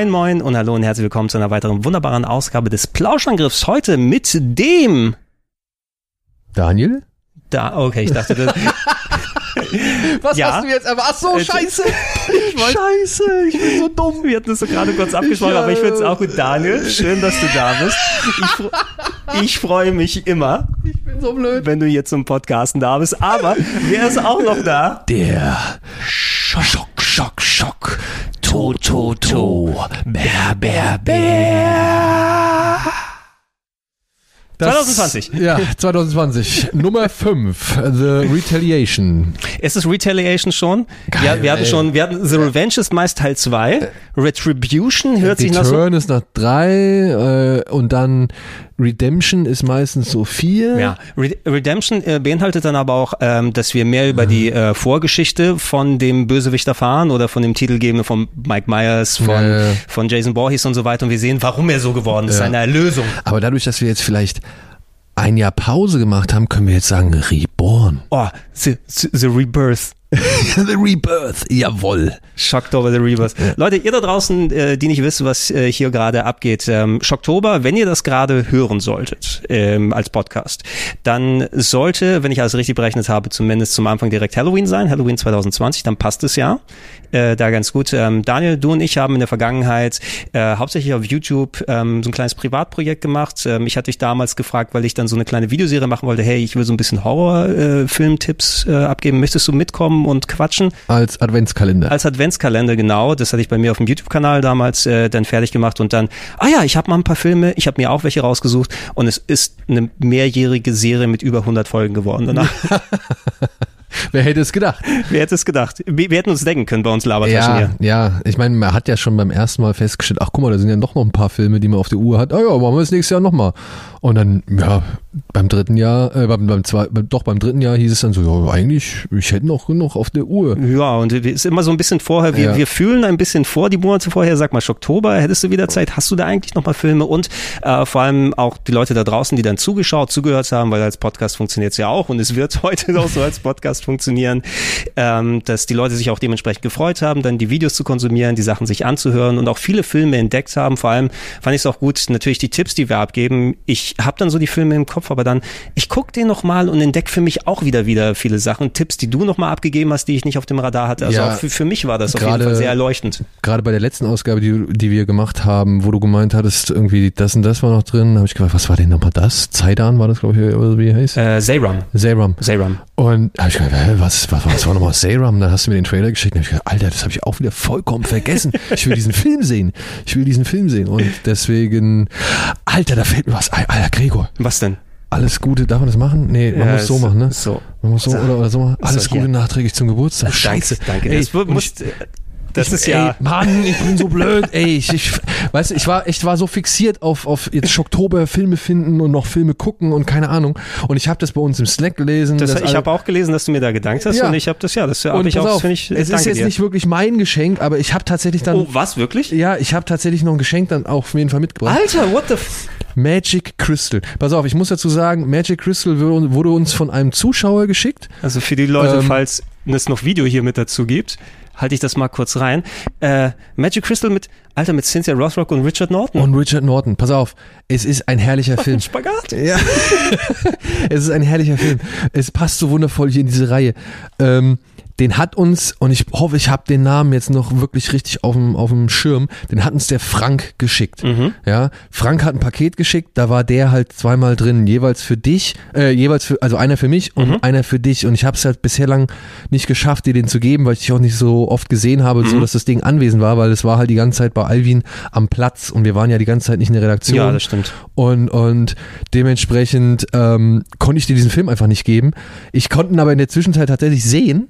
Moin Moin und hallo und herzlich willkommen zu einer weiteren wunderbaren Ausgabe des Plauschangriffs. Heute mit dem Daniel? Da, okay, ich dachte, das, Was Ja. hast du jetzt? Aber ach so, Äh, scheiße. wollt- scheiße, ich bin so dumm. wir hatten es so gerade kurz abgesprochen, Ich, aber ich finde es auch gut. Daniel, schön, dass du da bist. Ich, ich freue mich immer, Ich bin so blöd. wenn du hier zum Podcasten da bist. Aber wer ist auch noch da? Der Schock, Schock, Schock. To, to, to. Bär, bär, bär. 2020. Ja, 2020. Nummer 5. The Retaliation. Ist es Retaliation schon? Geil, ja, wir hatten ey. schon, wir hatten The Revenge ist meist Teil 2. Retribution hört sich nach so. Return ist nach 3 äh, und dann Redemption ist meistens so 4. Ja, Re Redemption äh, beinhaltet dann aber auch, ähm, dass wir mehr über die äh, Vorgeschichte von dem Bösewicht erfahren oder von dem Titelgebenden von Mike Myers, von, Ja, ja. von Jason Voorhees und so weiter und wir sehen, warum er so geworden ist, Ja. seine Erlösung. Aber dadurch, dass wir jetzt vielleicht ein Jahr Pause gemacht haben, können wir jetzt sagen Reborn. Oh, the, the Rebirth. The Rebirth, jawohl. Shocktober, The Rebirth. Leute, ihr da draußen, äh, die nicht wissen, was äh, hier gerade abgeht, ähm, Shocktober, wenn ihr das gerade hören solltet ähm, als Podcast, dann sollte, wenn ich alles richtig berechnet habe, zumindest zum Anfang direkt Halloween sein, Halloween 2020, dann passt es ja äh, da ganz gut. Ähm, Daniel, du und ich haben in der Vergangenheit hauptsächlich auf YouTube so ein kleines Privatprojekt gemacht. Ich hatte dich damals gefragt, weil ich dann so eine kleine Videoserie machen wollte, hey, ich will so ein bisschen Horror-Film-Tipps abgeben, möchtest du mitkommen und quatschen? Als Adventskalender. Als Adventskalender, genau. Das hatte ich bei mir auf dem YouTube-Kanal damals äh, dann fertig gemacht und dann, ah ja, ich habe mal ein paar Filme, ich habe mir auch welche rausgesucht und es ist eine mehrjährige Serie mit über 100 Folgen geworden danach. Wer hätte es gedacht? Wer hätte es gedacht? Wir, wir hätten uns denken können bei uns Labertaschen Ja, hier. ja. Ich meine, man hat ja schon beim ersten Mal festgestellt, ach guck mal, da sind ja doch noch ein paar Filme, die man auf der Uhr hat. Ah ja, machen wir das nächstes Jahr nochmal. Und dann, ja, beim dritten Jahr, äh, beim, beim zwei, doch beim dritten Jahr hieß es dann so, ja, eigentlich, ich hätte noch genug auf der Uhr. Ja, und es ist immer so ein bisschen vorher, wir, Ja. wir fühlen ein bisschen vor, die Monate vorher, sag mal, Oktober, hättest du wieder Zeit, hast du da eigentlich noch mal Filme und äh, vor allem auch die Leute da draußen, die dann zugeschaut, zugehört haben, weil als Podcast funktioniert es ja auch und es wird heute auch so als Podcast funktionieren, ähm, dass die Leute sich auch dementsprechend gefreut haben, dann die Videos zu konsumieren, die Sachen sich anzuhören und auch viele Filme entdeckt haben. Vor allem fand ich es auch gut, natürlich die Tipps, die wir abgeben. Ich habe dann so die Filme im Kopf, aber dann, ich gucke den nochmal und entdecke für mich auch wieder wieder viele Sachen, Tipps, die du nochmal abgegeben hast, die ich nicht auf dem Radar hatte. Also Ja, auch für, für mich war das auf jeden Fall sehr erleuchtend. Gerade bei der letzten Ausgabe, die, die wir gemacht haben, wo du gemeint hattest, irgendwie das und das war noch drin, habe ich gefragt, was war denn nochmal das? Zaidan war das, glaube ich, oder wie heißt? Äh, Zayram. Zayram. Zayram. Und habe ich gedacht, was, was, was war nochmal Zayram? Dann hast du mir den Trailer geschickt und hab ich gedacht, Alter, das habe ich auch wieder vollkommen vergessen. Ich will diesen Film sehen. Ich will diesen Film sehen. Und deswegen, Alter, da fällt mir was ein. Alter, Gregor, Was denn? alles Gute, darf man das machen? Nee, man Ja, muss so machen, ne? So. Man muss so oder, oder so machen. Alles So, Gute ja. nachträglich zum Geburtstag. Scheiße. Danke. Ey, und muss, das ich, ist ja. Ey, Mann, ich bin so blöd, ey. Ich, ich, weißt du, ich war, ich war so fixiert auf, auf jetzt Oktober Filme finden und noch Filme gucken und keine Ahnung. Und ich habe das bei uns im Slack gelesen. Das, ich habe auch gelesen, dass du mir da gedankt hast Ja. und ich habe das ja, das habe ich auch, finde ich, es ist jetzt dir. nicht wirklich mein Geschenk, aber ich habe tatsächlich dann, Oh, was, wirklich? ja, ich habe tatsächlich noch ein Geschenk dann auch auf jeden Fall mitgebracht. Alter, what the f Magic Crystal. Pass auf, ich muss dazu sagen, Magic Crystal wurde wurde uns von einem Zuschauer geschickt. Also für die Leute, Ähm, falls es noch Video hier mit dazu gibt, halte ich das mal kurz rein. Äh, Magic Crystal mit, Alter, mit Cynthia Rothrock und Richard Norton. Und Richard Norton. Pass auf, es ist ein herrlicher Film. Spagat. Ja, es ist ein herrlicher Film. Es passt so wundervoll hier in diese Reihe. Ähm, den hat uns, und ich hoffe, ich habe den Namen jetzt noch wirklich richtig auf dem, auf dem Schirm, den hat uns der Frank geschickt. Mhm. Ja, Frank hat ein Paket geschickt, da war der halt zweimal drin, jeweils für dich, äh, jeweils für, also einer für mich und Mhm. einer für dich. Und ich habe es halt bisher lang nicht geschafft, dir den zu geben, weil ich dich auch nicht so oft gesehen habe, Mhm. so dass das Ding anwesend war, weil es war halt die ganze Zeit bei Alvin am Platz und wir waren ja die ganze Zeit nicht in der Redaktion. Ja, das stimmt. Und, und dementsprechend ähm, konnte ich dir diesen Film einfach nicht geben. Ich konnte ihn aber in der Zwischenzeit tatsächlich sehen.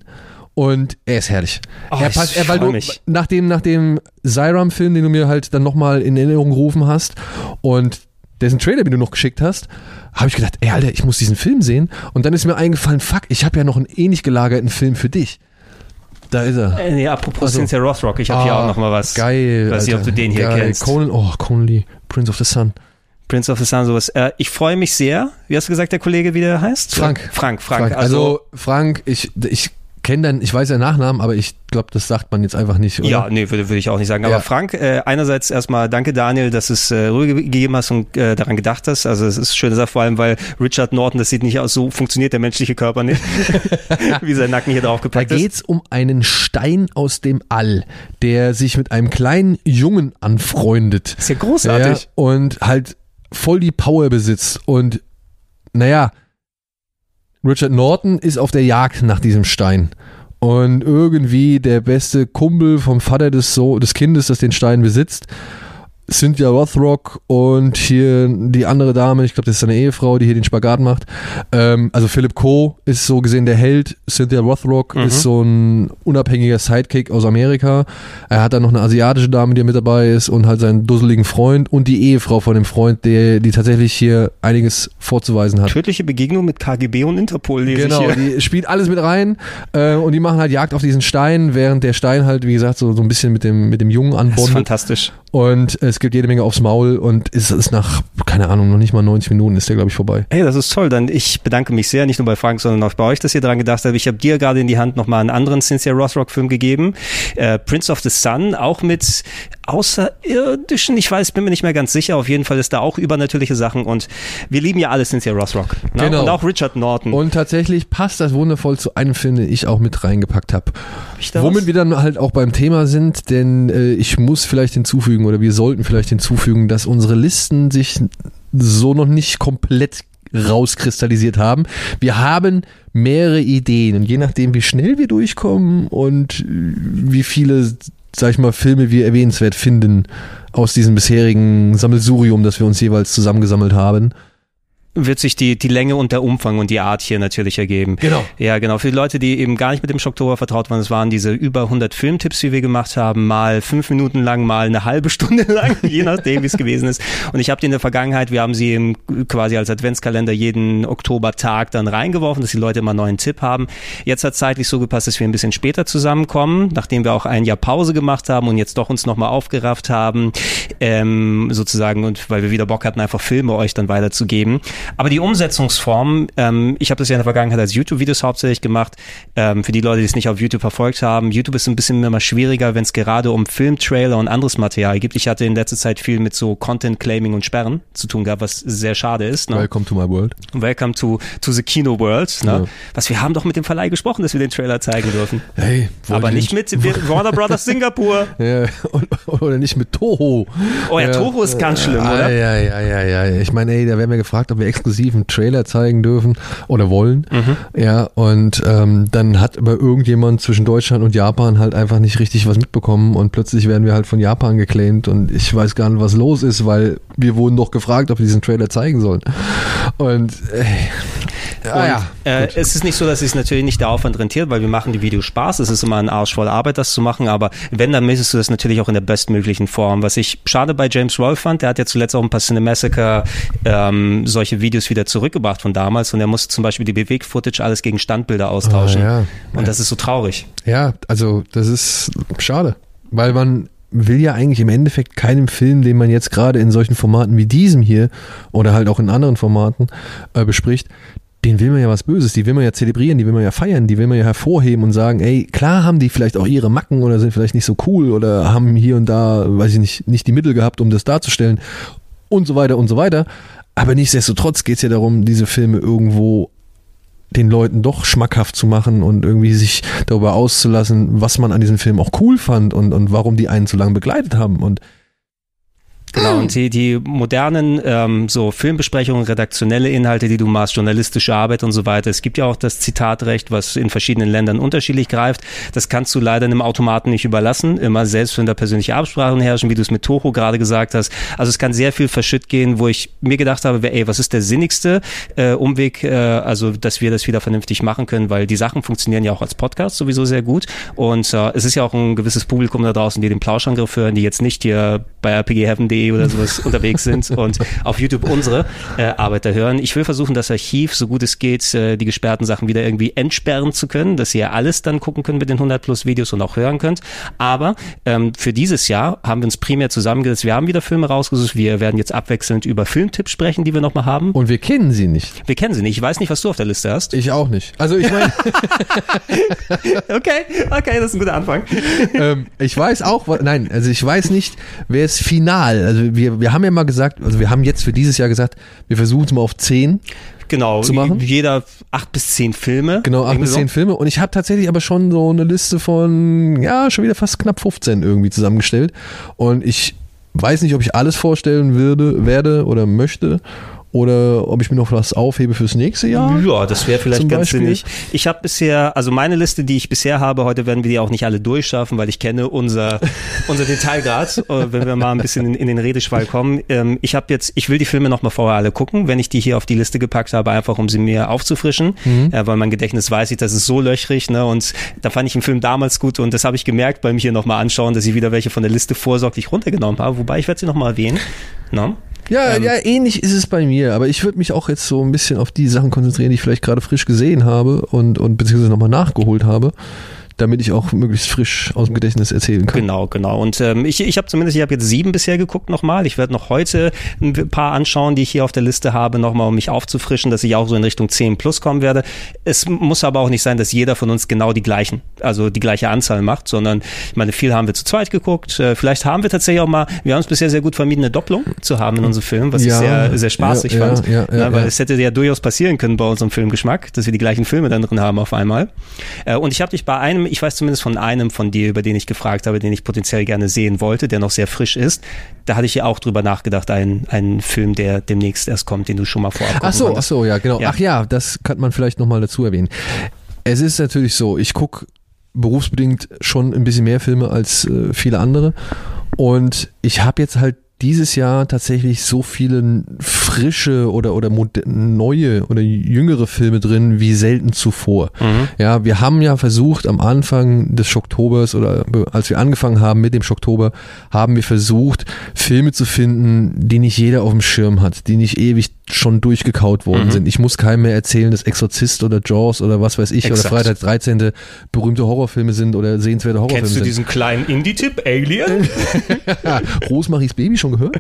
Und er ist herrlich. Oh, er passt, er, weil du, mich. nach dem, nach dem Zyram-Film, den du mir halt dann nochmal in Erinnerung gerufen hast und dessen Trailer, den du noch geschickt hast, habe ich gedacht, ey, Alter, ich muss diesen Film sehen. Und dann ist mir eingefallen, fuck, ich habe ja noch einen ähnlich gelagerten Film für dich. Da ist er. Äh, nee, apropos Also- Cynthia Rothrock, ich habe hier Ah, auch noch mal was. Geil. Weiß nicht, ob du den hier Geil. kennst. Conan, oh, Conan Lee, Prince of the Sun. Prince of the Sun, sowas. Äh, ich freue mich sehr. Wie hast du gesagt, der Kollege, wie der heißt? Frank. Frank, Frank. Frank. Also, Frank, ich, ich kenne dann, ich weiß seinen Nachnamen, aber ich glaube, das sagt man jetzt einfach nicht, oder? Ja, nee, würde, würde ich auch nicht sagen. Aber Ja. Frank, äh, einerseits erstmal danke Daniel, dass es äh, Ruhe ge- gegeben hast und äh, daran gedacht hast. Also es ist schön, dass er vor allem, weil Richard Norton, das sieht nicht aus, so funktioniert der menschliche Körper nicht, wie sein Nacken hier Da draufgepackt ist. geht's um einen Stein aus dem All, der sich mit einem kleinen Jungen anfreundet. Ist ja großartig. Ja, und halt voll die Power besitzt. Und naja, Richard Norton ist auf der Jagd nach diesem Stein. Und irgendwie der beste Kumpel vom Vater des, so des Kindes, das den Stein besitzt, Cynthia Rothrock und hier die andere Dame, ich glaube, das ist seine Ehefrau, die hier den Spagat macht. Ähm, also Philip Coe ist so gesehen der Held. Cynthia Rothrock Mhm. ist so ein unabhängiger Sidekick aus Amerika. Er hat dann noch eine asiatische Dame, die mit dabei ist und halt seinen dusseligen Freund und die Ehefrau von dem Freund, der, die tatsächlich hier einiges vorzuweisen hat. Tödliche Begegnung mit KGB und Interpol lese Genau, ich hier. die spielt alles mit rein äh, und die machen halt Jagd auf diesen Stein, während der Stein halt, wie gesagt, so, so ein bisschen mit dem, mit dem Jungen Das ist anbondet. fantastisch. Und es gibt jede Menge aufs Maul und es ist nach, keine Ahnung, noch nicht mal 90 Minuten ist der, glaube ich, vorbei. Hey, das ist toll. Dann ich bedanke mich sehr, nicht nur bei Frank, sondern auch bei euch, dass ihr daran gedacht habt. Ich habe dir gerade in die Hand nochmal einen anderen Cynthia Rothrock-Film gegeben. Äh, Prince of the Sun, auch mit außerirdischen, ich weiß, bin mir nicht mehr ganz sicher. Auf jeden Fall ist da auch übernatürliche Sachen und wir lieben ja alle Cynthia Rothrock. Ne? Genau. Und auch Richard Norton. Und tatsächlich passt das wundervoll zu einem Film, den ich auch mit reingepackt habe. da Womit was? wir dann halt auch beim Thema sind, denn äh, ich muss vielleicht hinzufügen oder wir sollten vielleicht hinzufügen, dass unsere Listen sich so noch nicht komplett rauskristallisiert haben. Wir haben mehrere Ideen und je nachdem, wie schnell wir durchkommen und wie viele, sag ich mal, Filme wir erwähnenswert finden aus diesem bisherigen Sammelsurium, das wir uns jeweils zusammengesammelt haben. Wird sich die, die Länge und der Umfang und die Art hier natürlich ergeben. Genau. Ja, genau. Für die Leute, die eben gar nicht mit dem Schocktober vertraut waren, es waren diese über 100 Filmtipps, die wir gemacht haben, mal fünf Minuten lang, mal eine halbe Stunde lang, je nachdem, wie es gewesen ist. Und ich habe die in der Vergangenheit, wir haben sie im, quasi als Adventskalender jeden Oktobertag dann reingeworfen, dass die Leute immer einen neuen Tipp haben. Jetzt hat zeitlich so gepasst, dass wir ein bisschen später zusammenkommen, nachdem wir auch ein Jahr Pause gemacht haben und jetzt doch uns nochmal aufgerafft haben, ähm, sozusagen, und weil wir wieder Bock hatten, einfach Filme euch dann weiterzugeben. Aber die Umsetzungsform, ähm, ich habe das ja in der Vergangenheit als YouTube-Videos hauptsächlich gemacht. Ähm, für die Leute, die es nicht auf YouTube verfolgt haben, YouTube ist ein bisschen immer schwieriger, wenn es gerade um Filmtrailer und anderes Material gibt. Ich hatte in letzter Zeit viel mit so Content-Claiming und Sperren zu tun gehabt, was sehr schade ist. Ne? Welcome to my world. Welcome to, to the Kino World. Ne? Ja. Was wir haben doch mit dem Verleih gesprochen, dass wir den Trailer zeigen dürfen. Hey, Aber nicht mit Warner Brothers Singapur. Ja, oder nicht mit Toho. Oh ja, Toho ist ganz schlimm, oder? Ja, ja, ja, ja. Ich meine, ey, da werden wir gefragt, ob wir exklusiv einen Trailer zeigen dürfen oder wollen. Mhm. Ja, und ähm, dann hat aber irgendjemand zwischen Deutschland und Japan halt einfach nicht richtig was mitbekommen und plötzlich werden wir halt von Japan geclaimed und ich weiß gar nicht, was los ist, weil wir wurden doch gefragt, ob wir diesen Trailer zeigen sollen. Und ey, ja, Und, ja. äh, es ist nicht so, dass es natürlich nicht der Aufwand rentiert, weil wir machen die Videos Spaß. Es ist immer ein Arsch voll Arbeit, das zu machen. Aber wenn, dann misst du das natürlich auch in der bestmöglichen Form. Was ich schade bei James Rolfe fand, der hat ja zuletzt auch ein paar Cinemassacre ähm, solche Videos wieder zurückgebracht von damals. Und er musste zum Beispiel die Bewegt-Footage alles gegen Standbilder austauschen. Ah, ja. Und das ist so traurig. Ja, also das ist schade, weil man will ja eigentlich im Endeffekt keinem Film, den man jetzt gerade in solchen Formaten wie diesem hier oder halt auch in anderen Formaten äh, bespricht, den will man ja was Böses, die will man ja zelebrieren, die will man ja feiern, die will man ja hervorheben und sagen, ey, klar haben die vielleicht auch ihre Macken oder sind vielleicht nicht so cool oder haben hier und da, weiß ich nicht, nicht die Mittel gehabt, um das darzustellen und so weiter und so weiter. Aber nichtsdestotrotz geht es ja darum, diese Filme irgendwo den Leuten doch schmackhaft zu machen und irgendwie sich darüber auszulassen, was man an diesem Film auch cool fand und, und warum die einen so lange begleitet haben. Und Genau, und die, die modernen ähm, so Filmbesprechungen, redaktionelle Inhalte, die du machst, journalistische Arbeit und so weiter. Es gibt ja auch das Zitatrecht, was in verschiedenen Ländern unterschiedlich greift. Das kannst du leider einem Automaten nicht überlassen, immer selbst wenn da persönliche Absprachen herrschen, wie du es mit Toho gerade gesagt hast. Also es kann sehr viel verschütt gehen, wo ich mir gedacht habe, ey, was ist der sinnigste äh, Umweg, äh, also dass wir das wieder vernünftig machen können, weil die Sachen funktionieren ja auch als Podcast sowieso sehr gut und äh, es ist ja auch ein gewisses Publikum da draußen, die den Plauschangriff hören, die jetzt nicht hier bei rpgheaven.de oder sowas unterwegs sind und auf YouTube unsere äh, Arbeit da hören. Ich will versuchen, das Archiv, so gut es geht, äh, die gesperrten Sachen wieder irgendwie entsperren zu können, dass ihr alles dann gucken könnt mit den 100 plus Videos und auch hören könnt. Aber ähm, für dieses Jahr haben wir uns primär zusammengesetzt. Wir haben wieder Filme rausgesucht. Wir werden jetzt abwechselnd über Filmtipps sprechen, die wir nochmal haben. Und wir kennen sie nicht. Wir kennen sie nicht. Ich weiß nicht, was du auf der Liste hast. Ich auch nicht. Also ich meine, okay, okay, das ist ein guter Anfang. ähm, ich weiß auch, nein, also ich weiß nicht, wer ist final. Also wir, wir haben ja mal gesagt, also wir haben jetzt für dieses Jahr gesagt, wir versuchen es mal auf 10 genau, zu machen. Jeder acht bis zehn Filme. Genau, acht bis zehn so. Filme. Und ich habe tatsächlich aber schon so eine Liste von, ja, schon wieder fast knapp 15 irgendwie zusammengestellt. Und ich weiß nicht, ob ich alles vorstellen würde, werde oder möchte oder ob ich mir noch was aufhebe fürs nächste Jahr. Ja, das wäre vielleicht ganz Beispiel. sinnig. Ich habe bisher, also meine Liste, die ich bisher habe, heute werden wir die auch nicht alle durchschaffen, weil ich kenne unser, unser Detailgrad, äh, wenn wir mal ein bisschen in, in den Redeschwall kommen. Ähm, ich habe jetzt, ich will die Filme nochmal vorher alle gucken, wenn ich die hier auf die Liste gepackt habe, einfach um sie mir aufzufrischen, mhm. ja, weil mein Gedächtnis weiß ich, das ist so löchrig, ne, und da fand ich einen Film damals gut und das habe ich gemerkt beim hier nochmal anschauen, dass ich wieder welche von der Liste vorsorglich runtergenommen habe, wobei ich werde sie nochmal erwähnen. No? Ja, ähm, ja, ähnlich ist es bei mir, aber ich würde mich auch jetzt so ein bisschen auf die Sachen konzentrieren, die ich vielleicht gerade frisch gesehen habe und, und beziehungsweise nochmal nachgeholt habe damit ich auch möglichst frisch aus dem Gedächtnis erzählen kann. Genau, genau. Und ähm, ich, ich habe zumindest, ich habe jetzt sieben bisher geguckt nochmal. Ich werde noch heute ein paar anschauen, die ich hier auf der Liste habe, nochmal, um mich aufzufrischen, dass ich auch so in Richtung 10 plus kommen werde. Es muss aber auch nicht sein, dass jeder von uns genau die gleichen, also die gleiche Anzahl macht, sondern ich meine, viel haben wir zu zweit geguckt. Äh, vielleicht haben wir tatsächlich auch mal, wir haben es bisher sehr gut vermieden, eine Doppelung zu haben in unserem Film, was ja, ich sehr, sehr spaßig ja, fand. Ja, ja, weil es hätte ja durchaus passieren können bei unserem Filmgeschmack, dass wir die gleichen Filme dann drin haben auf einmal. Äh, und ich habe dich bei einem, ich weiß zumindest von einem von dir, über den ich gefragt habe, den ich potenziell gerne sehen wollte, der noch sehr frisch ist. Da hatte ich ja auch drüber nachgedacht, einen, einen Film, der demnächst erst kommt, den du schon mal vorab Ach so, ach so, ja, genau. Ja. Ach ja, das kann man vielleicht nochmal dazu erwähnen. Es ist natürlich so, ich gucke berufsbedingt schon ein bisschen mehr Filme als äh, viele andere. Und ich habe jetzt halt dieses Jahr tatsächlich so viele frische oder, oder neue oder jüngere Filme drin wie selten zuvor. Mhm. Ja, wir haben ja versucht am Anfang des Schocktobers oder als wir angefangen haben mit dem Schocktober, haben wir versucht, Filme zu finden, die nicht jeder auf dem Schirm hat, die nicht ewig schon durchgekaut worden mhm. sind. Ich muss keinem mehr erzählen, dass Exorzist oder Jaws oder was weiß ich Exakt. oder Freitag 13. berühmte Horrorfilme sind oder sehenswerte Horrorfilme sind. Kennst du diesen kleinen Indie-Tipp, Alien? Rosemaries Baby schon gehört?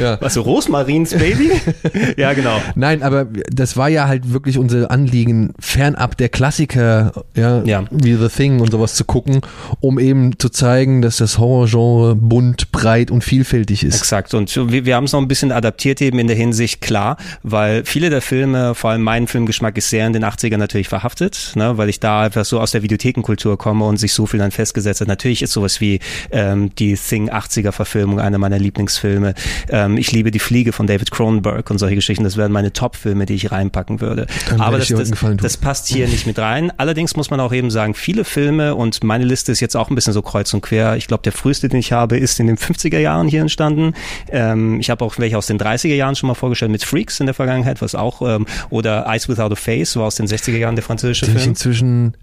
Ja. Was, Rosmarins Baby? ja, genau. Nein, aber das war ja halt wirklich unser Anliegen, fernab der Klassiker, ja, ja. wie The Thing und sowas zu gucken, um eben zu zeigen, dass das Horrorgenre bunt, breit und vielfältig ist. Exakt. Und wir, wir haben es noch ein bisschen adaptiert eben in der Hinsicht, klar, weil viele der Filme, vor allem mein Filmgeschmack ist sehr in den 80ern natürlich verhaftet, ne, weil ich da einfach so aus der Videothekenkultur komme und sich so viel dann festgesetzt hat. Natürlich ist sowas wie ähm, die Thing 80er Verfilmung einer meiner Lieblingsfilme. Ähm, ich liebe Die Fliege von David Cronenberg und solche Geschichten. Das wären meine Top-Filme, die ich reinpacken würde. Aber das, das, das passt hier nicht mit rein. Allerdings muss man auch eben sagen, viele Filme und meine Liste ist jetzt auch ein bisschen so kreuz und quer. Ich glaube, der früheste, den ich habe, ist in den 50er Jahren hier entstanden. Ähm, ich habe auch welche aus den 30er Jahren schon mal vorgestellt mit Freaks in der Vergangenheit, was auch, ähm, oder Eyes Without a Face war aus den 60er Jahren der französische den Film. Ich inzwischen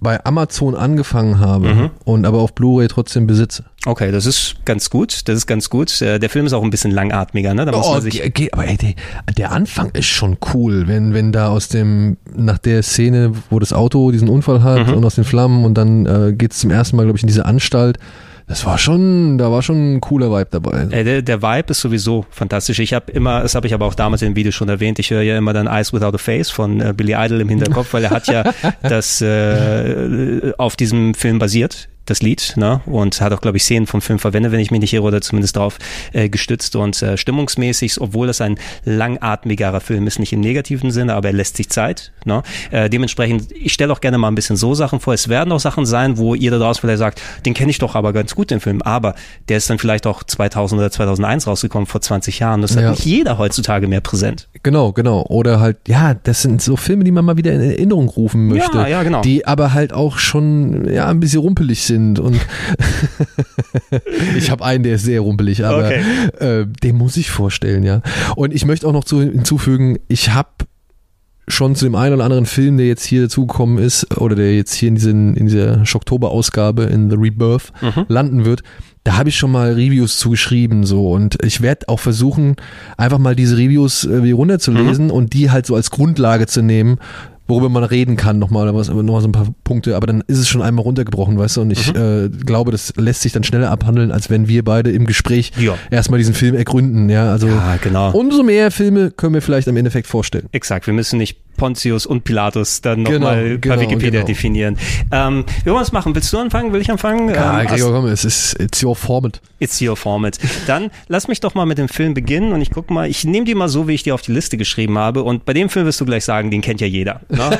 bei Amazon angefangen habe mhm. und aber auf Blu-ray trotzdem besitze. Okay, das ist ganz gut. Das ist ganz gut. Äh, der Film ist auch ein bisschen langatmiger, ne? Da muss oh, man sich okay, aber ey, der, Anfang ist schon cool, wenn wenn da aus dem nach der Szene, wo das Auto diesen Unfall hat mhm. und aus den Flammen und dann äh, geht es zum ersten Mal, glaube ich, in diese Anstalt das war schon, da war schon ein cooler Vibe dabei. Äh, der, der Vibe ist sowieso fantastisch. Ich habe immer, das habe ich aber auch damals im Video schon erwähnt, ich höre ja immer dann Eyes Without a Face von äh, Billy Idol im Hinterkopf, weil er hat ja das äh, auf diesem Film basiert das Lied, ne? Und hat auch, glaube ich, Szenen vom Film verwendet, wenn ich mich nicht irre, oder zumindest darauf äh, gestützt. Und äh, stimmungsmäßig, obwohl das ein langatmigerer Film ist, nicht im negativen Sinne, aber er lässt sich Zeit. Ne? Äh, dementsprechend, ich stelle auch gerne mal ein bisschen so Sachen vor. Es werden auch Sachen sein, wo ihr da draußen vielleicht sagt, den kenne ich doch aber ganz gut, den Film. Aber der ist dann vielleicht auch 2000 oder 2001 rausgekommen, vor 20 Jahren. Das Ja. hat nicht jeder heutzutage mehr präsent. Genau, genau. Oder halt, ja, das sind so Filme, die man mal wieder in Erinnerung rufen möchte. Ja, ja, genau. Die aber halt auch schon, ja, ein bisschen rumpelig sind. Und ich habe einen, der ist sehr rumpelig, aber Okay. äh, den muss ich vorstellen, ja. Und ich möchte auch noch zu, hinzufügen, ich habe schon zu dem einen oder anderen Film, der jetzt hier dazugekommen ist, oder der jetzt hier in, diesen, in dieser Schocktober-Ausgabe in The Rebirth Mhm. landen wird, da habe ich schon mal Reviews zugeschrieben so und ich werde auch versuchen, einfach mal diese Reviews äh, runterzulesen und die halt so als Grundlage zu nehmen, worüber man reden kann, nochmal oder was, nochmal so ein paar Punkte, aber dann ist es schon einmal runtergebrochen, weißt du, und ich äh, glaube, das lässt sich dann schneller abhandeln, als wenn wir beide im Gespräch Ja. erstmal diesen Film ergründen, ja, also Ja, genau. umso mehr Filme können wir vielleicht am Endeffekt vorstellen. Exakt, wir müssen nicht Pontius und Pilatus dann Genau, nochmal per genau, Wikipedia genau. definieren. Ähm, wie wollen wir es machen? Willst du anfangen? Will ich anfangen? Ja, ähm, Gregor, komm, es ist it's your format. It's your format. Dann lass mich doch mal mit dem Film beginnen und ich guck mal, ich nehme die mal so, wie ich die auf die Liste geschrieben habe und bei dem Film wirst du gleich sagen, den kennt ja jeder. Ne?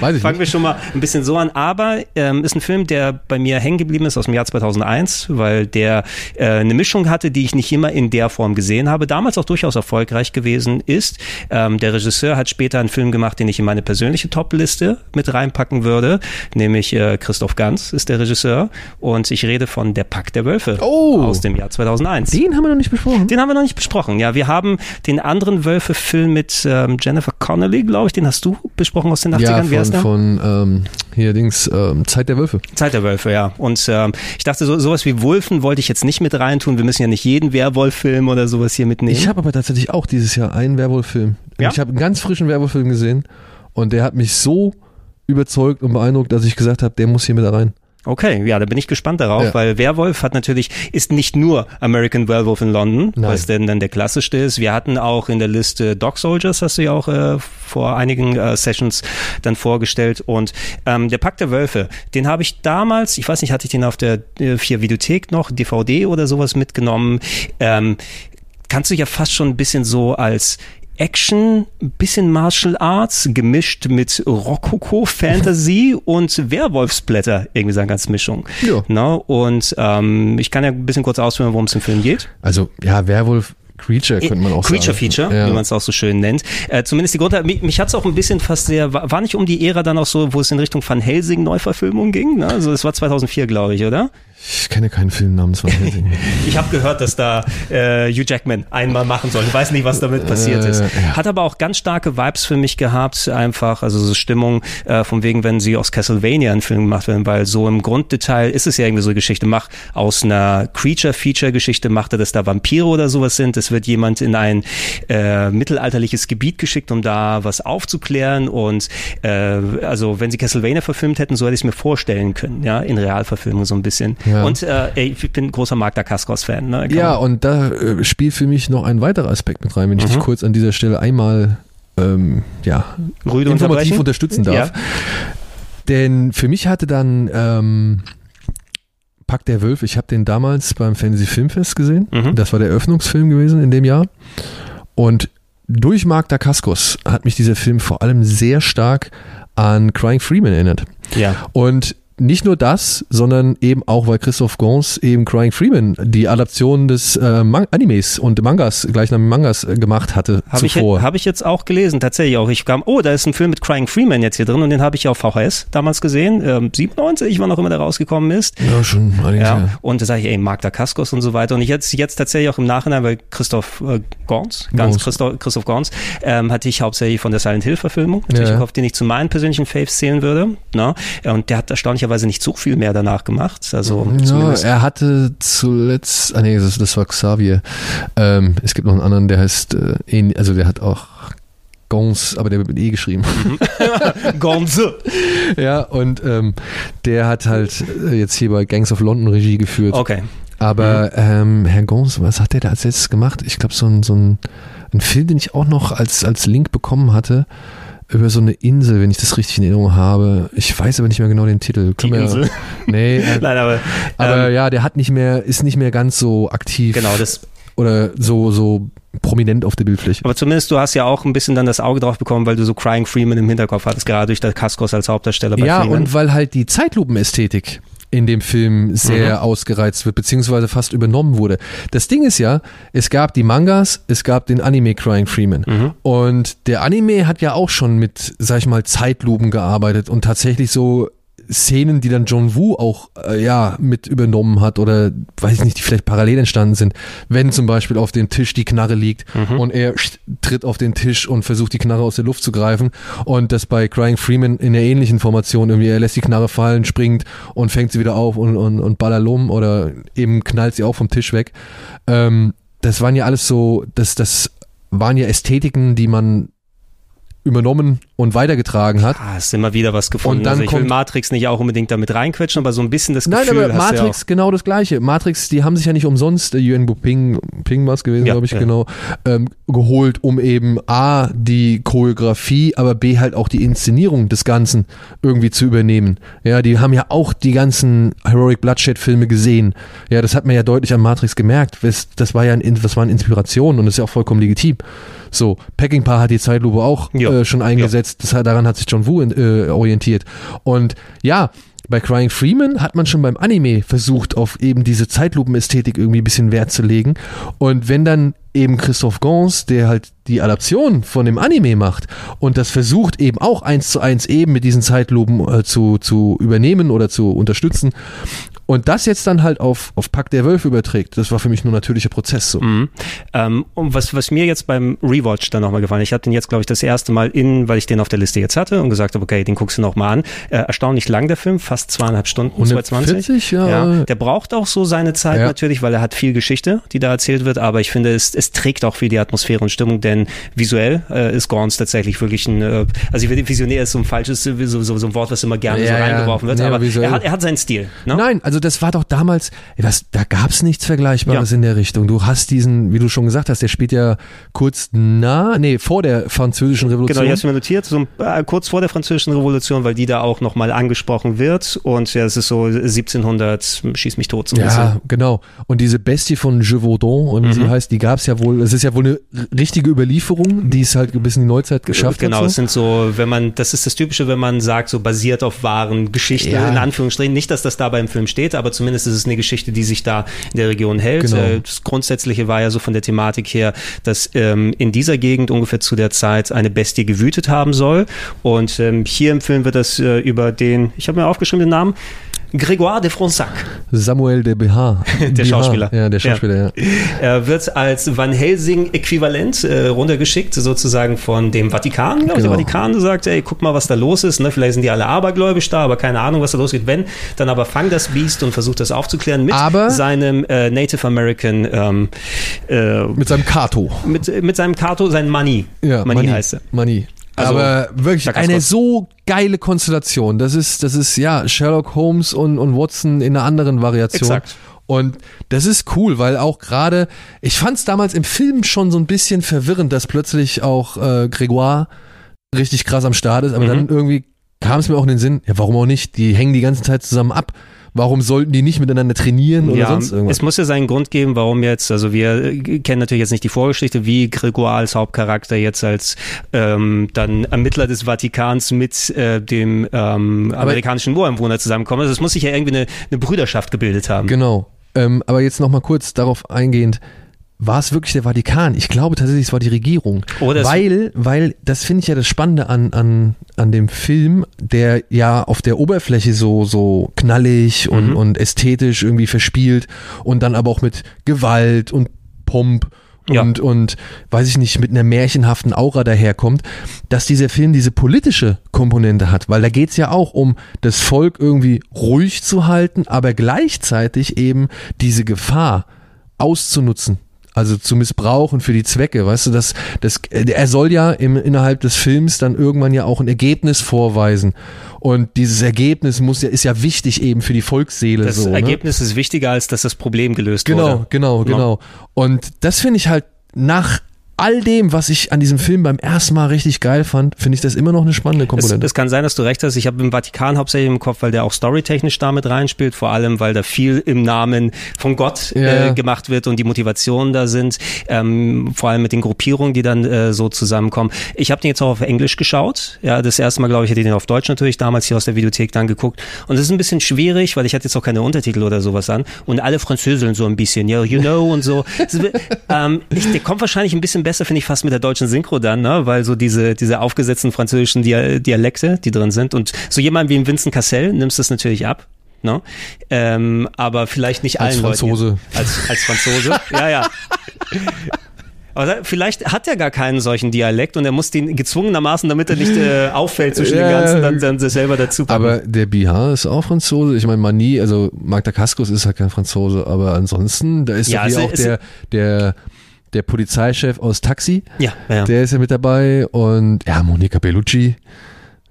Weiß ich Fangen nicht. wir schon mal ein bisschen so an, aber ähm, ist ein Film, der bei mir hängen geblieben ist aus dem Jahr 2001, weil der äh, eine Mischung hatte, die ich nicht immer in der Form gesehen habe, damals auch durchaus erfolgreich gewesen ist. Ähm, der Regisseur hat später einen Film gemacht, den ich in meine persönliche Top-Liste mit reinpacken würde, nämlich äh, Christoph Ganz ist der Regisseur und ich rede von Der Pakt der Wölfe Oh. aus dem Jahr 2001. Den haben wir noch nicht besprochen. Den haben wir noch nicht besprochen. Ja, wir haben den anderen Wölfe-Film mit ähm, Jennifer Connelly, glaube ich, den hast du besprochen aus den 80ern. Ja, Wie heißt von, der? von ähm, hier Dings, ähm, Zeit der Wölfe. Zeit der Wölfe, ja. Und ähm, ich dachte, so, sowas wie Wulfen wollte ich jetzt nicht mit reintun. Wir müssen ja nicht jeden Werwolf-Film oder sowas hier mitnehmen. Ich habe aber tatsächlich auch dieses Jahr einen Werwolf-Film. Ja? Ich habe einen ganz frischen Werwolf-Film gesehen und der hat mich so überzeugt und beeindruckt, dass ich gesagt habe, der muss hier mit da rein. Okay, ja, da bin ich gespannt darauf, Ja. weil Werwolf hat natürlich, ist nicht nur American Werewolf in London, Nein. was denn dann der klassischste ist. Wir hatten auch in der Liste Dog Soldiers, hast du ja auch äh, vor einigen äh, Sessions dann vorgestellt. Und ähm, der Pakt der Wölfe, den habe ich damals, ich weiß nicht, hatte ich den auf der äh, vier Videothek noch, DVD oder sowas mitgenommen. Ähm, kannst du ja fast schon ein bisschen so als Action, ein bisschen Martial Arts, gemischt mit Rokoko, Fantasy und Werwolfsblätter, irgendwie so eine ganze Mischung. Ja. Na, und ähm, ich kann ja ein bisschen kurz ausführen, worum es im Film geht. Also, ja, Werwolf Creature könnte man auch Creature sagen. Feature, ja. wie man es auch so schön nennt. Äh, zumindest die Grundlage, mich, mich hat es auch ein bisschen fast sehr, war war nicht um die Ära dann auch so, wo es in Richtung Van Helsing Neuverfilmung ging? Ne? Also es war 2004, glaube ich, oder? Ich kenne keinen Film namens Helsing. Ich habe gehört, dass da äh, Hugh Jackman einmal machen soll. Ich weiß nicht, was damit passiert Äh, ist. ja. Hat aber auch ganz starke Vibes für mich gehabt, einfach, also so Stimmung äh, von wegen, wenn sie aus Castlevania einen Film gemacht werden, weil so im Grunddetail ist es ja irgendwie so eine Geschichte, mach aus einer Creature-Feature-Geschichte, macht er, dass da Vampire oder sowas sind. Es wird jemand in ein äh, mittelalterliches Gebiet geschickt, um da was aufzuklären und äh, also wenn sie Castlevania verfilmt hätten, so hätte ich es mir vorstellen können, ja, in Realverfilmung so ein bisschen. Ja. Und äh, ich bin ein großer Magda Kaskos-Fan. Ne? Ja, und da äh, spielt für mich noch ein weiterer Aspekt mit rein, wenn ich dich kurz an dieser Stelle einmal ähm, ja, Rüde informativ unterstützen darf. Ja. Denn für mich hatte dann ähm, Pack der Wölfe, ich habe den damals beim Fantasy Filmfest gesehen. Mhm. Das war der Eröffnungsfilm gewesen in dem Jahr. Und durch Mark Dacascos hat mich dieser Film vor allem sehr stark an Crying Freeman erinnert. Ja. Und nicht nur das, sondern eben auch, weil Christoph Gans eben Crying Freeman die Adaption des äh, Animes und Mangas, gleichnamigen Mangas äh, gemacht hatte Habe ich, zuvor. hab ich jetzt auch gelesen, tatsächlich auch. Ich kam, oh, da ist ein Film mit Crying Freeman jetzt hier drin und den habe ich auf VHS damals gesehen. Ähm, 97, wann auch immer der rausgekommen ist. ja, schon einiges Ja, her. und da sage ich, ey, Magda Kaskos und so weiter. Und ich jetzt, jetzt tatsächlich auch im Nachhinein, weil Christoph äh, Gans, ganz. Christoph, Christoph Gans, ähm, hatte ich hauptsächlich von der Silent Hill Verfilmung, natürlich Ja. auf den ich zu meinen persönlichen Faves zählen würde. Na? Ja, Und der hat erstaunlicherweise nicht so viel mehr danach gemacht. Also Ja, er hatte zuletzt, ah nee, das, das war Xavier. Ähm, es gibt noch einen anderen, der heißt, äh, also der hat auch Gons, aber der wird mit E geschrieben. Gonze. ja, und ähm, der hat halt äh, jetzt hier bei Gangs of London Regie geführt. Okay. Aber ähm, Herr Gons, was hat der da als letztes gemacht? Ich glaube, so ein, so ein, ein Film, den ich auch noch als, als Link bekommen hatte. Über so eine Insel, wenn ich das richtig in Erinnerung habe. Ich weiß aber nicht mehr genau den Titel. Die Können wir- Insel. Nee, äh, Nein, aber, aber ähm, ja, der hat nicht mehr, ist nicht mehr ganz so aktiv genau, das oder so, so prominent auf der Bildfläche. Aber zumindest du hast ja auch ein bisschen dann das Auge drauf bekommen, weil du so Crying Freeman im Hinterkopf hattest, gerade durch der Kaskos als Hauptdarsteller bei Ja, Freeman. und weil halt die Zeitlupenästhetik in dem Film sehr ausgereizt wird, beziehungsweise fast übernommen wurde. Das Ding ist ja, es gab die Mangas, es gab den Anime Crying Freeman. Und der Anime hat ja auch schon mit, sag ich mal, Zeitlupen gearbeitet und tatsächlich so Szenen, die dann John Woo auch äh, ja mit übernommen hat oder weiß ich nicht, die vielleicht parallel entstanden sind, wenn zum Beispiel auf dem Tisch die Knarre liegt und er tritt auf den Tisch und versucht die Knarre aus der Luft zu greifen und das bei Crying Freeman in der ähnlichen Formation irgendwie, er lässt die Knarre fallen, springt und fängt sie wieder auf und, und, und ballerlum oder eben knallt sie auch vom Tisch weg. Ähm, das waren ja alles so, das, das waren ja Ästhetiken, die man übernommen und weitergetragen hat. Ah, hast immer wieder was gefunden. Und dann also ich will kommt- Matrix nicht auch unbedingt damit reinquetschen, aber so ein bisschen das Nein, Gefühl aber hast du ja Matrix genau das gleiche. Matrix, die haben sich ja nicht umsonst, äh, Yuan Ping, Ping was gewesen, Ja, glaube ich, ja. genau, ähm, geholt, um eben A, die Choreografie, aber B, halt auch die Inszenierung des Ganzen irgendwie zu übernehmen. Ja, die haben ja auch die ganzen Heroic Bloodshed-Filme gesehen. Ja, das hat man ja deutlich an Matrix gemerkt. Das, das war ja ein, das waren Inspirationen und das ist ja auch vollkommen legitim. So, Peckinpah hat die Zeitlupe auch äh, schon eingesetzt. Das, daran hat sich John Woo äh, orientiert. Und ja, bei Crying Freeman hat man schon beim Anime versucht, auf eben diese Zeitlupenästhetik irgendwie ein bisschen Wert zu legen. Und wenn dann eben Christoph Gans, der halt die Adaption von dem Anime macht und das versucht eben auch eins zu eins eben mit diesen Zeitlupen äh, zu, zu übernehmen oder zu unterstützen und das jetzt dann halt auf, auf Pack der Wölfe überträgt, das war für mich nur ein natürlicher Prozess so. Mhm. Ähm, und was, was mir jetzt beim Rewatch dann nochmal gefallen, ich hatte den jetzt, glaube ich, das erste Mal in, weil ich den auf der Liste jetzt hatte und gesagt habe, okay, den guckst du nochmal an. Äh, erstaunlich lang der Film, fast zweieinhalb Stunden, 220. 140, ja. Der braucht auch so seine Zeit Ja. natürlich, weil er hat viel Geschichte, die da erzählt wird, aber ich finde, es, es trägt auch viel die Atmosphäre und Stimmung, denn visuell äh, ist Gons tatsächlich wirklich ein, äh, also ich visionär ist so ein falsches, so, so, so ein Wort, was immer gerne Ja, so ja. reingeworfen wird, aber er hat, er hat seinen Stil. Ne? Nein, also das war doch damals, das, da gab's nichts Vergleichbares Ja. in der Richtung. Du hast diesen, wie du schon gesagt hast, der spielt ja kurz nah, nee, vor der französischen Genau, Revolution. ich habe mir notiert, so äh, kurz vor der französischen Revolution, weil die da auch nochmal angesprochen wird und ja, es ist so 1700, schieß mich tot so ja, genau. Und diese Bestie von Gévaudan, und Mhm. sie heißt, die gab's ja wohl, es ist ja wohl eine richtige Überlieferung, die es halt ein bisschen in die Neuzeit geschafft Genau, hat. es So. sind so, wenn man, das ist das Typische, wenn man sagt, so basiert auf wahren Geschichten, Ja. in Anführungsstrichen. Nicht, dass das dabei im Film steht, aber zumindest ist es eine Geschichte, die sich da in der Region hält. Genau. Äh, Das Grundsätzliche war ja so von der Thematik her, dass ähm, in dieser Gegend ungefähr zu der Zeit eine Bestie gewütet haben soll. Und ähm, hier im Film wird das äh, über den, ich habe mir aufgeschrieben den Namen, Grégoire de Fronsac. Samuel de BH. Der Schauspieler. Ja, der Schauspieler, ja. Er wird als Van Helsing-Äquivalent äh, runtergeschickt, sozusagen von dem Vatikan. Genau. Der Vatikan sagt, ey, guck mal, was da los ist. Ne? Vielleicht sind die alle abergläubisch da, aber keine Ahnung, was da losgeht. Wenn, dann aber fang das Biest und versuch das aufzuklären mit Aber- seinem äh, Native American, ähm, äh, Mit seinem Kato. mit, mit seinem Kato, sein Money. Ja, Money, heißt er. Money. Also, Aber wirklich eine so geile Konstellation. Das ist, das ist ja Sherlock Holmes und, und Watson in einer anderen Variation. Exakt. Und das ist cool, weil auch gerade, ich fand es damals im Film schon so ein bisschen verwirrend, dass plötzlich auch äh, Grégoire richtig krass am Start ist, aber Mhm. dann irgendwie kam es mir auch in den Sinn, ja, warum auch nicht? Die hängen die ganze Zeit zusammen ab. Warum sollten die nicht miteinander trainieren oder Ja, sonst irgendwas? es muss ja seinen Grund geben, warum jetzt, also wir äh, kennen natürlich jetzt nicht die Vorgeschichte, wie Grégoire als Hauptcharakter jetzt als ähm, dann Ermittler des Vatikans mit äh, dem ähm, amerikanischen Ureinwohner zusammenkommen. Also es muss sich ja irgendwie eine, eine Brüderschaft gebildet haben. Genau. Ähm, aber jetzt nochmal kurz darauf eingehend. War es wirklich der Vatikan? Ich glaube tatsächlich, es war die Regierung. Es- weil, weil, das finde ich ja das Spannende an, an, an dem Film, der ja auf der Oberfläche so, so knallig und, Mhm. und ästhetisch irgendwie verspielt und dann aber auch mit Gewalt und Pomp Ja. und, und weiß ich nicht, mit einer märchenhaften Aura daherkommt, dass dieser Film diese politische Komponente hat, weil da geht's ja auch um das Volk irgendwie ruhig zu halten, aber gleichzeitig eben diese Gefahr auszunutzen. Also zu missbrauchen für die Zwecke, weißt du, das, das, er soll ja im, innerhalb des Films dann irgendwann ja auch ein Ergebnis vorweisen. Und dieses Ergebnis muss ja, ist ja wichtig eben für die Volksseele. Das so, ne? Ergebnis ist wichtiger, als dass das Problem gelöst Genau, wurde. genau, Ne? genau. Und das finde ich halt nach all dem, was ich an diesem Film beim ersten Mal richtig geil fand, finde ich das immer noch eine spannende Es, Komponente. es kann sein, dass du recht hast. Ich habe im Vatikan hauptsächlich im Kopf, weil der auch storytechnisch damit reinspielt, vor allem, weil da viel im Namen von Gott Ja. äh, gemacht wird und die Motivationen da sind, ähm, vor allem mit den Gruppierungen, die dann äh, so zusammenkommen. Ich habe den jetzt auch auf Englisch geschaut. Ja, das erste Mal, glaube ich, hätte ich den auf Deutsch natürlich damals hier aus der Videothek dann geguckt. Und es ist ein bisschen schwierig, weil ich hatte jetzt auch keine Untertitel oder sowas an. Und alle Französeln so ein bisschen, ja, you know und so. Es ähm, ich, der kommt wahrscheinlich ein bisschen besser, finde ich, fast mit der deutschen Synchro dann, ne? weil so diese, diese aufgesetzten französischen Dia Dialekte, die drin sind. Und so jemand wie ein Vincent Cassel nimmst das natürlich ab. Ne? Ähm, aber vielleicht nicht Als allen Franzose. Leuten. Als, als Franzose. ja, ja. Aber vielleicht hat er gar keinen solchen Dialekt und er muss den gezwungenermaßen, damit er nicht äh, auffällt zwischen Ja. den ganzen, dann, dann das selber dazu packen. aber der Bihar ist auch Franzose. Ich meine, Mani, also Magda Kaskos ist halt kein Franzose, aber ansonsten, da ist Ja, es- auch der, der, der Polizeichef aus Taxi, ja, ja, der ist ja mit dabei und ja, Monica Bellucci.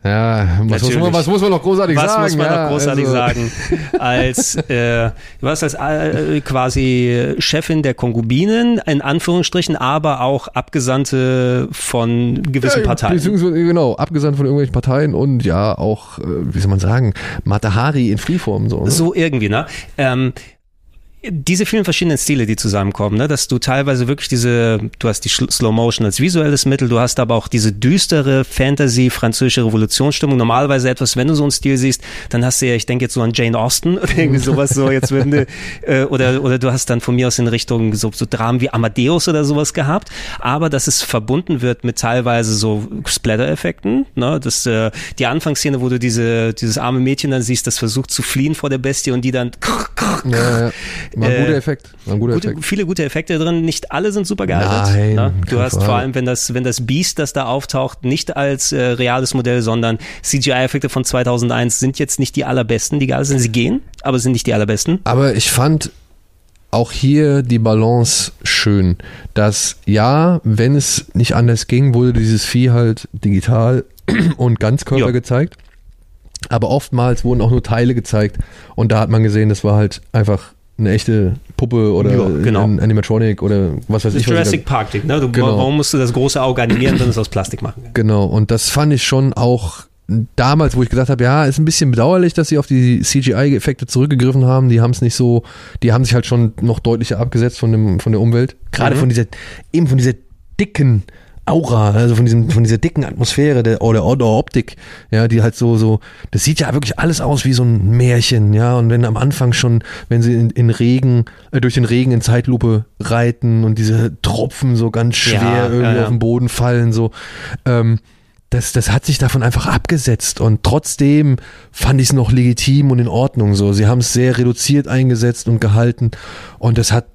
Ja, was muss, man, was muss man noch großartig Was sagen? muss man ja, noch großartig also- sagen? Als, äh, was als äh, quasi Chefin der Konkubinen, in Anführungsstrichen, aber auch Abgesandte von gewissen Ja, Parteien. Genau, abgesandt von irgendwelchen Parteien und ja auch, äh, wie soll man sagen, Matahari in Freeform. So, ne? So irgendwie, ne? Ähm, diese vielen verschiedenen Stile, die zusammenkommen, ne, dass du teilweise wirklich diese, du hast die Slow Motion als visuelles Mittel, du hast aber auch diese düstere Fantasy, französische Revolutionsstimmung. Normalerweise etwas, wenn du so einen Stil siehst, dann hast du ja, ich denke jetzt so an Jane Austen oder irgendwie sowas so, jetzt wenn du, äh, oder, oder du hast dann von mir aus in Richtung so, so Dramen wie Amadeus oder sowas gehabt, aber dass es verbunden wird mit teilweise so Splatter-Effekten, ne, dass äh, die Anfangsszene, wo du diese, dieses arme Mädchen dann siehst, das versucht zu fliehen vor der Bestie und die dann Ja, ja. War ein Äh, guter Effekt. War ein guter gute, Effekt. viele gute Effekte drin. Nicht alle sind super gealtert. Nein, ne? Du hast Frage. vor allem, wenn das, wenn das Beast, das da auftaucht, nicht als äh, reales Modell, sondern CGI-Effekte von 2001 sind jetzt nicht die allerbesten, die geil sind. Sie gehen, aber sind nicht die allerbesten. Aber ich fand auch hier die Balance schön, dass ja, wenn es nicht anders ging, wurde dieses Vieh halt digital und Ganzkörper Ja. gezeigt. Aber oftmals wurden auch nur Teile gezeigt und da hat man gesehen, das war halt einfach eine echte Puppe oder Ja, genau. ein Animatronic oder was weiß Das ich. Jurassic Park ne? Du, Genau. Warum musst du das große Auge animieren, wenn es aus Plastik machen? Genau, und das fand ich schon auch damals, wo ich gesagt habe, ja, ist ein bisschen bedauerlich, dass sie auf die CGI-Effekte zurückgegriffen haben. Die haben es nicht so, die haben sich halt schon noch deutlicher abgesetzt von, dem, von der Umwelt. Gerade Mhm. von dieser, eben von dieser dicken Aura, also von diesem, von dieser dicken Atmosphäre der, oder, oder Optik, ja, die halt so, so, das sieht ja wirklich alles aus wie so ein Märchen, ja, und wenn am Anfang schon, wenn sie in, in Regen, äh, durch den Regen in Zeitlupe reiten und diese Tropfen so ganz schwer Ja, irgendwie ja, auf den Boden fallen, so, ähm, das, das hat sich davon einfach abgesetzt und trotzdem fand ich es noch legitim und in Ordnung so. Sie haben es sehr reduziert eingesetzt und gehalten und das hat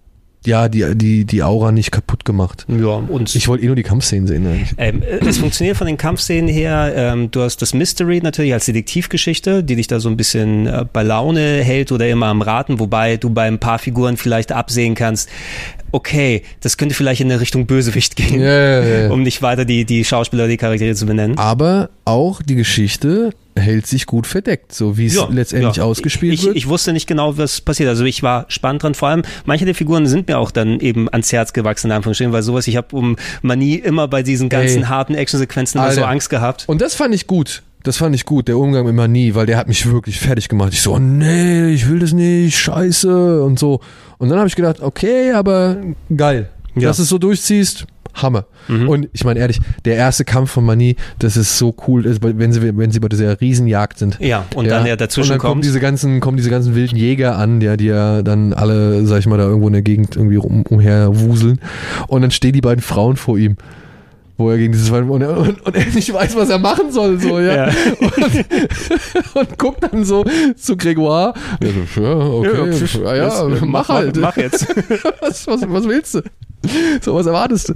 ja die, die, die Aura nicht kaputt gemacht. Ja, und Ich wollte eh nur die Kampfszenen sehen eigentlich. Ähm, äh, es funktioniert von den Kampfszenen her. Ähm, du hast das Mystery natürlich als Detektivgeschichte, die dich da so ein bisschen äh, bei Laune hält oder immer am Raten, wobei du bei ein paar Figuren vielleicht absehen kannst, okay, das könnte vielleicht in eine Richtung Bösewicht gehen, Ja, ja, ja. um nicht weiter die, die Schauspieler, die Charaktere zu benennen. Aber auch die Geschichte hält sich gut verdeckt, so wie es Ja, letztendlich ja. ausgespielt ich, wird. Ich wusste nicht genau, was passiert. Also ich war spannend dran. Vor allem, manche der Figuren sind mir auch dann eben ans Herz gewachsen, in Anführungsstrichen, weil sowas, ich habe um Manie immer bei diesen ganzen Ey. harten Actionsequenzen so. Angst gehabt. Und das fand ich gut. Das fand ich gut, der Umgang mit Manie, weil der hat mich wirklich fertig gemacht. Ich so, nee, ich will das nicht, scheiße und so. Und dann habe ich gedacht, okay, aber geil. Ja. Dass du es so durchziehst, Hammer. Und ich meine ehrlich, der erste Kampf von Manie, das ist so cool, ist, wenn sie, wenn sie bei dieser Riesenjagd sind. Ja, und dann er dazwischen und dann kommen diese ganzen, kommen diese ganzen wilden Jäger an, ja, die ja dann alle, sag ich mal, da irgendwo in der Gegend irgendwie rum, umher wuseln. Und dann stehen die beiden Frauen vor ihm. Wo er gegen dieses und er, und, und er nicht weiß, was er machen soll, so, ja. Ja. Und, und guckt dann so zu Grégoire. Ja, okay, ja, ja, äh, mach, halt. Mach jetzt. was, was, was willst du? So, was erwartest du?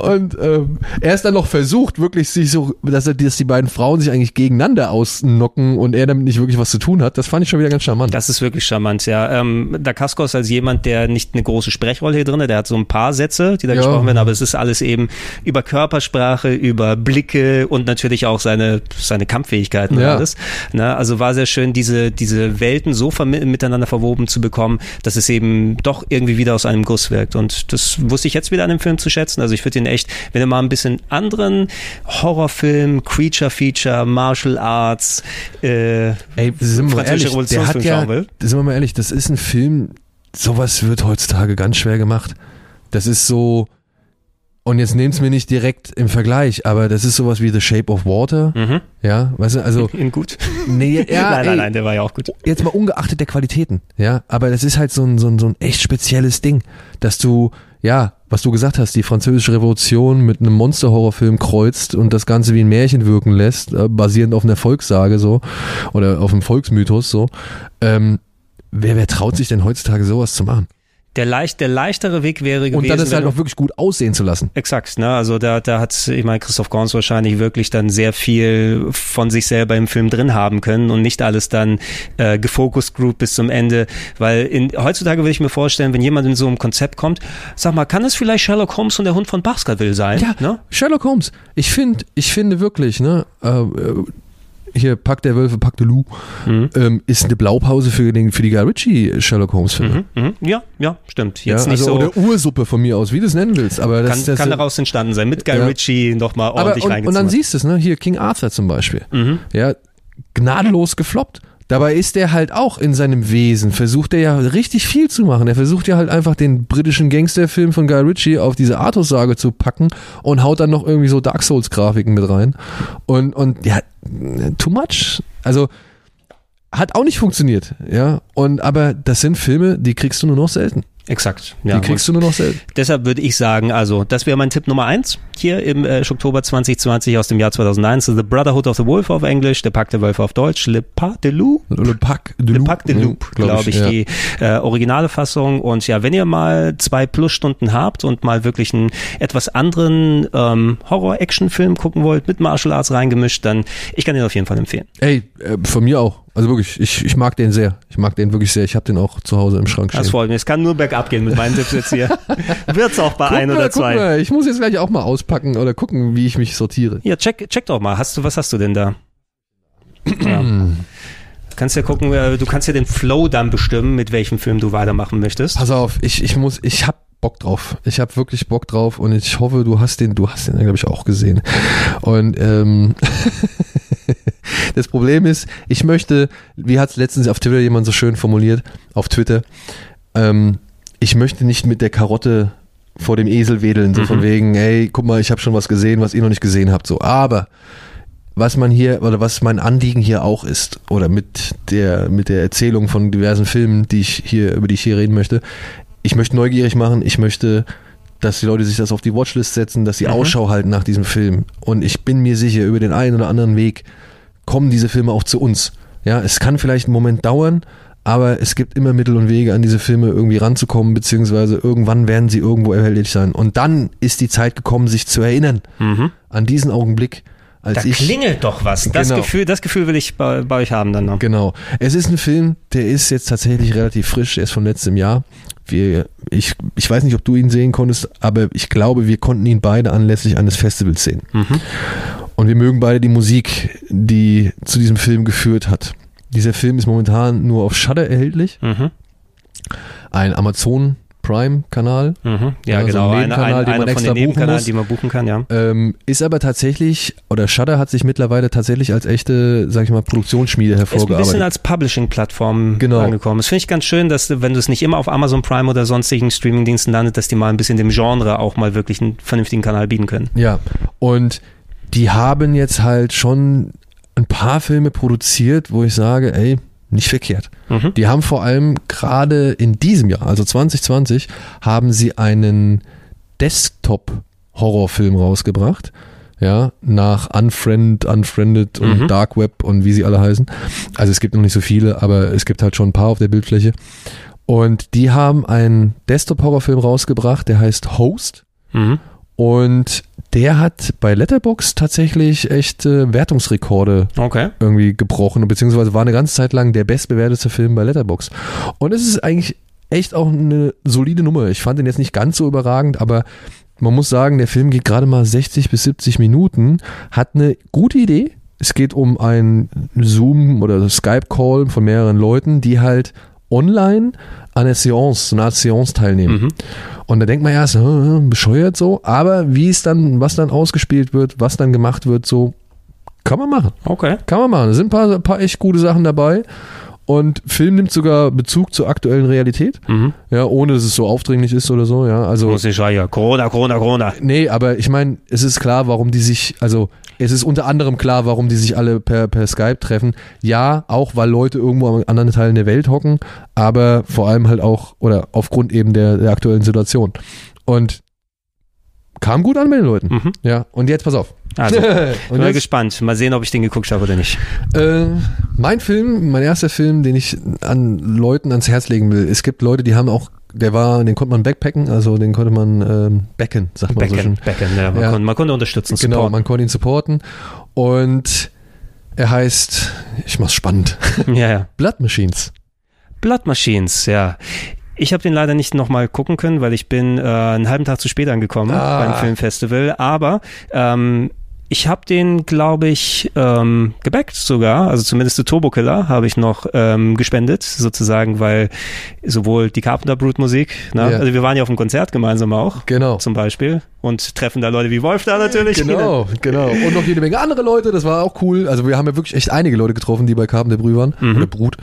Und ähm, er ist dann noch versucht, wirklich sich so, dass, er, dass die beiden Frauen sich eigentlich gegeneinander ausnocken und er damit nicht wirklich was zu tun hat. Das fand ich schon wieder ganz charmant. Das ist wirklich charmant, ja. Ähm, Dacascos als jemand, der nicht eine große Sprechrolle hier drin hat, der hat so ein paar Sätze, die da Ja. gesprochen werden, aber es ist alles eben über Körpersprache, über Blicke und natürlich auch seine, seine Kampffähigkeiten und Ja. alles. Na, also war sehr schön, diese, diese Welten so miteinander verwoben zu bekommen, dass es eben doch irgendwie wieder aus einem Guss wirkt. Und das wusste ich ich jetzt wieder an dem Film zu schätzen. Also ich würde ihn echt, wenn er mal ein bisschen anderen Horrorfilm, Creature-Feature, Martial Arts, äh, Ey, sind wir ehrlich, der hat ja, sind wir mal ehrlich, das ist ein Film, sowas wird heutzutage ganz schwer gemacht. Das ist so, und jetzt nehmt's mir nicht direkt im Vergleich, aber das ist sowas wie The Shape of Water, Mhm. ja, weißt du, also, In gut. nee, ja, nein, ey, nein, nein, der war ja auch gut. jetzt mal ungeachtet der Qualitäten, ja, aber das ist halt so ein, so ein, so ein echt spezielles Ding, dass du, ja, was du gesagt hast, die französische Revolution mit einem Monster-Horrorfilm kreuzt und das Ganze wie ein Märchen wirken lässt, äh, basierend auf einer Volkssage so, oder auf einem Volksmythos so, ähm, wer, wer traut sich denn heutzutage sowas zu machen? Der, leicht, der leichtere Weg wäre gewesen. Und dann ist halt noch wirklich gut aussehen zu lassen. Exakt, ne? Also da, da hat, ich meine, Christoph Gans wahrscheinlich wirklich dann sehr viel von sich selber im Film drin haben können und nicht alles dann äh, gefocust group bis zum Ende. Weil in, heutzutage würde ich mir vorstellen, wenn jemand in so einem Konzept kommt, sag mal, kann es vielleicht Sherlock Holmes und der Hund von Baskerville sein? Ja, Ne? Sherlock Holmes. Ich finde, ich finde wirklich, ne, äh, äh, hier Pack der Wölfe, Pack de Lou, Mhm. ähm, ist eine Blaupause für, den, für die Guy Ritchie Sherlock Holmes Filme. Mhm, mhm. Ja, ja, stimmt. Ja, Jetzt nicht also, so. Oder Ursuppe von mir aus, wie du es nennen willst. Aber das, kann, das, kann daraus entstanden sein. Mit Guy Ja. Ritchie nochmal aber, ordentlich und, und dann siehst du es, ne? Hier King Arthur zum Beispiel. Mhm. Ja, gnadenlos gefloppt. Dabei ist er halt auch in seinem Wesen, versucht er ja richtig viel zu machen. Er versucht ja halt einfach den britischen Gangsterfilm von Guy Ritchie auf diese Artus-Sage zu packen und haut dann noch irgendwie so Dark Souls-Grafiken mit rein. Und, und ja, too much. Also hat auch nicht funktioniert, ja. Und aber das sind Filme, die kriegst du nur noch selten. Exakt. Ja, Die kriegst du nur noch selten. Deshalb würde ich sagen, also das wäre mein Tipp Nummer eins hier im äh, Oktober 2020 aus dem Jahr 2001. The Brotherhood of the Wolf auf Englisch, der Pakt der Wölfe auf Deutsch, Le Pas de Loup. Le Pack de Le Loup, Pack de Loup, glaube ich, ja. die äh, originale Fassung. Und ja, wenn ihr mal zwei Plusstunden habt und mal wirklich einen etwas anderen ähm, Horror-Action-Film gucken wollt, mit Martial Arts reingemischt, dann ich kann den auf jeden Fall empfehlen. Ey, äh, von mir auch. Also wirklich, ich, ich mag den sehr. Ich mag den wirklich sehr. Ich habe den auch zu Hause im Schrank stehen. Das freut mich. Es kann nur bergab gehen mit meinen Tipps jetzt hier. Wird's auch bei Guck ein mal, oder zwei. mal, ich muss jetzt gleich auch mal auspacken oder gucken, wie ich mich sortiere. Ja, check, check doch mal. Hast du, was hast du denn da? ja. Kannst ja gucken, äh, du kannst ja den Flow dann bestimmen, mit welchem Film du weitermachen möchtest. Pass auf, ich, ich muss, ich hab Bock drauf. Ich hab wirklich Bock drauf und ich hoffe, du hast den, du hast den, glaube ich, auch gesehen. Und ähm, das Problem ist, ich möchte, wie hat es letztens auf Twitter jemand so schön formuliert, auf Twitter, ähm, ich möchte nicht mit der Karotte vor dem Esel wedeln, so Mhm. von wegen, hey, guck mal, ich habe schon was gesehen, was ihr noch nicht gesehen habt, so. Aber was man hier oder was mein Anliegen hier auch ist oder mit der mit der Erzählung von diversen Filmen, die ich hier über die ich hier reden möchte, ich möchte neugierig machen, ich möchte, dass die Leute sich das auf die Watchlist setzen, dass sie Mhm. Ausschau halten nach diesem Film und ich bin mir sicher, über den einen oder anderen Weg kommen diese Filme auch zu uns. Ja, es kann vielleicht einen Moment dauern, aber es gibt immer Mittel und Wege, an diese Filme irgendwie ranzukommen, beziehungsweise irgendwann werden sie irgendwo erhältlich sein. Und dann ist die Zeit gekommen, sich zu erinnern Mhm. an diesen Augenblick, als Da ich klingelt doch was. Das, Genau. Gefühl, das Gefühl will ich bei, bei euch haben dann noch. Genau. Es ist ein Film, der ist jetzt tatsächlich relativ frisch, der ist von letztem Jahr. Wir, ich, ich weiß nicht, ob du ihn sehen konntest, aber ich glaube, wir konnten ihn beide anlässlich eines Festivals sehen. Mhm. Und wir mögen beide die Musik, die zu diesem Film geführt hat. Dieser Film ist momentan nur auf Shudder erhältlich, Mhm. ein Amazon Prime Kanal. Mhm. Ja, Ja, so genau. ein Eine, Nebenkanal, ein, den man einer von extra den buchen muss. die man buchen kann, ja. Ähm, ist aber tatsächlich, oder Shudder hat sich mittlerweile tatsächlich als echte, sag ich mal, Produktionsschmiede Ist ein bisschen hervorgearbeitet. als Publishing-Plattform Genau. angekommen. Das finde ich ganz schön, dass wenn du es nicht immer auf Amazon Prime oder sonstigen Streamingdiensten landet, dass die mal ein bisschen dem Genre auch mal wirklich einen vernünftigen Kanal bieten können. Ja, und die haben jetzt halt schon ein paar Filme produziert, wo ich sage, ey, nicht verkehrt. Mhm. Die haben vor allem gerade in diesem Jahr, also 2020, haben sie einen Desktop-Horrorfilm rausgebracht. Ja, nach Unfriend, Unfriended und Mhm. Dark Web und wie sie alle heißen. Also es gibt noch nicht so viele, aber es gibt halt schon ein paar auf der Bildfläche. Und die haben einen Desktop-Horrorfilm rausgebracht, der heißt Host. Mhm. Und der hat bei Letterbox tatsächlich echt äh, Wertungsrekorde Okay. irgendwie gebrochen, beziehungsweise war eine ganze Zeit lang der bestbewertete Film bei Letterbox. Und es ist eigentlich echt auch eine solide Nummer. Ich fand den jetzt nicht ganz so überragend, aber man muss sagen, der Film geht gerade mal 60 bis 70 Minuten, hat eine gute Idee. Es geht um einen Zoom- oder Skype-Call von mehreren Leuten, die halt online an der Seance, so einer Art Seance teilnehmen. Mhm. Und da denkt man erst, äh, bescheuert so, aber wie es dann, was dann ausgespielt wird, was dann gemacht wird, so kann man machen. Okay. Kann man machen. Es sind ein paar, ein paar echt gute Sachen dabei. Und Film nimmt sogar Bezug zur aktuellen Realität, Mhm. ja, ohne dass es so aufdringlich ist oder so, ja. Also Muss ich ja, Corona, Corona, Corona. Nee, aber ich meine, es ist klar, warum die sich, also es ist unter anderem klar, warum die sich alle per, per Skype treffen. Ja, auch weil Leute irgendwo an anderen Teilen der Welt hocken, aber vor allem halt auch, oder aufgrund eben der, der aktuellen Situation. Und kam gut an bei den Leuten. Mhm. Ja, und jetzt pass auf. Also, bin und mal gespannt. Mal sehen, ob ich den geguckt habe oder nicht. äh, mein Film, mein erster Film, den ich an Leuten ans Herz legen will. Es gibt Leute, die haben auch, der war, den konnte man backpacken, also den konnte man ähm, backen, sagt man so schön. Backend, ja. Man, Ja. Konnte, man konnte unterstützen, Genau, supporten. man konnte ihn supporten. Und er heißt, ich mach's spannend, Ja, ja. Blood Machines. Blood Machines, ja. Ich habe den leider nicht nochmal gucken können, weil ich bin äh, einen halben Tag zu spät angekommen Ah. beim Filmfestival. Aber ähm, ich habe den, glaube ich, ähm, gebackt sogar. Also zumindest die Turbo Killer habe ich noch ähm, gespendet, sozusagen, weil sowohl die Carpenter Brut Musik, ne? Ja. also wir waren ja auf dem Konzert gemeinsam auch, Genau. zum Beispiel, und treffen da Leute wie Wolf da natürlich. Genau, genau. Und noch jede Menge andere Leute, das war auch cool. Also wir haben ja wirklich echt einige Leute getroffen, die bei Carpenter Brü waren. Mhm. Oder Brut.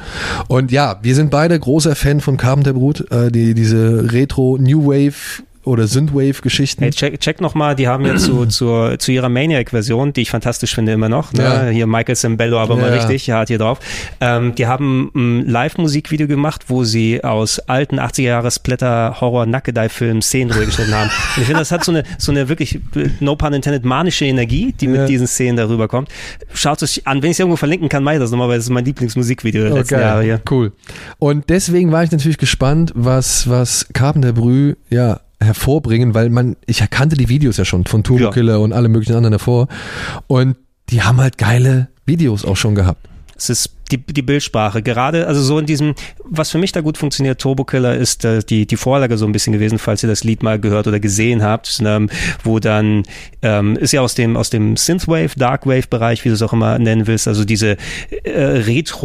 Und ja, wir sind beide großer Fan von Carpenter Brut. Äh, die, diese Retro New Wave oder Synthwave-Geschichten. Hey, check, check nochmal, die haben ja zu, zur, zu ihrer Maniac-Version, die ich fantastisch finde immer noch, ne? Ja. hier Michael Sembello aber mal Ja. richtig, hart hier drauf, ähm, die haben ein Live-Musikvideo gemacht, wo sie aus alten 80er-Jahres-Splatter-Horror-Nackedei-Filmen Szenen drüber geschnitten haben. Und ich finde, das hat so eine, so eine wirklich, no pun intended, manische Energie, die mit Ja. diesen Szenen darüber kommt. Schaut es euch an, wenn ich es irgendwo verlinken kann, mache ich das nochmal, weil das ist mein Lieblingsmusikvideo der Oh, letzten. Jahre hier. Cool. Und deswegen war ich natürlich gespannt, was, was Carpenter Brü, ja, hervorbringen, weil man, ich kannte die Videos ja schon von Turbo Ja. Killer und alle möglichen anderen davor. Und die haben halt geile Videos auch schon gehabt. Es ist die, die Bildsprache. Gerade, also so in diesem, was für mich da gut funktioniert, Turbo Killer ist äh, die, die Vorlage so ein bisschen gewesen, falls ihr das Lied mal gehört oder gesehen habt, ähm, wo dann, ähm, ist ja aus dem, aus dem Synthwave, Darkwave-Bereich, wie du es auch immer nennen willst, also diese äh,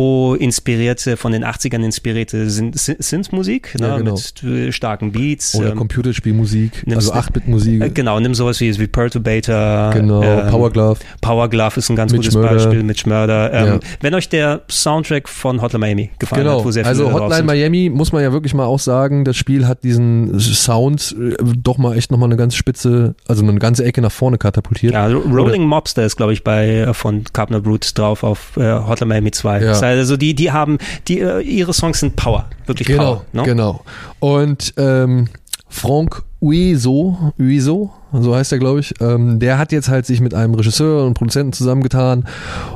Retro-inspirierte, von den 80ern inspirierte Syn- Syn- Synth-Musik, ne, Ja, genau. mit äh, starken Beats. Oder ähm, Computerspielmusik, also 8-Bit-Musik. äh, genau, nimm sowas wie, wie Perturbator. genau, ähm, Power Glove. Power Glove ist ein ganz Mitch gutes Murder. Beispiel, Mitch Murder. Ähm, Ja. Wenn euch der Soundtrack von Hotline Miami gefallen Genau, hat, wo sehr also Hotline sind. Miami muss man ja wirklich mal auch sagen, das Spiel hat diesen Sound äh, doch mal echt nochmal eine ganz spitze, also eine ganze Ecke nach vorne katapultiert. Ja, Rolling Mobster ist, glaube ich, bei äh, von Carpenter Brute drauf auf äh, Hotline Miami 2. Ja. Also die, die haben, die, äh, ihre Songs sind Power, wirklich Genau, Power. Ne? genau. Und ähm, Franck Uiso, Uiso, so heißt er, glaube ich, ähm, der hat jetzt halt sich mit einem Regisseur und Produzenten zusammengetan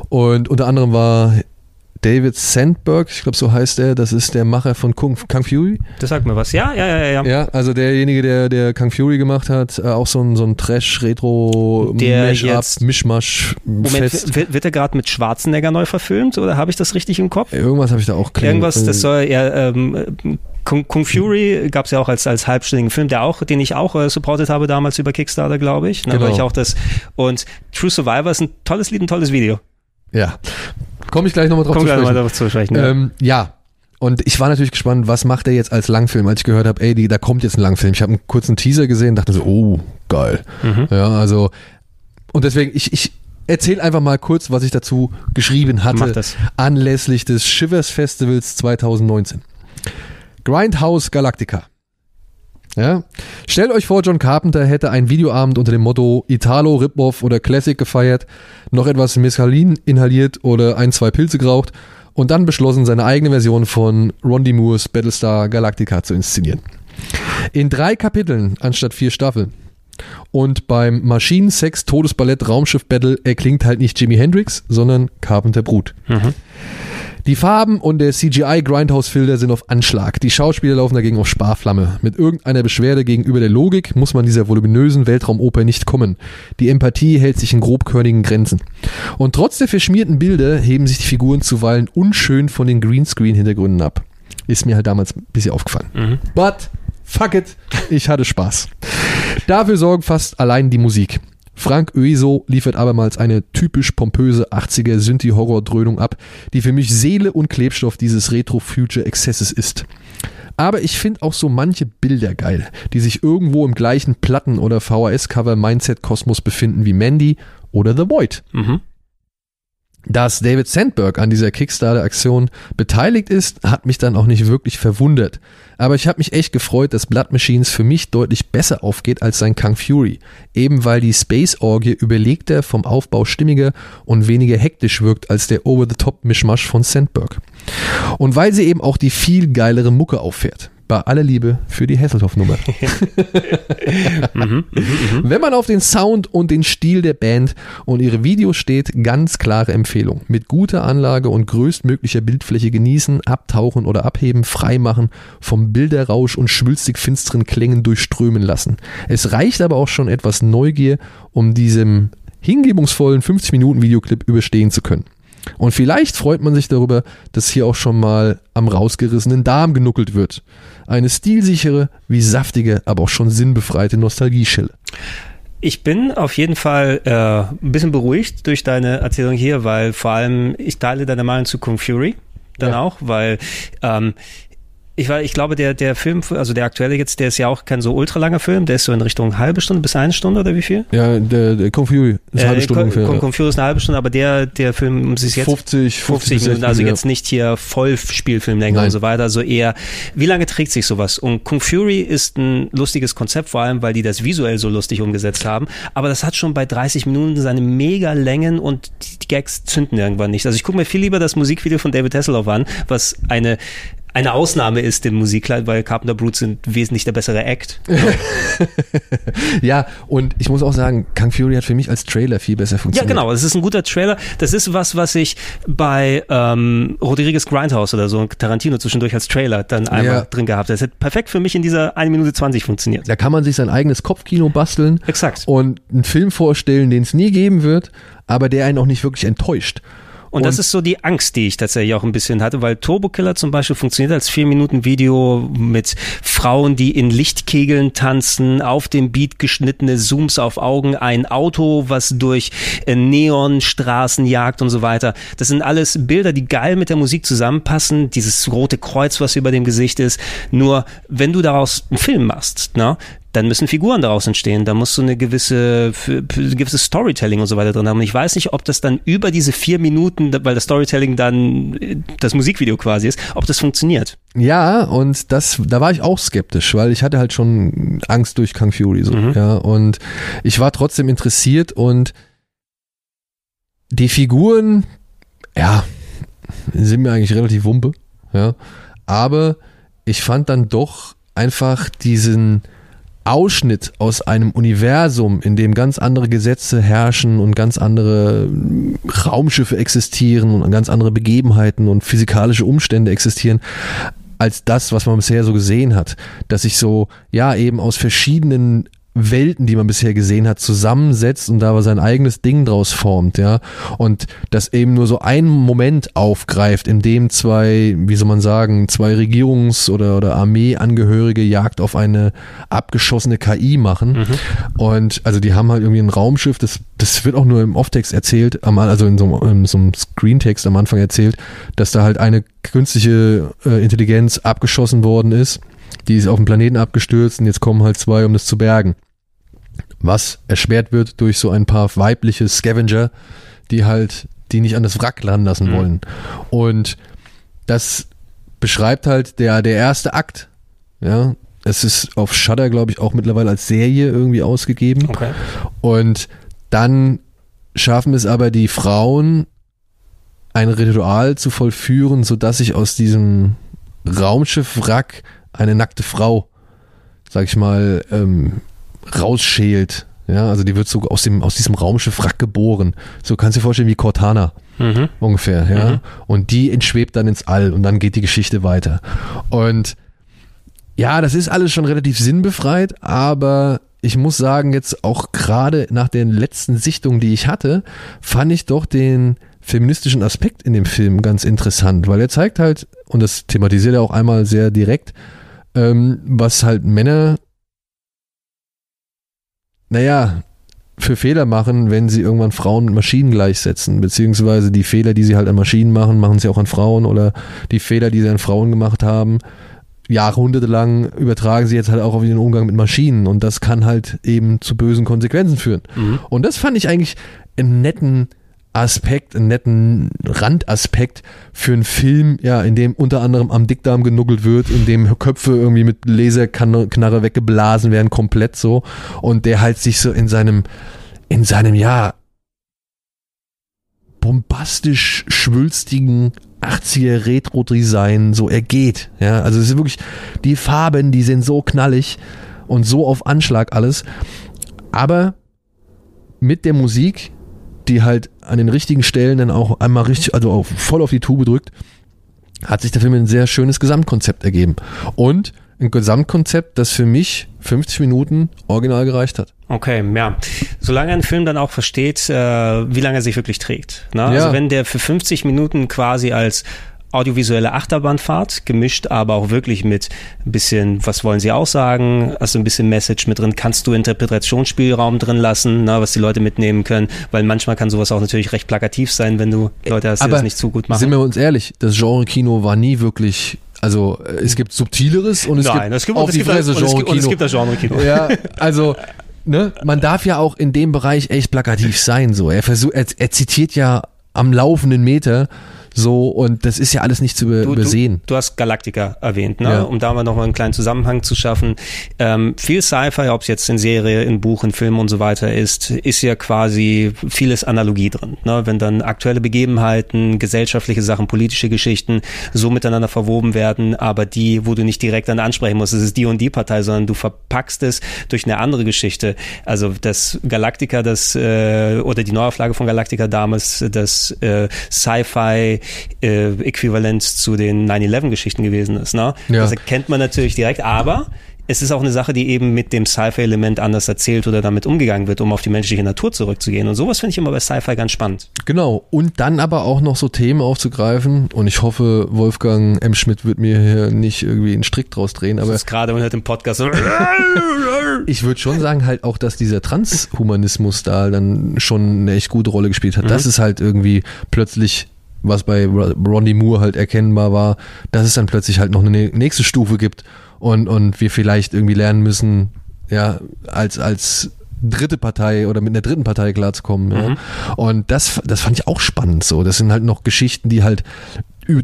und unter anderem war David Sandberg, ich glaube so heißt er, das ist der Macher von Kung, Kung Fury. Das sagt mir was. Ja, ja, ja, ja. ja. Also derjenige, der, der Kung Fury gemacht hat, äh, auch so ein, so ein Trash-Retro, Der Mash-up, jetzt- Mischmasch, Moment, wird, wird er gerade mit Schwarzenegger neu verfilmt oder habe ich das richtig im Kopf? Irgendwas habe ich da auch klingen- Irgendwas, das soll ja, ähm, Kung, Kung Fury gab es ja auch als, als halbstündigen Film, der auch, den ich auch äh, supportet habe damals über Kickstarter, glaube ich. Ne, Genau. ich auch das, und True Survivor ist ein tolles Lied, ein tolles Video. Ja, komme ich gleich nochmal drauf Kommen zu wir mal sprechen. darauf zu sprechen. Ja. Ähm, ja. Und ich war natürlich gespannt, was macht er jetzt als Langfilm, als ich gehört habe, ey, die, da kommt jetzt ein Langfilm. Ich habe einen kurzen Teaser gesehen, dachte so, oh, geil. Mhm. Ja, also, und deswegen, ich, ich erzähle einfach mal kurz, was ich dazu geschrieben hatte, das. anlässlich des Shivers Festivals 2019. Grindhouse Galactica. Ja? Stellt euch vor, John Carpenter hätte einen Videoabend unter dem Motto Italo, Rip-Off oder Classic gefeiert, noch etwas Mescalin inhaliert oder ein, zwei Pilze geraucht und dann beschlossen, seine eigene Version von Rondi Moores Battlestar Galactica zu inszenieren. In drei Kapiteln anstatt vier Staffeln. Und beim Maschinensex Todesballett Raumschiff Battle erklingt halt nicht Jimi Hendrix, sondern Carpenter Brut. Mhm. Die Farben und der CGI Grindhouse Filter sind auf Anschlag. Die Schauspieler laufen dagegen auf Sparflamme. Mit irgendeiner Beschwerde gegenüber der Logik muss man dieser voluminösen Weltraumoper nicht kommen. Die Empathie hält sich in grobkörnigen Grenzen. Und trotz der verschmierten Bilder heben sich die Figuren zuweilen unschön von den Greenscreen-Hintergründen ab. Ist mir halt damals ein bisschen aufgefallen. Mhm. But fuck it, ich hatte Spaß. Dafür sorgen fast allein die Musik. Frank Oeso liefert abermals eine typisch pompöse 80er Synthi-Horror-Dröhnung ab, die für mich Seele und Klebstoff dieses Retro-Future-Exzesses ist. Aber ich finde auch so manche Bilder geil, die sich irgendwo im gleichen Platten- oder VHS-Cover-Mindset-Kosmos befinden wie Mandy oder The Void. Mhm. Dass David Sandberg an dieser Kickstarter-Aktion beteiligt ist, hat mich dann auch nicht wirklich verwundert. Aber ich habe mich echt gefreut, dass Blood Machines für mich deutlich besser aufgeht als sein Kung Fury. Eben weil die Space-Orgie überlegter, vom Aufbau stimmiger und weniger hektisch wirkt als der Over-the-Top-Mischmasch von Sandberg. Und weil sie eben auch die viel geilere Mucke auffährt. Bei aller Liebe für die Hasselhoff-Nummer. Wenn man auf den Sound und den Stil der Band und ihre Videos steht, ganz klare Empfehlung. Mit guter Anlage und größtmöglicher Bildfläche genießen, abtauchen oder abheben, freimachen, vom Bilderrausch und schwülstig finsteren Klängen durchströmen lassen. Es reicht aber auch schon etwas Neugier, um diesem hingebungsvollen 50 Minuten Videoclip überstehen zu können. Und vielleicht freut man sich darüber, dass hier auch schon mal am rausgerissenen Darm genuckelt wird. Eine stilsichere, wie saftige, aber auch schon sinnbefreite Nostalgieschille. Ich bin auf jeden Fall äh, ein bisschen beruhigt durch deine Erzählung hier, weil vor allem ich teile deine Meinung zu Kung Fury dann Ja. auch, weil ähm, ich, war, ich glaube, der, der Film, also der aktuelle jetzt, der ist ja auch kein so ultra langer Film, der ist so in Richtung halbe Stunde bis eine Stunde oder wie viel? Ja, der, der Kung Fury ist eine halbe Stunde Kung, ungefähr. Kung, Kung Fury ist eine halbe Stunde, aber der, der Film sich jetzt 50, 50 Minuten, also jetzt nicht hier Vollspielfilmlänge Nein. und so weiter, also eher, wie lange trägt sich sowas? Und Kung Fury ist ein lustiges Konzept, vor allem, weil die das visuell so lustig umgesetzt haben, aber das hat schon bei 30 Minuten seine mega Längen und die Gags zünden irgendwann nicht. Also ich gucke mir viel lieber das Musikvideo von David Hasselhoff an, was eine eine Ausnahme ist im Musikleid, weil Carpenter Brutes sind wesentlich der bessere Act. Ja, und ich muss auch sagen, Kung Fury hat für mich als Trailer viel besser Ja, funktioniert. genau. Das ist ein guter Trailer. Das ist was, was ich bei ähm, Rodriguez Grindhouse oder so Tarantino zwischendurch als Trailer dann einmal Ja. drin gehabt. Das hätte perfekt für mich in dieser 1 Minute 20 funktioniert. Da kann man sich sein eigenes Kopfkino basteln Exakt. und einen Film vorstellen, den es nie geben wird, aber der einen auch nicht wirklich enttäuscht. Und das ist so die Angst, die ich tatsächlich auch ein bisschen hatte, weil Turbo Killer zum Beispiel funktioniert als 4 Minuten Video mit Frauen, die in Lichtkegeln tanzen, auf dem Beat geschnittene Zooms auf Augen, ein Auto, was durch äh, Neonstraßen jagt und so weiter. Das sind alles Bilder, die geil mit der Musik zusammenpassen, dieses rote Kreuz, was über dem Gesicht ist. Nur wenn du daraus einen Film machst, ne, dann müssen Figuren daraus entstehen. Da musst du eine gewisse, gewisses Storytelling und so weiter drin haben. Und ich weiß nicht, ob das dann über diese vier Minuten, weil das Storytelling dann äh, das Musikvideo quasi ist, ob das funktioniert. Ja, und das, da war ich auch skeptisch, weil ich hatte halt schon Angst durch Kung Fury so, ja, und ich war trotzdem interessiert und die Figuren, ja, sind mir eigentlich relativ wumpe, ja, aber ich fand dann doch einfach diesen Ausschnitt aus einem Universum, in dem ganz andere Gesetze herrschen und ganz andere Raumschiffe existieren und ganz andere Begebenheiten und physikalische Umstände existieren, als das, was man bisher so gesehen hat. Dass sich so, ja, eben aus verschiedenen Welten, die man bisher gesehen hat, zusammensetzt und da sein eigenes Ding draus formt, ja. Und das eben nur so einen Moment aufgreift, in dem zwei, wie soll man sagen, zwei Regierungs- oder, oder Armeeangehörige Jagd auf eine abgeschossene KI machen. Und also die haben halt irgendwie ein Raumschiff, das, das wird auch nur im Off-Text erzählt, also in so, in so einem Screentext am Anfang erzählt, dass da halt eine künstliche äh, Intelligenz abgeschossen worden ist. Die ist auf dem Planeten abgestürzt und jetzt kommen halt zwei, um das zu bergen was erschwert wird durch so ein paar weibliche Scavenger, die halt, die nicht an das Wrack landen lassen wollen. Und das beschreibt halt der, der erste Akt. Ja, es ist auf Shudder, glaube ich, auch mittlerweile als Serie irgendwie ausgegeben. Okay. Und dann schaffen es aber die Frauen, ein Ritual zu vollführen, sodass sich aus diesem Raumschiff-Wrack eine nackte Frau, sag ich mal, ähm, rausschält. Ja, also die wird so aus dem, aus diesem Raumschiff-Wrack geboren. So kannst du dir vorstellen wie Cortana Mhm. ungefähr, ja. Und die entschwebt dann ins All und dann geht die Geschichte weiter. Und ja, das ist alles schon relativ sinnbefreit, aber ich muss sagen, jetzt auch gerade nach den letzten Sichtungen, die ich hatte, fand ich doch den feministischen Aspekt in dem Film ganz interessant, weil er zeigt halt, und das thematisiert er auch einmal sehr direkt, ähm, was halt Männer, naja, für Fehler machen, wenn sie irgendwann Frauen mit Maschinen gleichsetzen, beziehungsweise die Fehler, die sie halt an Maschinen machen, machen sie auch an Frauen oder die Fehler, die sie an Frauen gemacht haben, jahrhundertelang übertragen sie jetzt halt auch auf den Umgang mit Maschinen und das kann halt eben zu bösen Konsequenzen führen. Mhm. Und das fand ich eigentlich einen netten Aspekt, einen netten Randaspekt für einen Film, ja, in dem unter anderem am Dickdarm genuggelt wird, in dem Köpfe irgendwie mit Laserknarre weggeblasen werden, komplett so. Und der halt sich so in seinem, in seinem, ja, bombastisch schwülstigen 80er Retro-Design so ergeht. Ja, also es ist wirklich, die Farben, die sind so knallig und so auf Anschlag alles. Aber mit der Musik, die halt an den richtigen Stellen dann auch einmal richtig, also auch voll auf die Tube drückt, hat sich der Film ein sehr schönes Gesamtkonzept ergeben. Und ein Gesamtkonzept, das für mich 50 Minuten original gereicht hat. Okay, ja. Solange ein Film dann auch versteht, äh, wie lange er sich wirklich trägt. Ne? Also Ja. wenn der für 50 Minuten quasi als audiovisuelle Achterbahnfahrt, gemischt aber auch wirklich mit ein bisschen, was wollen sie aussagen, also ein bisschen Message mit drin, kannst du Interpretationsspielraum drin lassen, ne, was die Leute mitnehmen können, weil manchmal kann sowas auch natürlich recht plakativ sein, wenn du Leute hast, die das nicht zu gut machen. sind wir uns ehrlich, das Genre-Kino war nie wirklich, also äh, es gibt subtileres und es Nein, gibt es gibt, auf es die gibt, Fresse es gibt, und es gibt das Genre-Kino. Ja, also ne, man darf ja auch in dem Bereich echt plakativ sein. So, er versucht, er, er zitiert ja am laufenden Meter so und das ist ja alles nicht zu Du, übersehen. du, du hast Galactica erwähnt, ne? Ja. um da mal nochmal einen kleinen Zusammenhang zu schaffen. Ähm, viel Sci-Fi, ob es jetzt in Serie, in Buch, in Film und so weiter ist, ist ja quasi vieles Analogie drin. Ne? Wenn dann aktuelle Begebenheiten, gesellschaftliche Sachen, politische Geschichten so miteinander verwoben werden, aber die, wo du nicht direkt dann ansprechen musst, es ist die und die Partei, sondern du verpackst es durch eine andere Geschichte. Also das Galactica, das äh, oder die Neuauflage von Galactica damals, das äh, Sci-Fi äh, Äquivalent zu den 9-11-Geschichten gewesen ist. Ne? Ja. Das erkennt man natürlich direkt, aber es ist auch eine Sache, die eben mit dem Sci-Fi-Element anders erzählt oder damit umgegangen wird, um auf die menschliche Natur zurückzugehen. Und sowas finde ich immer bei Sci-Fi ganz spannend. Genau. Und dann aber auch noch so Themen aufzugreifen. Und ich hoffe, Wolfgang M. Schmidt wird mir hier nicht irgendwie einen Strick draus drehen. Aber Das ist gerade und hört im Podcast ich würde schon sagen halt auch, dass dieser Transhumanismus da dann schon eine echt gute Rolle gespielt hat. Das ist halt irgendwie plötzlich was bei Ronnie Moore halt erkennbar war, dass es dann plötzlich halt noch eine nächste Stufe gibt und, und wir vielleicht irgendwie lernen müssen, ja, als, als dritte Partei oder mit einer dritten Partei klarzukommen. Ja. Und das, das fand ich auch spannend so. Das sind halt noch Geschichten, die halt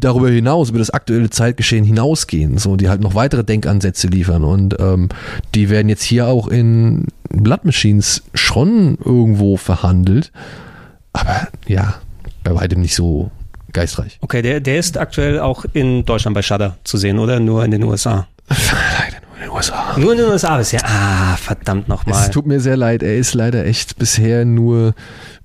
darüber hinaus, über das aktuelle Zeitgeschehen hinausgehen, so, die halt noch weitere Denkansätze liefern. Und ähm, die werden jetzt hier auch in Blood Machines schon irgendwo verhandelt. Aber ja, bei weitem nicht so geistreich. Okay, der, der ist aktuell auch in Deutschland bei Shudder zu sehen, oder? Nur in den USA. Leider nur in den USA. Nur in den USA bisher. Ah, verdammt Es nochmal. tut mir sehr leid, er ist leider echt bisher nur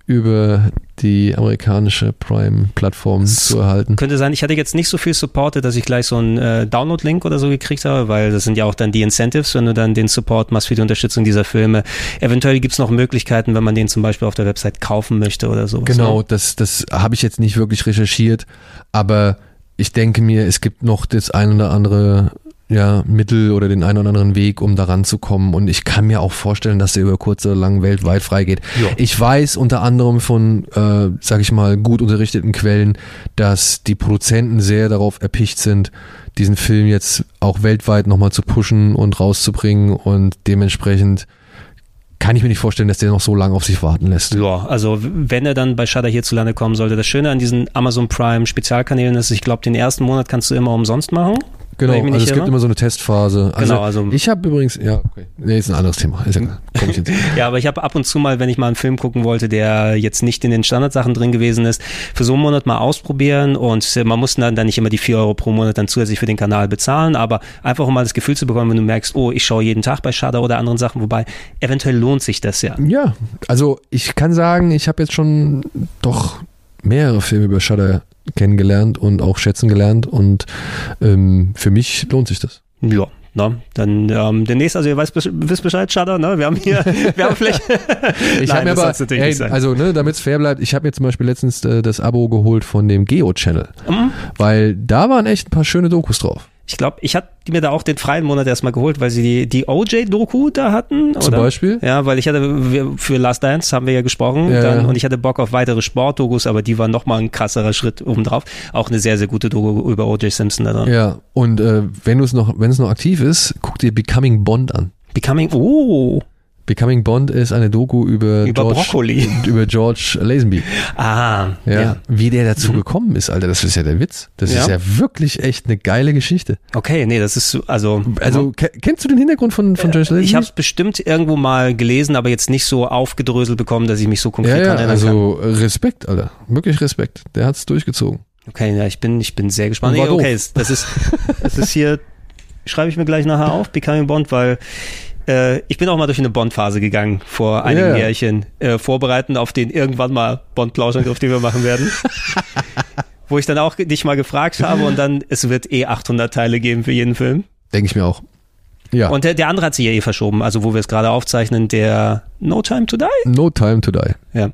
über die amerikanische Prime-Plattform zu erhalten. Könnte sein, ich hatte jetzt nicht so viel supportet, dass ich gleich so einen äh, Download-Link oder so gekriegt habe, weil das sind ja auch dann die Incentives, wenn du dann den Support machst für die Unterstützung dieser Filme. Eventuell gibt's noch Möglichkeiten, wenn man den zum Beispiel auf der Website kaufen möchte oder so. Genau, das, das habe ich jetzt nicht wirklich recherchiert, aber ich denke mir, es gibt noch das ein oder andere ja, Mittel oder den einen oder anderen Weg, um daran zu kommen. Und ich kann mir auch vorstellen, dass der über kurz oder lang weltweit freigeht. Ja. Ich weiß unter anderem von, äh, sag ich mal, gut unterrichteten Quellen, dass die Produzenten sehr darauf erpicht sind, diesen Film jetzt auch weltweit nochmal zu pushen und rauszubringen. Und dementsprechend kann ich mir nicht vorstellen, dass der noch so lange auf sich warten lässt. Ja, also wenn er dann bei Shudder hierzulande kommen sollte, das Schöne an diesen Amazon Prime Spezialkanälen ist, ich glaube, den ersten Monat kannst du immer umsonst machen. Genau, also es gibt irre. immer so eine Testphase. Also Genau, also- ich habe übrigens, ja, okay. Nee, ist ein anderes Thema. Ist ja. Komm ich jetzt. Ja, aber ich habe ab und zu mal, wenn ich mal einen Film gucken wollte, der jetzt nicht in den Standardsachen drin gewesen ist, für so einen Monat mal ausprobieren und man muss dann, dann nicht immer die 4 Euro pro Monat dann zusätzlich für den Kanal bezahlen, aber einfach um mal das Gefühl zu bekommen, wenn du merkst, oh, ich schaue jeden Tag bei Shudder oder anderen Sachen, wobei eventuell lohnt sich das ja. Ja, also ich kann sagen, ich habe jetzt schon doch mehrere Filme über Shudder kennengelernt und auch schätzen gelernt und ähm, für mich lohnt sich das. Ja. Ne? Dann ähm, demnächst, also ihr weißt, wisst Bescheid, Shudder, ne? Wir haben hier, wir haben vielleicht. Ich habe mir aber, soll's natürlich ey, nicht sein. also ne, damit es fair bleibt, ich habe mir zum Beispiel letztens äh, das Abo geholt von dem Geo-Channel, Mhm. weil da waren echt ein paar schöne Dokus drauf. Ich glaube, ich hatte mir da auch den freien Monat erstmal geholt, weil sie die, die OJ-Doku da hatten. Zum oder? Beispiel? Ja, weil ich hatte, wir, für Last Dance haben wir ja gesprochen Ja, dann, ja. und ich hatte Bock auf weitere Sportdokus, aber die waren nochmal ein krasserer Schritt obendrauf. Auch eine sehr, sehr gute Doku über OJ Simpson da drin. Ja, und äh, wenn es noch, wenn es noch aktiv ist, guck dir Becoming Bond an. Becoming, oh, Becoming Bond ist eine Doku über, Über George, Brokkoli. über George Lazenby. ah, Ja. ja. Wie der dazu gekommen ist, Alter, das ist ja der Witz. Das Ja. ist ja wirklich echt eine geile Geschichte. Okay, nee, das ist so- also, Also, ke kennst du den Hintergrund von, von George Lazenby? ich habe es bestimmt irgendwo mal gelesen, aber jetzt nicht so aufgedröselt bekommen, dass ich mich so konkret ja, ja, erinnern kann. also Respekt, Alter. Wirklich Respekt. Der hat's durchgezogen. Okay, ja, ich bin, ich bin sehr gespannt. Nee, okay, doof. das ist, das ist hier, schreibe ich mir gleich nachher auf, Becoming Bond, weil äh, ich bin auch mal durch eine Bond-Phase gegangen vor einigen Ja. Jährchen, äh, vorbereitend auf den irgendwann mal Bond-Plauschangriff, den wir machen werden. Wo ich dann auch dich mal gefragt habe und dann, es wird eh 800 Teile geben für jeden Film. Denke ich mir auch. Ja. Und der, der andere hat sich ja eh verschoben, also wo wir es gerade aufzeichnen, der No Time to Die. no time to die. Ja.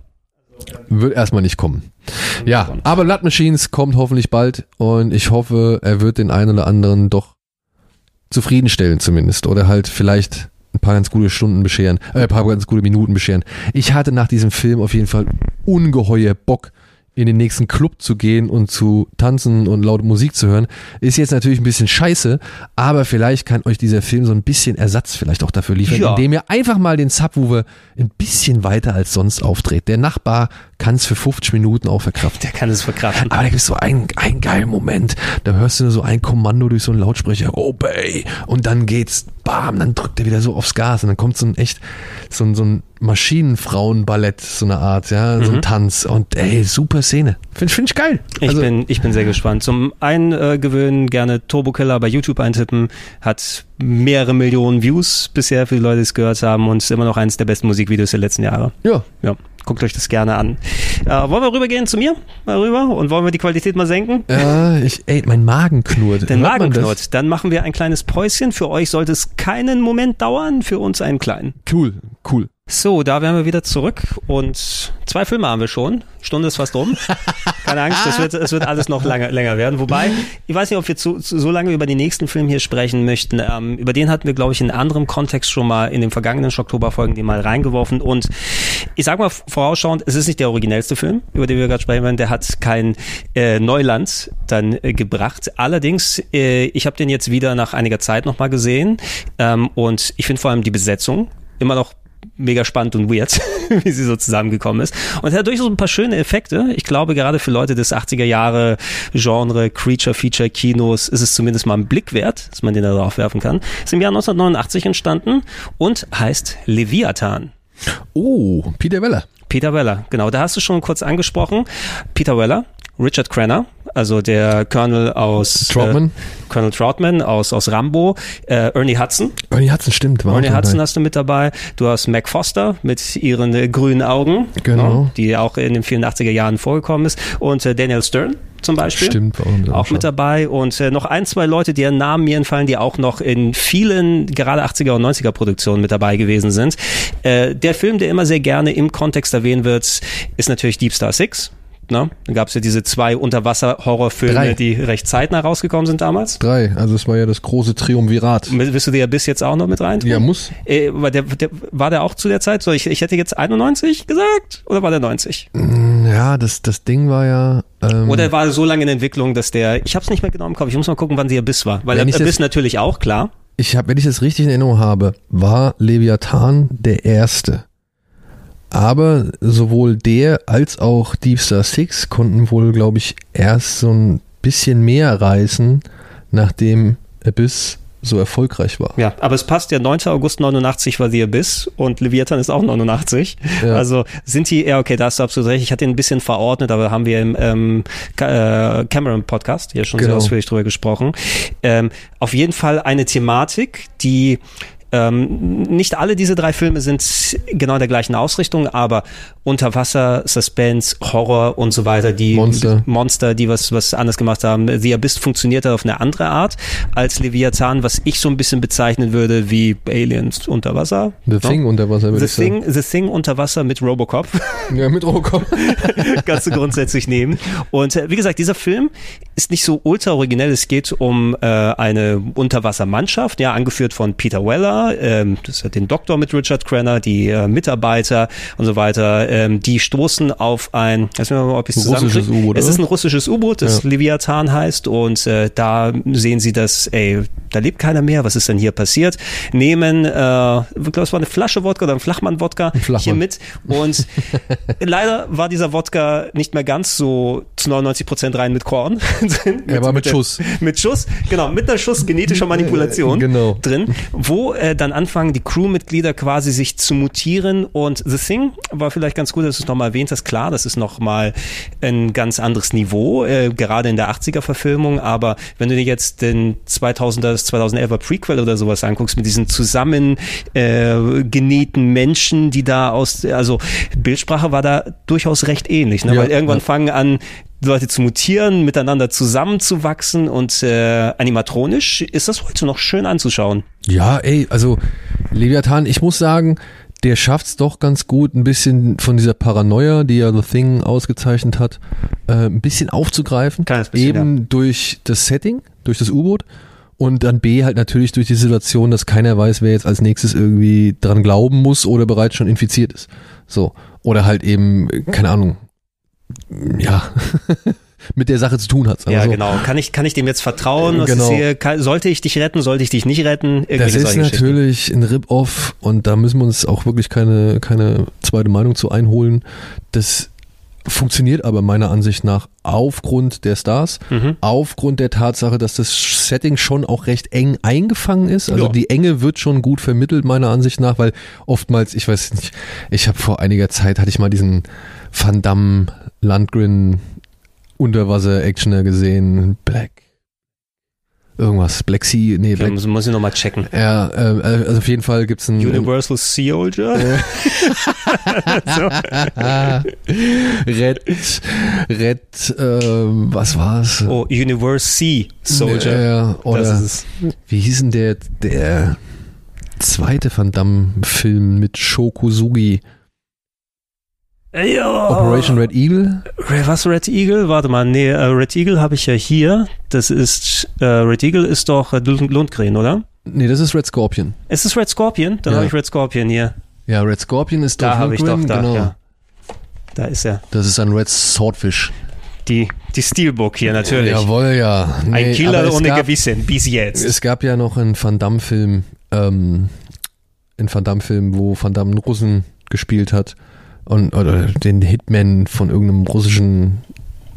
Wird erstmal nicht kommen. Ja, aber Blood Machines kommt hoffentlich bald und ich hoffe, er wird den einen oder anderen doch zufriedenstellen zumindest oder halt vielleicht paar ganz gute Stunden bescheren, äh, ein paar ganz gute Minuten bescheren. Ich hatte nach diesem Film auf jeden Fall ungeheuer Bock in den nächsten Club zu gehen und zu tanzen und laute Musik zu hören. Ist jetzt natürlich ein bisschen scheiße, aber vielleicht kann euch dieser Film so ein bisschen Ersatz vielleicht auch dafür liefern, Ja. indem ihr einfach mal den Subwoofer ein bisschen weiter als sonst aufdreht. Der Nachbar kann es für 50 Minuten auch verkraften. Der kann es verkraften. Aber da gibt es so einen, einen geilen Moment. Da hörst du nur so ein Kommando durch so einen Lautsprecher, Obey. Und dann geht's, bam, dann drückt er wieder so aufs Gas. Und dann kommt so ein echt, so ein, so ein Maschinenfrauenballett, so eine Art, ja, so ein Tanz. Und ey, super Szene. Finde find ich geil. Ich, Also, bin, ich bin sehr gespannt. Zum einen äh, gewöhnen gerne Turbo Killer bei YouTube eintippen, hat mehrere Millionen Views bisher für die Leute, die es gehört haben und ist immer noch eines der besten Musikvideos der letzten Jahre. Ja, Ja, guckt euch das gerne an. Äh, wollen wir rübergehen zu mir? Mal rüber und wollen wir die Qualität mal senken? ja, ich, ey, mein Magen knurrt. Man Magen knurrt. Dann machen wir ein kleines Päuschen. Für euch sollte es keinen Moment dauern, für uns einen kleinen. Cool, cool. So, da wären wir wieder zurück und zwei Filme haben wir schon. Stunde ist fast rum. Keine Angst, es wird, es wird alles noch lange, länger werden. Wobei, ich weiß nicht, ob wir zu, zu, so lange über den nächsten Film hier sprechen möchten. Ähm, über den hatten wir, glaube ich, in anderem Kontext schon mal in den vergangenen Schocktober-Folgen den mal reingeworfen. Und ich sag mal vorausschauend, es ist nicht der originellste Film, über den wir gerade sprechen werden. Der hat kein äh, Neuland dann äh, gebracht. Allerdings, äh, ich habe den jetzt wieder nach einiger Zeit nochmal gesehen. Ähm, und ich finde vor allem die Besetzung immer noch mega spannend und weird, wie sie so zusammengekommen ist. Und hat durchaus ein paar schöne Effekte. Ich glaube, gerade für Leute des 80er Jahre Genre, Creature-Feature-Kinos ist es zumindest mal ein Blick wert, dass man den da drauf werfen kann. Ist im Jahr 1989 entstanden und heißt Leviathan. Oh, Peter Weller. Peter Weller, genau, da hast du schon kurz angesprochen. Peter Weller, Richard Crenna, also der Colonel aus Troutman. Äh, Colonel Troutman aus, aus Rambo, äh, Ernie Hudson, Ernie Hudson, stimmt. War Ernie Hudson dabei. hast du mit dabei. Du hast Mac Foster mit ihren äh, grünen Augen, Genau. ja, die auch in den 84er Jahren vorgekommen ist. Und äh, Daniel Stern zum Beispiel. Stimmt, war auch mit dabei und äh, noch ein, zwei Leute, deren Namen mir entfallen, die auch noch in vielen gerade 80er und 90er Produktionen mit dabei gewesen sind. Äh, der Film, der immer sehr gerne im Kontext erwähnt wird, ist natürlich Deep Star Six. Ne? Da gab es ja diese zwei Unterwasser-Horrorfilme, die recht zeitnah rausgekommen sind damals. Drei, also es war ja das große Triumvirat. Willst du dir ja bis jetzt auch noch mit rein? Ja, muss. Äh, war, der, der, war der auch zu der Zeit? So, ich, ich hätte jetzt 91 gesagt oder war der 90? Ja, das, das Ding war ja. Ähm, Oder war so lange in Entwicklung, dass der, ich habe es nicht mehr genau im Kopf, ich muss mal gucken, wann die Abyss war. Weil Abyss das- natürlich auch, klar. ich habe, wenn ich das richtig in Erinnerung habe, war Leviathan der erste. Aber sowohl der als auch Deep Star Six konnten wohl, glaube ich, erst so ein bisschen mehr reißen, nachdem Abyss so erfolgreich war. Ja, aber es passt ja, 9. August 89 war The Abyss und Leviathan ist auch 89. Ja. Also sind die, ja okay, da hast du absolut recht, ich hatte ihn ein bisschen verordnet, aber haben wir im ähm, äh, Cameron-Podcast hier schon sehr Genau. ausführlich drüber gesprochen. Ähm, auf jeden Fall eine Thematik, die ähm, nicht alle diese drei Filme sind genau der gleichen Ausrichtung, aber Unterwasser, Suspense, Horror und so weiter, die Monster. Monster, die was, was anders gemacht haben. The Abyss funktioniert auf eine andere Art als Leviathan, was ich so ein bisschen bezeichnen würde wie Aliens unter Wasser. The No? Thing unter Wasser, würde The ich sagen. Thing, The Thing unter Wasser mit Robocop. Ja, mit Robocop. kannst du grundsätzlich nehmen. Und äh, wie gesagt, dieser Film ist nicht so ultra originell. Es geht um äh, eine Unterwassermannschaft, ja, angeführt von Peter Weller, ähm, das hat den Doktor mit Richard Crenner, die äh, Mitarbeiter und so weiter. Ähm, die stoßen auf ein, weiß nicht mal, ob ich es zusammenkriege. Es ist ein russisches U-Boot, das Ja. Leviathan heißt. Und äh, da sehen sie, dass, ey, da lebt keiner mehr. Was ist denn hier passiert? Nehmen, äh, ich glaube, es war eine Flasche Wodka oder ein Flachmann-Wodka Flachmann. hier mit. Und leider war dieser Wodka nicht mehr ganz so zu 99 Prozent rein mit Korn. drin. Er war mit der- Schuss. Mit Schuss, genau, mit einer Schuss genetischer Manipulation Genau. drin, wo äh, dann anfangen die Crewmitglieder quasi sich zu mutieren und The Thing war vielleicht ganz gut, dass du es nochmal erwähnt hast. Klar, das ist nochmal ein ganz anderes Niveau, äh, gerade in der 80er Verfilmung, aber wenn du dir jetzt den 2000er, das 2011er Prequel oder sowas anguckst, mit diesen zusammen äh, genähten Menschen, die da aus, also Bildsprache war da durchaus recht ähnlich, ne? Ja, weil irgendwann ja. fangen an, Leute zu mutieren, miteinander zusammenzuwachsen und äh, animatronisch ist das heute noch schön anzuschauen. Ja, ey, also Leviathan, ich muss sagen, der schafft's doch ganz gut, ein bisschen von dieser Paranoia, die ja The Thing ausgezeichnet hat, äh, ein bisschen aufzugreifen. Kleines bisschen, Eben durch das Setting, durch das U-Boot. Und dann B halt natürlich durch die Situation, dass keiner weiß, wer jetzt als nächstes irgendwie dran glauben muss oder bereits schon infiziert ist. So. Oder halt eben, keine Ahnung, ja, mit der Sache zu tun hat. Ja, so. genau. Kann ich, kann ich dem jetzt vertrauen? Was Genau. hier, kann, sollte ich dich retten? Sollte ich dich nicht retten? Das Irgendwelche ist natürlich ein Rip-Off und da müssen wir uns auch wirklich keine, keine zweite Meinung zu einholen. Das funktioniert aber meiner Ansicht nach aufgrund der Stars, Mhm. aufgrund der Tatsache, dass das Setting schon auch recht eng eingefangen ist. Also Ja. die Enge wird schon gut vermittelt meiner Ansicht nach, weil oftmals, ich weiß nicht, ich habe vor einiger Zeit hatte ich mal diesen Van Damme Landgren Unterwasser-Actioner gesehen, Black. Irgendwas, Black Sea, nee, Ja, Black muss, muss ich nochmal checken. ja, äh, also auf jeden Fall gibt's ein Universal Soldier? so. Red, Red, ähm, was war's? Oh, Universe Soldier. Ja, oder das ist es. wie hieß denn der, der zweite Van Damme-Film mit Shokuzugi? Ja. Operation Red Eagle? Was Red Eagle? Warte mal, nee, äh, Red Eagle habe ich ja hier. Das ist, äh, Red Eagle ist doch äh, Lund- Lundgren, oder? Nee, das ist Red Scorpion. Ist es Red Scorpion? Dann Ja. habe ich Red Scorpion hier. Ja, Red Scorpion ist Da habe ich doch, da, genau. ja. Da ist er. Das ist ein Red Swordfish. Die, die Steelbook hier natürlich. Jawohl, ja. Nee, Ein Killer ohne gab, Gewissen, bis jetzt. Es gab ja noch einen Van Damme-Film, ähm, einen Van Damme-Film, wo Van Damme einen Russen gespielt hat und oder den Hitman von irgendeinem russischen,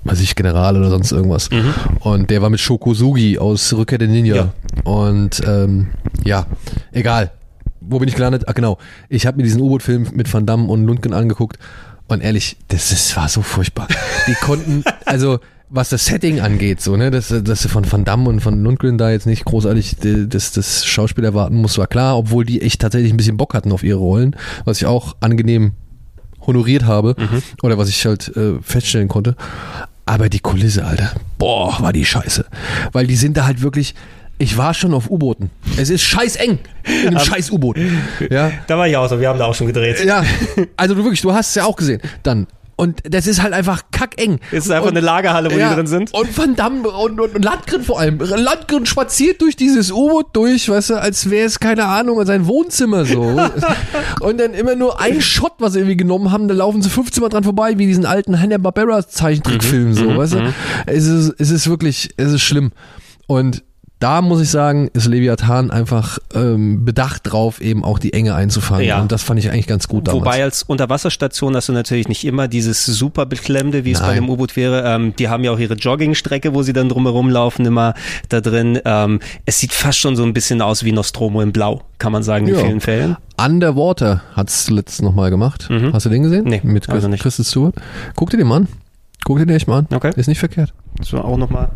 weiß ich, General oder sonst irgendwas. Mhm. Und der war mit Shokosugi aus Rückkehr der Ninja. Ja. Und ähm, ja, egal. Wo bin ich gelandet? Ah, genau. Ich habe mir diesen U-Boot-Film mit Van Damme und Lundgren angeguckt. Und ehrlich, das, das war so furchtbar. Die konnten, also was das Setting angeht, so, ne, dass, dass du von Van Damme und von Lundgren da jetzt nicht großartig die- das, das Schauspiel erwarten musst, war klar, obwohl die echt tatsächlich ein bisschen Bock hatten auf ihre Rollen, was ich auch angenehm honoriert habe oder was ich halt äh, feststellen konnte. Aber die Kulisse, Alter, boah, war die scheiße. Weil die sind da halt wirklich, ich war schon auf U-Booten. Es ist scheiß eng in einem scheiß U-Boot. Ja, Da war ich auch so, wir haben da auch schon gedreht. ja, also du wirklich, du hast es ja auch gesehen. Dann. Und das ist halt einfach kackeng. Es ist einfach und, eine Lagerhalle, wo ja, die drin sind. Und Van Damme und, und, und Landgren vor allem. Landgren spaziert durch dieses U-Boot durch, weißt du, als wäre es, keine Ahnung, sein Wohnzimmer so. und dann immer nur ein Shot, was sie irgendwie genommen haben, da laufen sie 15 Mal dran vorbei, wie diesen alten Hanna-Barbera Zeichentrickfilm, so, weißt du. Es ist, es ist wirklich, es ist schlimm. Und da muss ich sagen, ist Leviathan einfach ähm, bedacht drauf, eben auch die Enge einzufangen. Ja. Und das fand ich eigentlich ganz gut damals. Wobei als Unterwasserstation hast du natürlich nicht immer dieses super beklemmende, wie es bei Nein. dem U-Boot wäre. Ähm, die haben ja auch ihre Joggingstrecke, wo sie dann drumherum laufen, immer da drin. Ähm, es sieht fast schon so ein bisschen aus wie Nostromo in Blau, kann man sagen, in Ja. vielen Fällen. Underwater hat's letztens nochmal gemacht. Mhm. Hast du den gesehen? Nee, Mit also Chris, nicht. Kristen Stewart. Guck dir den mal an. Guck dir den echt mal an. Okay. Ist nicht verkehrt. So auch nochmal.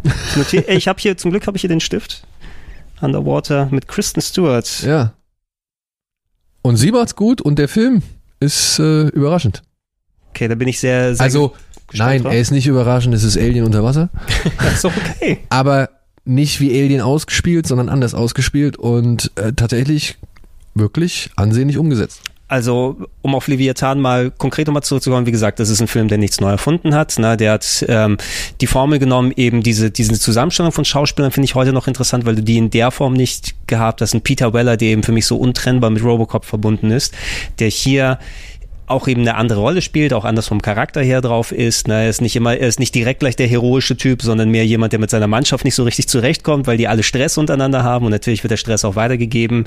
Ich habe hier, zum Glück habe ich hier den Stift. Underwater mit Kristen Stewart. Ja. Und sie macht's gut und der Film ist äh, überraschend. Okay, da bin ich sehr, sehr Also, nein, drauf. er ist nicht überraschend, es ist Alien unter Wasser. Ach so, okay. aber nicht wie Alien ausgespielt, sondern anders ausgespielt und äh, tatsächlich wirklich ansehnlich umgesetzt. Also, um auf Leviathan mal konkret nochmal zurückzukommen, wie gesagt, das ist ein Film, der nichts neu erfunden hat. Ne? Der hat ähm, die Formel genommen, eben diese, diese Zusammenstellung von Schauspielern finde ich heute noch interessant, weil du die in der Form nicht gehabt hast. Ein Peter Weller, der eben für mich so untrennbar mit Robocop verbunden ist, der hier auch eben eine andere Rolle spielt, auch anders vom Charakter her drauf ist. Ne? Er ist nicht immer, er ist nicht direkt gleich der heroische Typ, sondern mehr jemand, der mit seiner Mannschaft nicht so richtig zurechtkommt, weil die alle Stress untereinander haben und natürlich wird der Stress auch weitergegeben.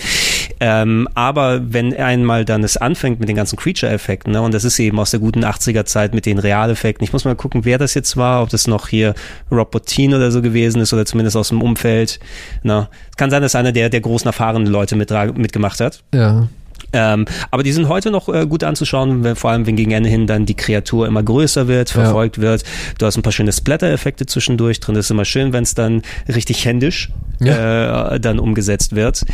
Ähm, aber wenn einmal dann es anfängt mit den ganzen Creature-Effekten, ne? und das ist eben aus der guten 80er-Zeit mit den Realeffekten. Ich muss mal gucken, wer das jetzt war, ob das noch hier Rob Bottin oder so gewesen ist oder zumindest aus dem Umfeld. Na, es kann sein, dass einer der, der großen erfahrenen Leute mit, mitgemacht hat. Ja. Ähm, aber die sind heute noch äh, gut anzuschauen, wenn, vor allem wenn gegen Ende hin dann die Kreatur immer größer wird, verfolgt wird. Du hast ein paar schöne Splatter-Effekte zwischendurch drin. Das ist immer schön, wenn es dann richtig händisch äh, dann umgesetzt wird.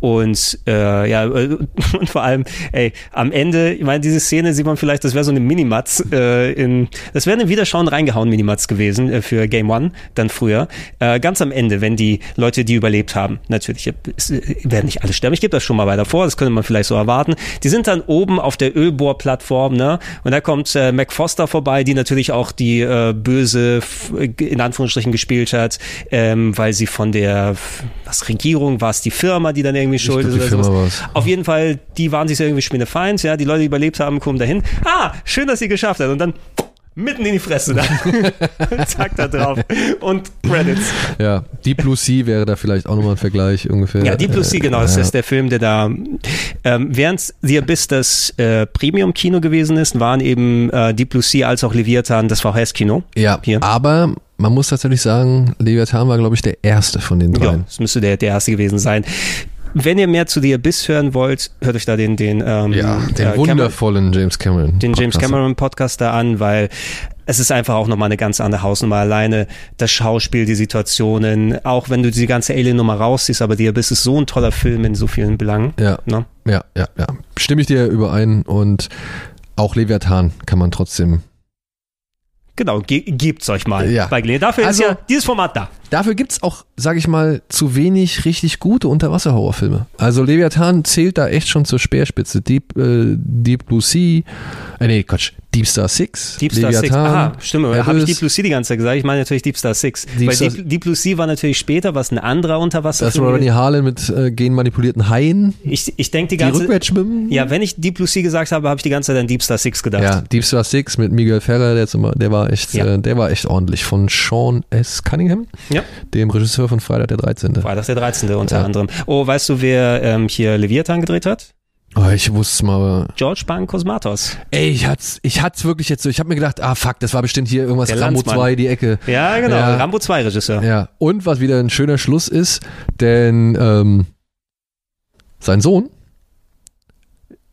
Und äh, ja, und vor allem, ey, am Ende, ich meine, diese Szene sieht man vielleicht, das wäre so eine Minimatz äh, in, das wäre eine Wiederschauen reingehauen Minimatz gewesen äh, für Game One, dann früher. Äh, ganz am Ende, wenn die Leute, die überlebt haben, natürlich, es äh, werden nicht alle sterben, ich gebe das schon mal weiter vor, das könnte man vielleicht so erwarten. Die sind dann oben auf der Ölbohrplattform, ne? Und da kommt äh, Mac Foster vorbei, die natürlich auch die äh, böse, in Anführungsstrichen gespielt hat, ähm, weil sie von der was Regierung war es die Firma, die dann irgendwie schuld ist oder sowas. Auf jeden Fall, die waren sich irgendwie spinnefeind, ja, die Leute, die überlebt haben, kommen dahin. Ah, schön, dass sie geschafft hat und dann mitten in die Fresse da. Zack da drauf und Credits. Ja, Deep Blue Sea wäre da vielleicht auch nochmal ein Vergleich ungefähr. Ja, Deep Blue Sea, genau, das ja. ist der Film, der da, ähm, während The Abyss das äh, Premium-Kino gewesen ist, waren eben äh, Deep Blue Sea als auch Leviathan das VHS-Kino. Ja, Hier. aber man muss tatsächlich sagen, Leviathan war, glaube ich, der erste von den Ja, dreien. das müsste der, der erste gewesen sein. Wenn ihr mehr zu The Abyss hören wollt, hört euch da den, den, ähm, Ja, den äh, Cameron- wundervollen James Cameron. den James. Cameron Podcast da an, weil es ist einfach auch nochmal eine ganz andere Hausnummer. Alleine das Schauspiel, die Situationen, auch wenn du die ganze Alien-Nummer rausziehst, aber The Abyss ist so ein toller Film in so vielen Belangen. Ja, Ne? ja, ja, ja. Stimme ich dir überein und auch Leviathan kann man trotzdem. Genau, ge gebt's euch mal. Ja. Bei Gelegenheit. Dafür Also- ist ja dieses Format da. Dafür gibt's auch, sage ich mal, zu wenig richtig gute Unterwasser-Horrorfilme. Also Leviathan zählt da echt schon zur Speerspitze. Deep, äh, Deep Blue Sea, äh, nee, Quatsch, Deep Star Six, Deep Star Six. Leviathan, Aha, stimmt. Habe ich. Deep Blue Sea die ganze Zeit gesagt? Ich meine natürlich Deep Star Six. Deep Weil Star- Deep, Deep Blue Sea war natürlich später, was ein anderer Unterwasserfilm. Das Ronnie Harlan mit äh, genmanipulierten Haien, ich ich denke die die ganze rückwärts schwimmen. Ja, wenn ich Deep Blue Sea gesagt habe, habe ich die ganze Zeit an Deep Star Six gedacht. Ja, Deep Star Six mit Miguel Ferrer, der, zum, der war echt, Ja. äh, der war echt ordentlich. Von Sean S. Cunningham, Ja. dem Regisseur von Freitag der 13. Freitag der 13. unter Ja. anderem. Oh, weißt du, wer ähm, hier Leviathan gedreht hat? Oh, ich wusste es mal. George Pankosmatos. Ey, ich hat's, ich hat's wirklich jetzt so. Ich habe mir gedacht, ah fuck, das war bestimmt hier irgendwas Der Rambo Landsmann. 2, die Ecke. Ja, genau. Ja. Rambo 2 Regisseur. Ja. Und was wieder ein schöner Schluss ist, denn ähm, sein Sohn,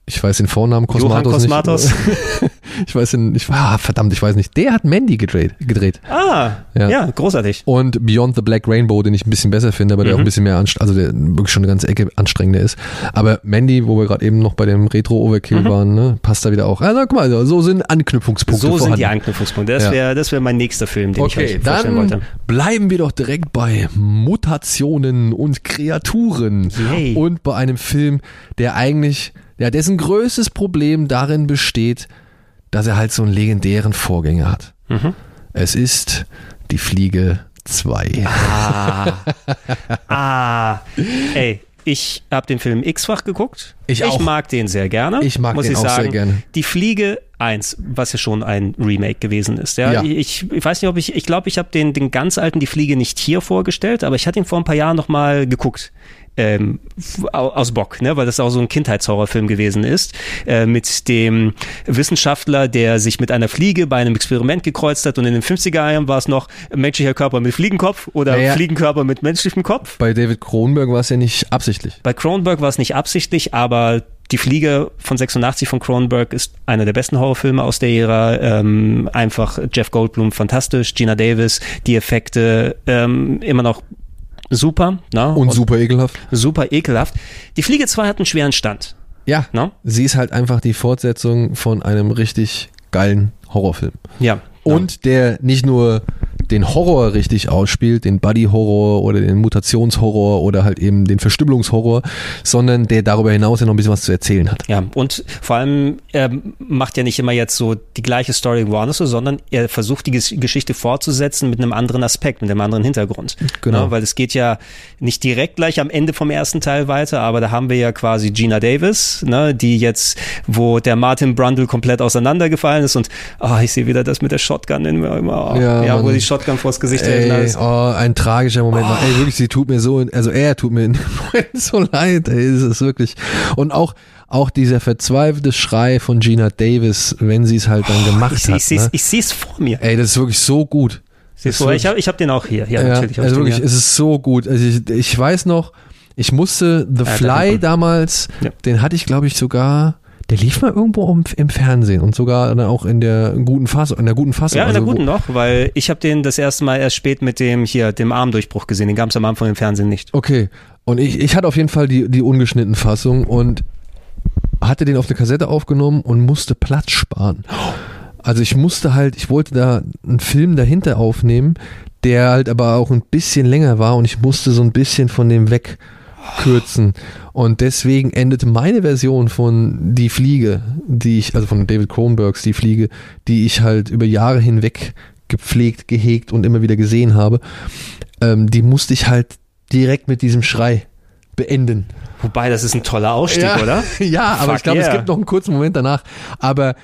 ich weiß den Vornamen Johann Cosmatos Cosmatos. nicht. ich weiß den, ich ah, verdammt, ich weiß nicht. Der hat Mandy gedreht, gedreht. Ah, Ja. ja. großartig. Und Beyond the Black Rainbow, den ich ein bisschen besser finde, aber der Mhm. auch ein bisschen mehr anstrengend, also der wirklich schon eine ganze Ecke anstrengender ist. Aber Mandy, wo wir gerade eben noch bei dem Retro-Overkill Mhm. waren, ne, passt da wieder auch. Also guck mal, so sind Anknüpfungspunkte So vorhanden. sind die Anknüpfungspunkte. Das Ja. wäre das wär mein nächster Film, den ich Okay, euch vorstellen dann wollte. bleiben wir doch direkt bei Mutationen und Kreaturen Yay. und bei einem Film, der eigentlich, ja, dessen größtes Problem darin besteht, dass er halt so einen legendären Vorgänger hat. Mhm. Es ist die Fliege 2. Ah. ah. Ey, ich habe den Film x-fach geguckt. Ich auch. mag den sehr gerne. Ich mag muss den ich auch sehr sagen. gerne. Die Fliege 1, was ja schon ein Remake gewesen ist. Ja, Ja. Ich, ich weiß nicht, ob ich, ich glaube, ich habe den, den ganz alten Die Fliege nicht hier vorgestellt, aber ich hatte ihn vor ein paar Jahren nochmal geguckt. Ähm, aus Bock, ne, weil das auch so ein Kindheitshorrorfilm gewesen ist, äh, mit dem Wissenschaftler, der sich mit einer Fliege bei einem Experiment gekreuzt hat und in den 50er Jahren war es noch menschlicher Körper mit Fliegenkopf oder Naja. Fliegenkörper mit menschlichem Kopf. Bei David Cronenberg war es ja nicht absichtlich. Bei Cronenberg war es nicht absichtlich, aber die Fliege von 86 von Cronenberg ist einer der besten Horrorfilme aus der Ära. Ähm, einfach Jeff Goldblum fantastisch, Gina Davis, die Effekte ähm, immer noch super. Ne? Und super ekelhaft. super ekelhaft. Die Fliege 2 hat einen schweren Stand. Ja, Ne? sie ist halt einfach die Fortsetzung von einem richtig geilen Horrorfilm. Ja. Und der nicht nur den Horror richtig ausspielt, den Buddy-Horror oder den Mutationshorror oder halt eben den Verstümmelungshorror, sondern der darüber hinaus ja noch ein bisschen was zu erzählen hat. Ja, und vor allem, er macht ja nicht immer jetzt so die gleiche Story woanders so, sondern er versucht die Ges- Geschichte fortzusetzen mit einem anderen Aspekt, mit einem anderen Hintergrund. Genau. Ne, weil es geht ja nicht direkt gleich am Ende vom ersten Teil weiter, aber da haben wir ja quasi Gina Davis, ne, die jetzt, wo der Martin Brundle komplett auseinandergefallen ist und ah, ich sehe wieder das mit der Shotgun in mir immer, Ja, ja, wo die Shotgun vors Gesicht hält. Ey, oh, ein tragischer Moment. Ey, wirklich, sie tut mir so, also er tut mir so leid, ey, es ist wirklich. Und auch, auch dieser verzweifelte Schrei von Gina Davis, wenn sie es halt dann gemacht Ich, hat. ich sehe ne? ich seh's vor mir. Ey, das ist wirklich so gut. Siehst du, ich habe ich hab den auch hier. Ja, Ja, natürlich. also wirklich, hier. es ist so gut. Also ich, ich weiß noch, ich musste The Ja, Fly Danny damals, Ja. den hatte ich glaube ich sogar, der lief mal irgendwo im, im Fernsehen und sogar dann auch in der guten Fassung, in der guten Fassung. Ja, in also der wo- guten noch, weil ich habe den das erste Mal erst spät mit dem hier, dem Armdurchbruch gesehen. Den gab es am Anfang im Fernsehen nicht. Okay. Und ich, ich hatte auf jeden Fall die, die ungeschnitten Fassung und hatte den auf eine Kassette aufgenommen und musste Platz sparen. Also ich musste halt, ich wollte da einen Film dahinter aufnehmen, der halt aber auch ein bisschen länger war und ich musste so ein bisschen von dem wegkürzen. Und deswegen endete meine Version von Die Fliege, die ich, also von David Cronenbergs Die Fliege, die ich halt über Jahre hinweg gepflegt, gehegt und immer wieder gesehen habe, ähm, die musste ich halt direkt mit diesem Schrei beenden. Wobei, das ist ein toller Ausstieg, ja. oder? ja, aber Fuck ich glaube, yeah. es gibt noch einen kurzen Moment danach. Aber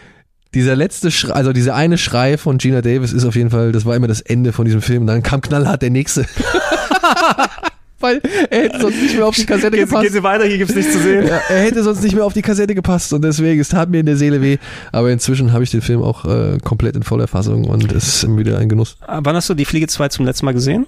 dieser letzte Schrei, also dieser eine Schrei von Gina Davis ist auf jeden Fall, das war immer das Ende von diesem Film. Und dann kam knallhart der nächste. Weil er hätte sonst nicht mehr auf die Kassette Gehen, gepasst. gehen Sie weiter, hier gibt's nichts zu sehen. Ja, er hätte sonst nicht mehr auf die Kassette gepasst und deswegen, es tat mir in der Seele weh. Aber inzwischen habe ich den Film auch äh, komplett in voller Fassung und es ist wieder ein Genuss. Ah, Wann hast du die Fliege 2 zum letzten Mal gesehen?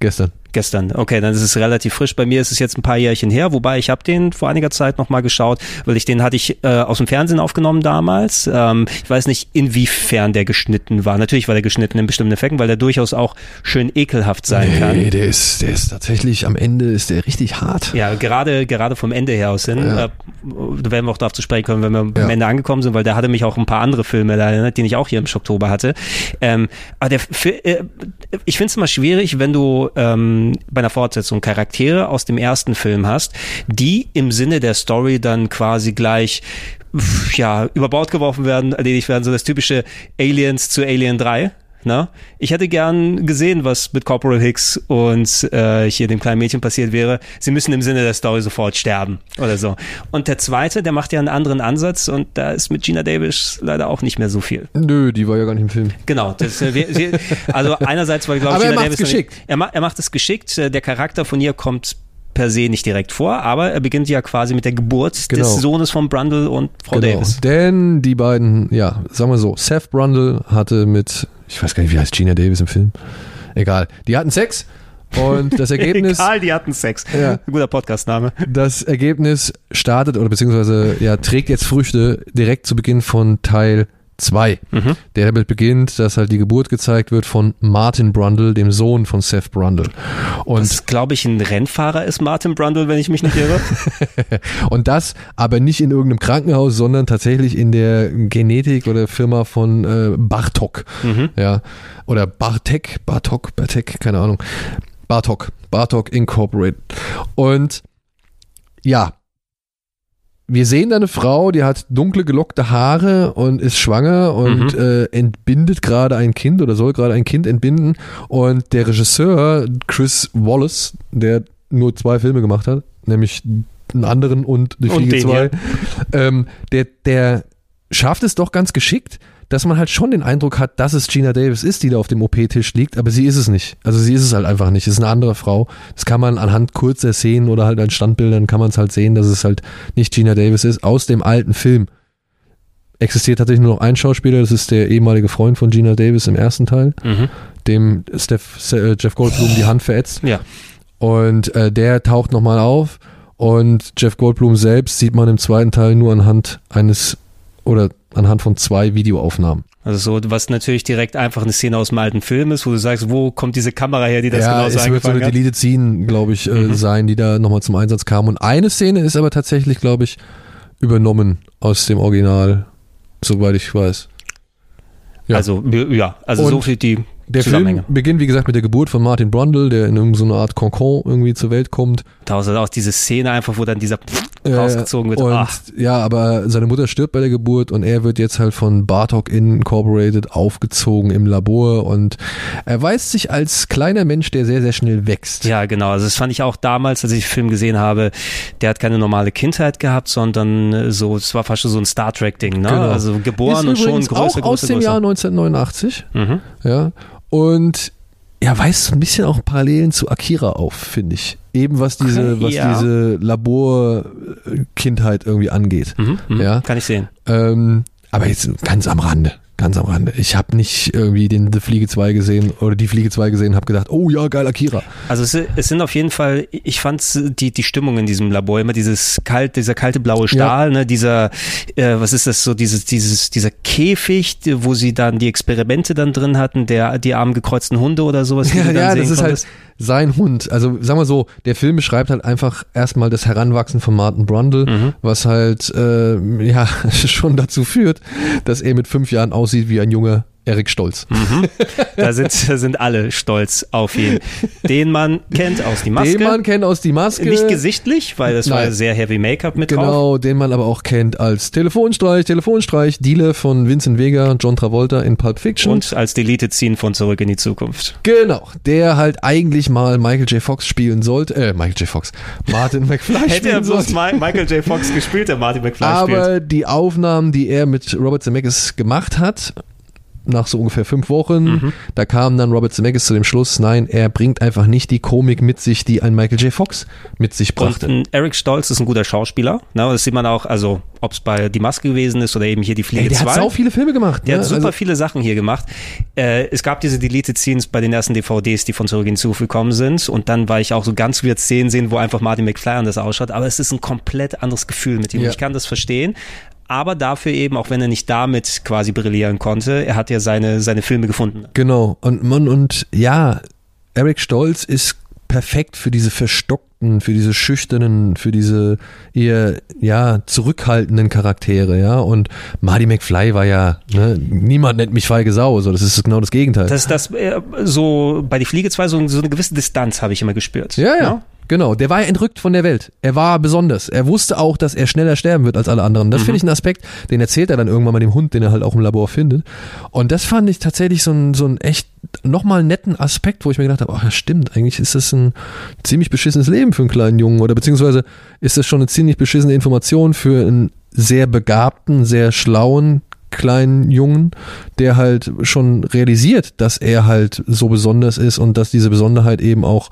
Gestern. Gestern. Okay, dann ist es relativ frisch. Bei mir ist es jetzt ein paar Jährchen her, wobei ich habe den vor einiger Zeit nochmal geschaut, weil ich den hatte ich äh, aus dem Fernsehen aufgenommen damals. Ähm, ich weiß nicht, inwiefern der geschnitten war. Natürlich war der geschnitten in bestimmten Effekten, weil der durchaus auch schön ekelhaft sein kann. Nee, der ist, der ist tatsächlich, am Ende ist der richtig hart. Ja, gerade, gerade vom Ende her aus hin. Ja. Äh, da werden wir auch darauf zu sprechen kommen, wenn wir Ja. am Ende angekommen sind, weil da hatte mich auch ein paar andere Filme erinnert, die ich auch hier im Oktober hatte. Ähm, aber der, äh, ich finde es immer schwierig, wenn du ähm, bei einer Fortsetzung Charaktere aus dem ersten Film hast, die im Sinne der Story dann quasi gleich ja, über Bord geworfen werden, erledigt werden, so das typische Aliens zu Alien 3. Ne? Ich hätte gern gesehen, was mit Corporal Hicks und äh, hier dem kleinen Mädchen passiert wäre. Sie müssen im Sinne der Story sofort sterben oder so. Und der zweite, der macht ja einen anderen Ansatz und da ist mit Gina Davis leider auch nicht mehr so viel. Nö, die war ja gar nicht im Film. Genau. Das, äh, also einerseits war glaube ich Aber er Gina macht's Davis geschickt. Er, ma er macht es geschickt. Äh, Der Charakter von ihr kommt per se nicht direkt vor, aber er beginnt ja quasi mit der Geburt Genau. des Sohnes von Brundle und Frau Davis. Denn die beiden, ja, sagen wir so, Seth Brundle hatte mit, ich weiß gar nicht, wie heißt Gina Davis im Film? Egal. Die hatten Sex und das Ergebnis, Egal, die hatten Sex. Ja. Guter Podcastname. das Ergebnis startet oder beziehungsweise ja, trägt jetzt Früchte direkt zu Beginn von Teil 2, Mhm. der damit beginnt, dass halt die Geburt gezeigt wird von Martin Brundle, dem Sohn von Seth Brundle. Und Das glaube ich ein Rennfahrer ist, Martin Brundle, wenn ich mich nicht irre. Und das aber nicht in irgendeinem Krankenhaus, sondern tatsächlich in der Genetik oder Firma von äh, Bartok. Mhm. Ja. Oder Bartek, Bartok, Bartek, keine Ahnung. Bartok, Bartok Incorporated. Und ja, wir sehen da eine Frau, die hat dunkle gelockte Haare und ist schwanger und Mhm. äh, entbindet gerade ein Kind oder soll gerade ein Kind entbinden. Und der Regisseur Chris Wallace, der nur zwei Filme gemacht hat, nämlich einen anderen und die Fliege den 2, ähm, der, der schafft es doch ganz geschickt, dass man halt schon den Eindruck hat, dass es Gina Davis ist, die da auf dem OP-Tisch liegt, aber sie ist es nicht. Also sie ist es halt einfach nicht. Es ist eine andere Frau. Das kann man anhand kurzer Szenen oder halt an Standbildern kann man es halt sehen, dass es halt nicht Gina Davis ist aus dem alten Film. Existiert tatsächlich nur noch ein Schauspieler, das ist der ehemalige Freund von Gina Davis im ersten Teil, Mhm. dem Steph, äh, Jeff Goldblum die Hand verätzt. Ja. Und äh, der taucht nochmal auf und Jeff Goldblum selbst sieht man im zweiten Teil nur anhand eines oder anhand von zwei Videoaufnahmen. Also so, was natürlich direkt einfach eine Szene aus dem alten Film ist, wo du sagst, wo kommt diese Kamera her, die das ja, genauso es wird so eine hat? Deleted Scene, glaube ich, äh, Mhm. sein, die da nochmal zum Einsatz kam. Und eine Szene ist aber tatsächlich, glaube ich, übernommen aus dem Original, soweit ich weiß. Ja. Also, ja, also Und so viel die Der. Film beginnt, wie gesagt, mit der Geburt von Martin Brundle, der in irgendeine Art Concon irgendwie zur Welt kommt. Da ist auch diese Szene einfach, wo dann dieser rausgezogen wird. Und Ach, ja, aber seine Mutter stirbt bei der Geburt und er wird jetzt halt von Bartok Incorporated aufgezogen im Labor und er weist sich als kleiner Mensch, der sehr, sehr schnell wächst. ja, genau. Also das fand ich auch damals, als ich den Film gesehen habe, der hat keine normale Kindheit gehabt, sondern äh, so, es war fast schon so ein Star Trek-Ding, ne? Genau. Also geboren Ist und schon größer, auch größer, aus dem größer. Jahr 1989. Mhm. Ja. Und er weist so ein bisschen auch Parallelen zu Akira auf, finde ich. Eben was diese, was ja. diese Laborkindheit irgendwie angeht. Mhm, mhm. Ja. Kann ich sehen. Ähm, aber jetzt ganz am Rande. Ganz am Rande. Ich habe nicht irgendwie den The Fliege 2 gesehen oder die Fliege 2 gesehen, habe gedacht, oh ja, geil, Akira. Also es, es sind auf jeden Fall, ich fand die, die Stimmung in diesem Labor immer dieses kalt, dieser kalte blaue Stahl, ne, dieser, äh, was ist das so, dieses, dieses, dieser Käfig, wo sie dann die Experimente dann drin hatten, der, die armen gekreuzten Hunde oder sowas. die Ja, du dann ja sehen das ist halt konntest. Sein Hund. Also sagen wir so, der Film beschreibt halt einfach erstmal das Heranwachsen von Martin Brundle, Mhm. was halt äh, ja schon dazu führt, dass er mit fünf Jahren aussieht wie ein junger Erik Stolz. Da sind, da sind alle stolz auf ihn. Den man kennt aus die Maske. Den man kennt aus die Maske. Nicht gesichtlich, weil das war Nein. sehr heavy Make-up mit drauf. Genau, den man aber auch kennt als Telefonstreich, Telefonstreich, Dealer von Vincent Vega und John Travolta in Pulp Fiction. Und als Deleted Scene von Zurück in die Zukunft. genau, der halt eigentlich mal Michael J. Fox spielen sollte, äh, Michael J. Fox, Martin McFly Hätte er spielen bloß sollte. Mi- Michael J. Fox gespielt, der Marty McFly spielt. Aber die Aufnahmen, die er mit Robert Zemeckis gemacht hat, nach so ungefähr fünf Wochen, Mhm. da kam dann Robert Zemeckis zu dem Schluss, nein, er bringt einfach nicht die Komik mit sich, die ein Michael J. Fox mit sich Und brachte. ein Eric Stolz ist ein guter Schauspieler. Ne? Das sieht man auch, also ob es bei Die Maske gewesen ist oder eben hier die Fliege Ey, der 2. hat sau viele Filme gemacht. Der ne? hat super Also- viele Sachen hier gemacht. Äh, es gab diese Deleted Scenes bei den ersten DVDs, die von Zurück in Zukunft gekommen sind. Und dann war ich auch so ganz weird Szenen sehen, wo einfach Martin McFly anders ausschaut. Aber es ist ein komplett anderes Gefühl mit ihm. Ja. Ich kann das verstehen. Aber dafür eben, auch wenn er nicht damit quasi brillieren konnte, er hat ja seine, seine Filme gefunden. Genau. Und man, und ja, Eric Stolz ist perfekt für diese verstockten, für diese schüchternen, für diese eher, ja, zurückhaltenden Charaktere, ja. Und Marty McFly war ja, ne, niemand nennt mich feige Sau, so, das ist genau das Gegenteil. Das ist das, äh, so bei Die Fliege 2, so, so eine gewisse Distanz habe ich immer gespürt. ja, ja. Ne? Genau, der war ja entrückt von der Welt. Er war besonders. Er wusste auch, dass er schneller sterben wird als alle anderen. Das finde ich ein Aspekt, den erzählt er dann irgendwann mal dem Hund, den er halt auch im Labor findet. Und das fand ich tatsächlich so ein, so ein echt nochmal netten Aspekt, wo ich mir gedacht habe, ach ja stimmt, eigentlich ist das ein ziemlich beschissenes Leben für einen kleinen Jungen oder beziehungsweise ist das schon eine ziemlich beschissene Information für einen sehr begabten, sehr schlauen kleinen Jungen, der halt schon realisiert, dass er halt so besonders ist und dass diese Besonderheit eben auch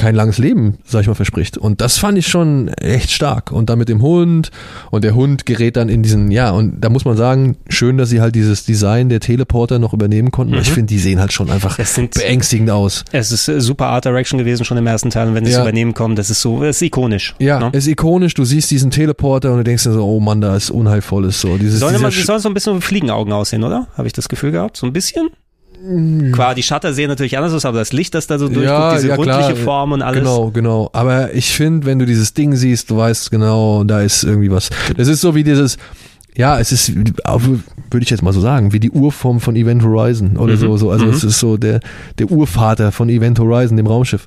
kein langes Leben, sag ich mal, verspricht. Und das fand ich schon echt stark. Und dann mit dem Hund und der Hund gerät dann in diesen, ja, und da muss man sagen, schön, dass sie halt dieses Design der Teleporter noch übernehmen konnten. Ich finde, die sehen halt schon einfach sind- beängstigend aus. Es ist äh, super Art Direction gewesen schon im ersten Teil und wenn sie es Ja. übernehmen kommen, das ist so, das ist ikonisch. Ja, ne? ist ikonisch, du siehst diesen Teleporter und du denkst dir so, oh Mann, da ist Unheilvolles so. Dieses, immer, die sollen so ein bisschen wie Fliegenaugen aussehen, oder? Habe ich das Gefühl gehabt? So ein bisschen? Klar, die Shutter sehen natürlich anders aus, aber das Licht, das da so durchguckt, diese rundliche Form und alles. Genau, genau. Aber ich finde, wenn du dieses Ding siehst, du weißt genau, da ist irgendwie was. Das ist so wie dieses, ja, es ist, würde ich jetzt mal so sagen, wie die Urform von Event Horizon oder Mhm, so. so. Also mhm. es ist so der, der Urvater von Event Horizon, dem Raumschiff.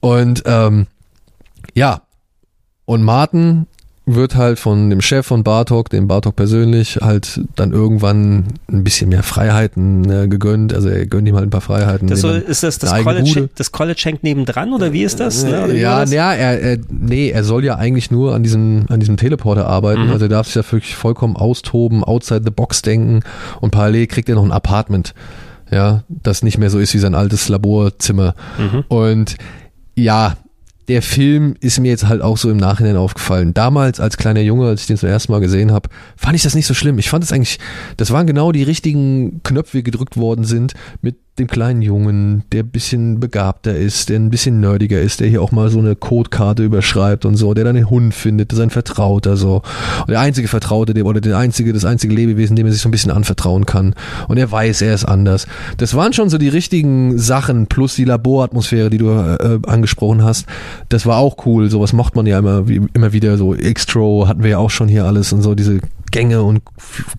Und ähm, ja, und Martin wird halt von dem Chef von Bartok, dem Bartok persönlich, halt dann irgendwann ein bisschen mehr Freiheiten äh, gegönnt. Also er gönnt ihm halt ein paar Freiheiten. Das so, indem er ist das das College, das College hängt nebendran oder wie ist das? Ne? Ja, das? ja, er, er, nee, er soll ja eigentlich nur an diesem, an diesem Teleporter arbeiten. Mhm. Also er darf sich ja wirklich vollkommen austoben, outside the box denken und parallel kriegt er noch ein Apartment. Ja, das nicht mehr so ist wie sein altes Laborzimmer. Mhm. Und ja, der Film ist mir jetzt halt auch so im Nachhinein aufgefallen. Damals als kleiner Junge, als ich den zum ersten Mal gesehen habe, fand ich das nicht so schlimm. Ich fand es eigentlich, das waren genau die richtigen Knöpfe, die gedrückt worden sind mit dem kleinen Jungen, der ein bisschen begabter ist, der ein bisschen nerdiger ist, der hier auch mal so eine Codekarte überschreibt und so, der dann den Hund findet, sein Vertrauter so. Und der einzige Vertraute, dem, oder der einzige, das einzige Lebewesen, dem er sich so ein bisschen anvertrauen kann. Und er weiß, er ist anders. Das waren schon so die richtigen Sachen, plus die Laboratmosphäre, die du äh, angesprochen hast. Das war auch cool. Sowas macht man ja immer, wie, immer wieder so. Extro hatten wir ja auch schon hier alles und so, diese Gänge und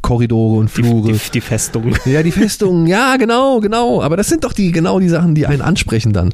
Korridore und Flure. Die, die, die Festung. Ja, die Festung, ja, genau, genau. Aber das sind doch die genau die Sachen, die einen ansprechen dann.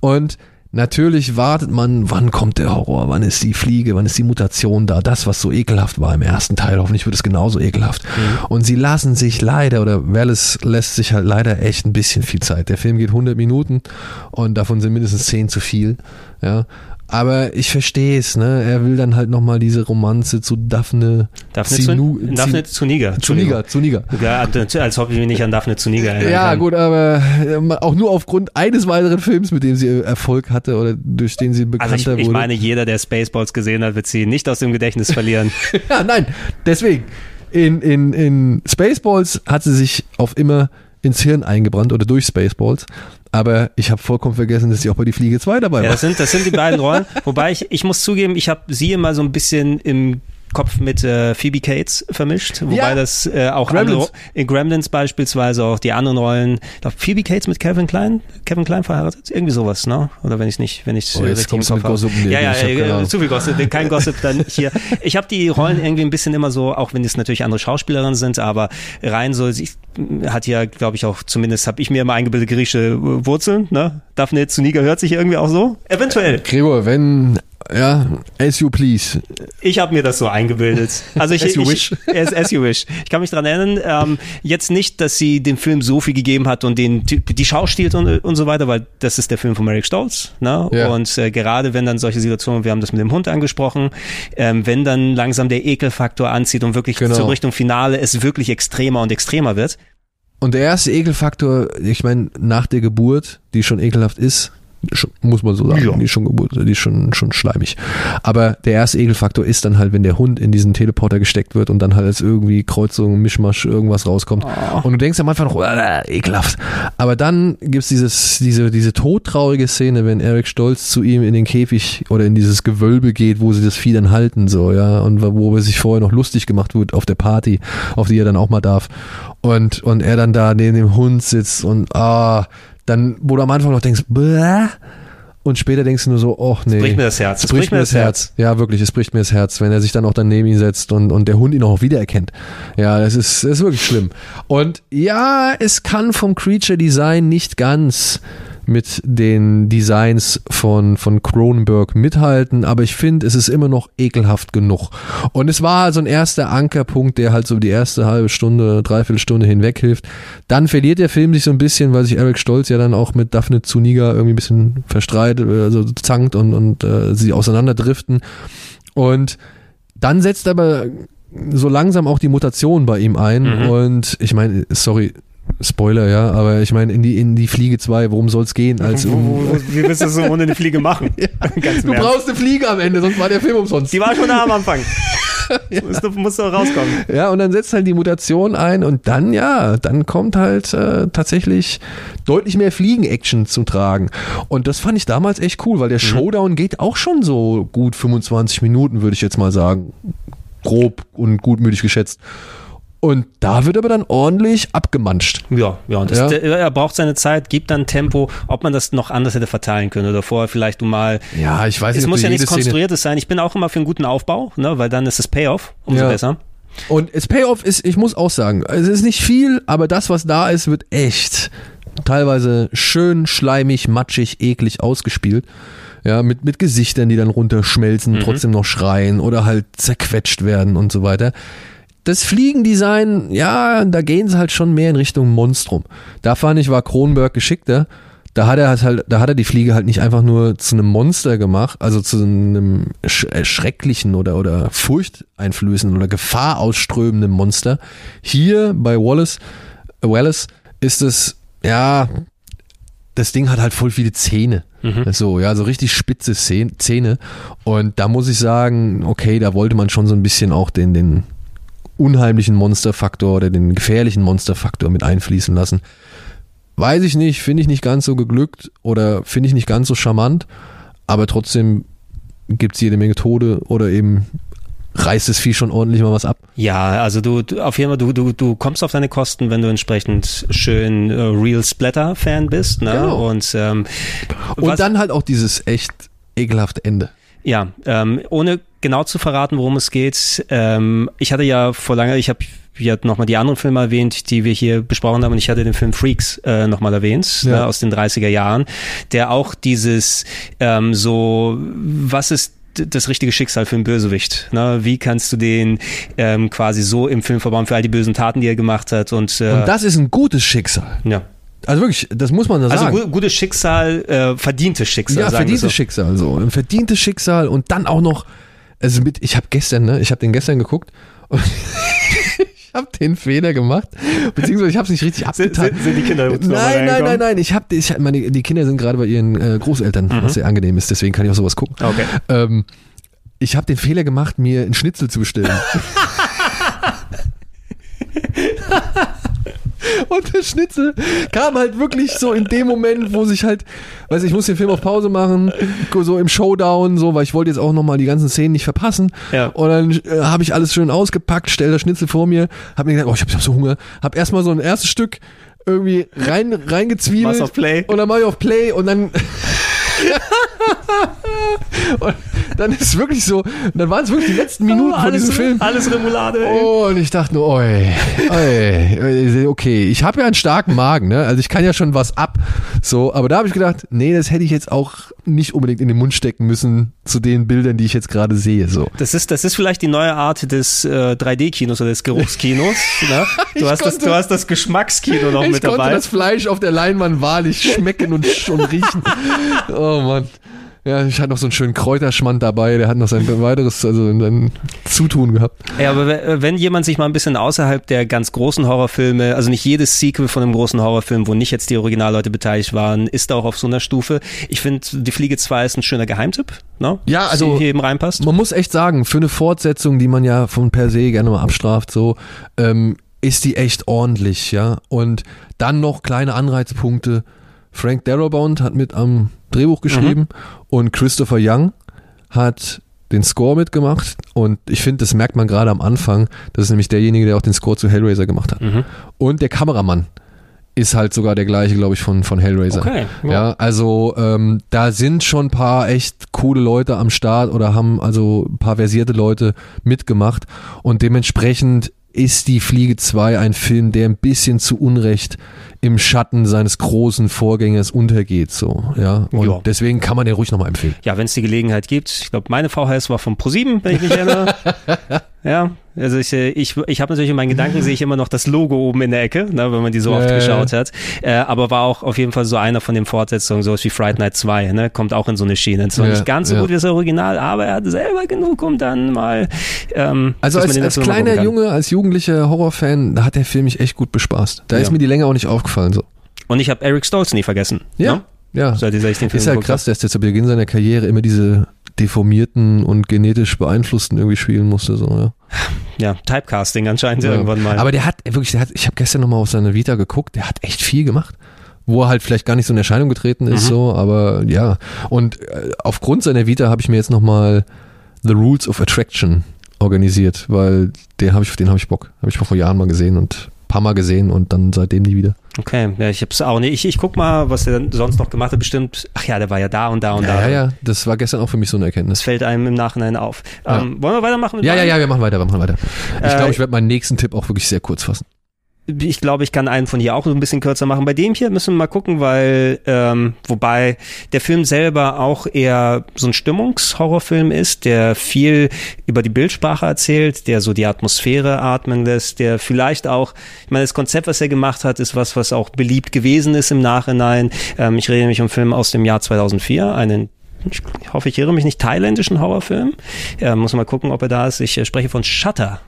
Und natürlich wartet man, wann kommt der Horror, wann ist die Fliege, wann ist die Mutation da, das, was so ekelhaft war im ersten Teil. Hoffentlich wird es genauso ekelhaft. Mhm. Und sie lassen sich leider, oder Wallace lässt sich halt leider echt ein bisschen viel Zeit. Der Film geht 100 Minuten und davon sind mindestens 10 zu viel. Ja, aber ich verstehe es, ne? Er will dann halt nochmal diese Romanze zu Daphne. Daphne, Zinu, zu, Daphne Zuniga. Zuniga, Zuniga. Ja, als ob ich mich nicht an Daphne Zuniga erinnere. Ja, gut, aber ähm, auch nur aufgrund eines weiteren Films, mit dem sie Erfolg hatte oder durch den sie bekannter also ich, wurde. Ich meine, jeder, der Spaceballs gesehen hat, wird sie nicht aus dem Gedächtnis verlieren. ja, nein, deswegen. In, in, in Spaceballs hat sie sich auf immer ins Hirn eingebrannt oder durch Spaceballs. Aber ich habe vollkommen vergessen, dass sie auch bei die Fliege 2 dabei war. Ja, das sind, das sind die beiden Rollen. Wobei ich, ich muss zugeben, ich habe sie immer so ein bisschen im Kopf mit äh, Phoebe Cates vermischt, wobei ja. das äh, auch Gremlins. andere in Gremlins beispielsweise auch die anderen Rollen. Ich glaube Phoebe Cates mit Kevin Klein, Kevin Klein verheiratet, irgendwie sowas, ne? Oder wenn ich nicht, wenn ich oh, jetzt richtig im Kopf habe. Ja, ja, ja zu viel Gossip, kein Gossip dann hier. Ich habe die Rollen irgendwie ein bisschen immer so, auch wenn es natürlich andere Schauspielerinnen sind, aber rein so, ich, hat ja, glaube ich auch, zumindest habe ich mir immer eingebildet griechische Wurzeln, ne? Daphne Zuniga hört sich irgendwie auch so. Eventuell. Gregor, wenn ja, as you please. Ich habe mir das so eingebildet. Also ich, as you ich, wish. As, as, you wish. Ich kann mich dran erinnern, ähm, jetzt nicht, dass sie dem Film so viel gegeben hat und den die Schau stiehlt und, und so weiter, weil das ist der Film von Merrick Stolz. Ne? Ja. Und äh, gerade wenn dann solche Situationen, wir haben das mit dem Hund angesprochen, ähm, wenn dann langsam der Ekelfaktor anzieht und wirklich genau. zur Richtung Finale es wirklich extremer und extremer wird. Und der erste Ekelfaktor, ich meine, nach der Geburt, die schon ekelhaft ist, muss man so sagen. Ja. Die ist schon die ist schon, schon schleimig. Aber der erste Ekelfaktor ist dann halt, wenn der Hund in diesen Teleporter gesteckt wird und dann halt als irgendwie Kreuzung, Mischmasch, irgendwas rauskommt. Oh. Und du denkst am Anfang noch, äh, ekelhaft. Aber dann gibt's dieses, diese, diese todtraurige Szene, wenn Eric Stolz zu ihm in den Käfig oder in dieses Gewölbe geht, wo sie das Vieh dann halten, so, ja, und wo er sich vorher noch lustig gemacht wird auf der Party, auf die er dann auch mal darf. Und, und er dann da neben dem Hund sitzt und, ah, dann, wo du am Anfang noch denkst, Bäh, und später denkst du nur so, oh nee. Es bricht mir das Herz. Es bricht mir das Herz. Herz. Ja, wirklich, es bricht mir das Herz, wenn er sich dann auch daneben ihn setzt und, und der Hund ihn auch wiedererkennt. Ja, das ist, das ist wirklich schlimm. Und ja, es kann vom Creature Design nicht ganz mit den Designs von, von Cronenberg mithalten, aber ich finde, es ist immer noch ekelhaft genug. Und es war so ein erster Ankerpunkt, der halt so die erste halbe Stunde, dreiviertel Stunde hinweg hilft. Dann verliert der Film sich so ein bisschen, weil sich Eric Stolz ja dann auch mit Daphne Zuniga irgendwie ein bisschen verstreitet, also zankt und, und äh, sie auseinanderdriften. Und dann setzt aber so langsam auch die Mutation bei ihm ein. Mhm. Und ich meine, sorry, Spoiler, ja, aber ich meine, in die, in die Fliege 2, worum soll es gehen? Als um Wie willst du so ohne eine Fliege machen? ja. du brauchst eine Fliege am Ende, sonst war der Film umsonst. Die war schon da am Anfang. ja. musst, du, musst du rauskommen. Ja, und dann setzt halt die Mutation ein und dann, ja, dann kommt halt äh, tatsächlich deutlich mehr Fliegen-Action zum Tragen. Und das fand ich damals echt cool, weil der mhm. Showdown geht auch schon so gut 25 Minuten, würde ich jetzt mal sagen. Grob und gutmütig geschätzt. Und da wird aber dann ordentlich abgemanscht. Ja, ja, und das, ja. Der, er braucht seine Zeit, gibt dann Tempo, ob man das noch anders hätte verteilen können oder vorher vielleicht mal. Ja, ich weiß nicht. Es muss ja nichts Konstruiertes sein. Ich bin auch immer für einen guten Aufbau, ne, weil dann ist es Payoff umso ja. besser. Und das Payoff ist, ich muss auch sagen, es ist nicht viel, aber das, was da ist, wird echt teilweise schön schleimig, matschig, eklig ausgespielt. Ja, mit, mit Gesichtern, die dann runterschmelzen, mhm. trotzdem noch schreien oder halt zerquetscht werden und so weiter das Fliegendesign, ja, da gehen sie halt schon mehr in Richtung Monstrum. Da fand ich, war Kronberg geschickter. Da hat er halt, da hat er die Fliege halt nicht einfach nur zu einem Monster gemacht, also zu einem äh, schrecklichen oder, oder furchteinflößenden oder gefahrausströmenden Monster. Hier bei Wallace, Wallace ist es, ja, das Ding hat halt voll viele Zähne. Mhm. So, ja, so richtig spitze Zähne. Und da muss ich sagen, okay, da wollte man schon so ein bisschen auch den, den, unheimlichen Monsterfaktor oder den gefährlichen Monsterfaktor mit einfließen lassen. weiß ich nicht, finde ich nicht ganz so geglückt oder finde ich nicht ganz so charmant, aber trotzdem gibt es jede Menge Tode oder eben reißt das Vieh schon ordentlich mal was ab. Ja, also du, du auf jeden Fall, du, du, du kommst auf deine Kosten, wenn du entsprechend schön äh, Real Splatter-Fan bist. Ne? Genau. Und, ähm, Und dann halt auch dieses echt ekelhafte Ende. Ja, ähm, ohne genau zu verraten, worum es geht. Ähm, ich hatte ja vor langer, ich habe ja nochmal die anderen Filme erwähnt, die wir hier besprochen haben und ich hatte den Film Freaks äh, nochmal erwähnt, Ja. ne, aus den 30er Jahren, der auch dieses ähm, so, was ist das richtige Schicksal für einen Bösewicht? Ne? Wie kannst du den ähm, quasi so im Film verbauen für all die bösen Taten, die er gemacht hat und, äh, Und das ist ein gutes Schicksal. ja. Also wirklich, das muss man da Also sagen. gu gutes Schicksal, äh, verdientes Schicksal. ja, verdientes. Schicksal so. Ein verdientes Schicksal und dann auch noch, also mit, ich habe gestern, ne, ich habe den gestern geguckt und ich habe den Fehler gemacht, beziehungsweise ich habe es nicht richtig abgetan. sind, sind die Kinder Nein, nein, nein, nein. Ich habe, ich, hab- meine, die Kinder sind gerade bei ihren äh, Großeltern, was sehr angenehm ist. Deswegen kann ich auch sowas gucken. Okay. Ähm, ich habe den Fehler gemacht, mir einen Schnitzel zu bestellen. Und der Schnitzel kam halt wirklich so in dem Moment, wo sich halt, weiß ich, ich muss den Film auf Pause machen, so im Showdown, so, weil ich wollte jetzt auch nochmal die ganzen Szenen nicht verpassen. Ja. Und dann äh, habe ich alles schön ausgepackt, stell das Schnitzel vor mir, habe mir gedacht, oh, ich habe hab so Hunger, habe erstmal so ein erstes Stück irgendwie rein reingezwiebelt Machst auf Play. und dann mache ich auf Play und dann und dann ist wirklich so, dann waren es wirklich die letzten Minuten von diesem Film. Alles Remoulade. ey. Oh, und ich dachte nur, oi, oi, okay, ich habe ja einen starken Magen, ne? Also ich kann ja schon was ab. So, aber da habe ich gedacht, nee, das hätte ich jetzt auch nicht unbedingt in den Mund stecken müssen zu den Bildern, die ich jetzt gerade sehe. So. Das ist, das ist vielleicht die neue Art des äh, 3D-Kinos oder des Geruchskinos. ne? du, Ich hast das, konnte- du hast das Geschmackskino noch ich mit konnte dabei. das Fleisch auf der Leinwand wahrlich schmecken und, und riechen. Oh Mann. Ja, ich hatte noch so einen schönen Kräuterschmand dabei, der hat noch sein weiteres, also ein Zutun gehabt. Ja, aber we- wenn jemand sich mal ein bisschen außerhalb der ganz großen Horrorfilme, also nicht jedes Sequel von einem großen Horrorfilm, wo nicht jetzt die Originalleute beteiligt waren, ist auch auf so einer Stufe. Ich finde, Die Fliege 2 ist ein schöner Geheimtipp, ne? Ja, also- hier eben reinpasst. Man muss echt sagen, für eine Fortsetzung, die man ja von per se gerne mal abstraft, so, ähm, ist die echt ordentlich, ja. Und dann noch kleine Anreizpunkte. Frank Darabont hat mit am Drehbuch geschrieben und Christopher Young hat den Score mitgemacht und ich finde, das merkt man gerade am Anfang. Das ist nämlich derjenige, der auch den Score zu Hellraiser gemacht hat. Mhm. Und der Kameramann ist halt sogar der gleiche, glaube ich, von, von Hellraiser. Okay. Ja, also ähm, da sind schon ein paar echt coole Leute am Start oder haben also ein paar versierte Leute mitgemacht und dementsprechend ist die Fliege 2 ein Film, der ein bisschen zu Unrecht im Schatten seines großen Vorgängers untergeht, so, ja. Und Ja. deswegen kann man den ruhig nochmal empfehlen. Ja, wenn es die Gelegenheit gibt. Ich glaube, meine VHS war von ProSieben, wenn ich mich erinnere. ja, also ich, äh, ich, ich habe natürlich in meinen Gedanken sehe ich immer noch das Logo oben in der Ecke, ne, wenn man die so oft Ja, ja, geschaut hat. Äh, aber war auch auf jeden Fall so einer von den Fortsetzungen, sowas wie Fright Night 2, ne, kommt auch in so eine Schiene. Zwar Ja, nicht ganz so ja. gut wie das Original, aber er hat selber genug, um dann mal. Ähm, Also als, als kleiner. Junge, als jugendlicher Horrorfan, da hat der Film mich echt gut bespaßt. Da ist Ja. mir die Länge auch nicht aufgefallen, so. Und ich habe Eric Stoltz nie vergessen. Ja, Ne? ja. Seit ich den Film Ist halt geguckt krass, dass der zu Beginn seiner Karriere immer diese deformierten und genetisch beeinflussten irgendwie spielen musste. So, ja. Ja, Typecasting anscheinend Ja. irgendwann mal. Aber der hat wirklich, der hat, ich habe gestern nochmal auf seine Vita geguckt, der hat echt viel gemacht. Wo er halt vielleicht gar nicht so in Erscheinung getreten ist, Mhm. so, aber ja. Und äh, aufgrund seiner Vita habe ich mir jetzt nochmal The Rules of Attraction organisiert, weil den habe ich, den habe ich Bock. Habe ich vor Jahren mal gesehen und paar Mal gesehen und dann seitdem nie wieder. Okay, ja, ich hab's auch nicht. Ich, ich guck mal, was der sonst noch gemacht hat. Bestimmt, ach ja, der war ja da und da und Ja, da. ja, ja, das war gestern auch für mich so eine Das Erkenntnis. fällt einem im Nachhinein auf. Ja. Ähm, wollen wir weitermachen? Ja, ja, ja, wir machen weiter, wir machen weiter. Ich Äh, glaube, ich werde meinen nächsten Tipp auch wirklich sehr kurz fassen. Ich glaube, ich kann einen von hier auch so ein bisschen kürzer machen. Bei dem hier müssen wir mal gucken, weil, ähm, wobei der Film selber auch eher so ein Stimmungshorrorfilm ist, der viel über die Bildsprache erzählt, der so die Atmosphäre atmen lässt, der vielleicht auch, ich meine, das Konzept, was er gemacht hat, ist was, was auch beliebt gewesen ist im Nachhinein. Ähm, ich rede nämlich um einen Film aus dem Jahr 2004, einen ich hoffe, ich irre mich nicht, thailändischen Horrorfilm. Ja, muss mal gucken, ob er da ist. Ich äh, spreche von Shutter.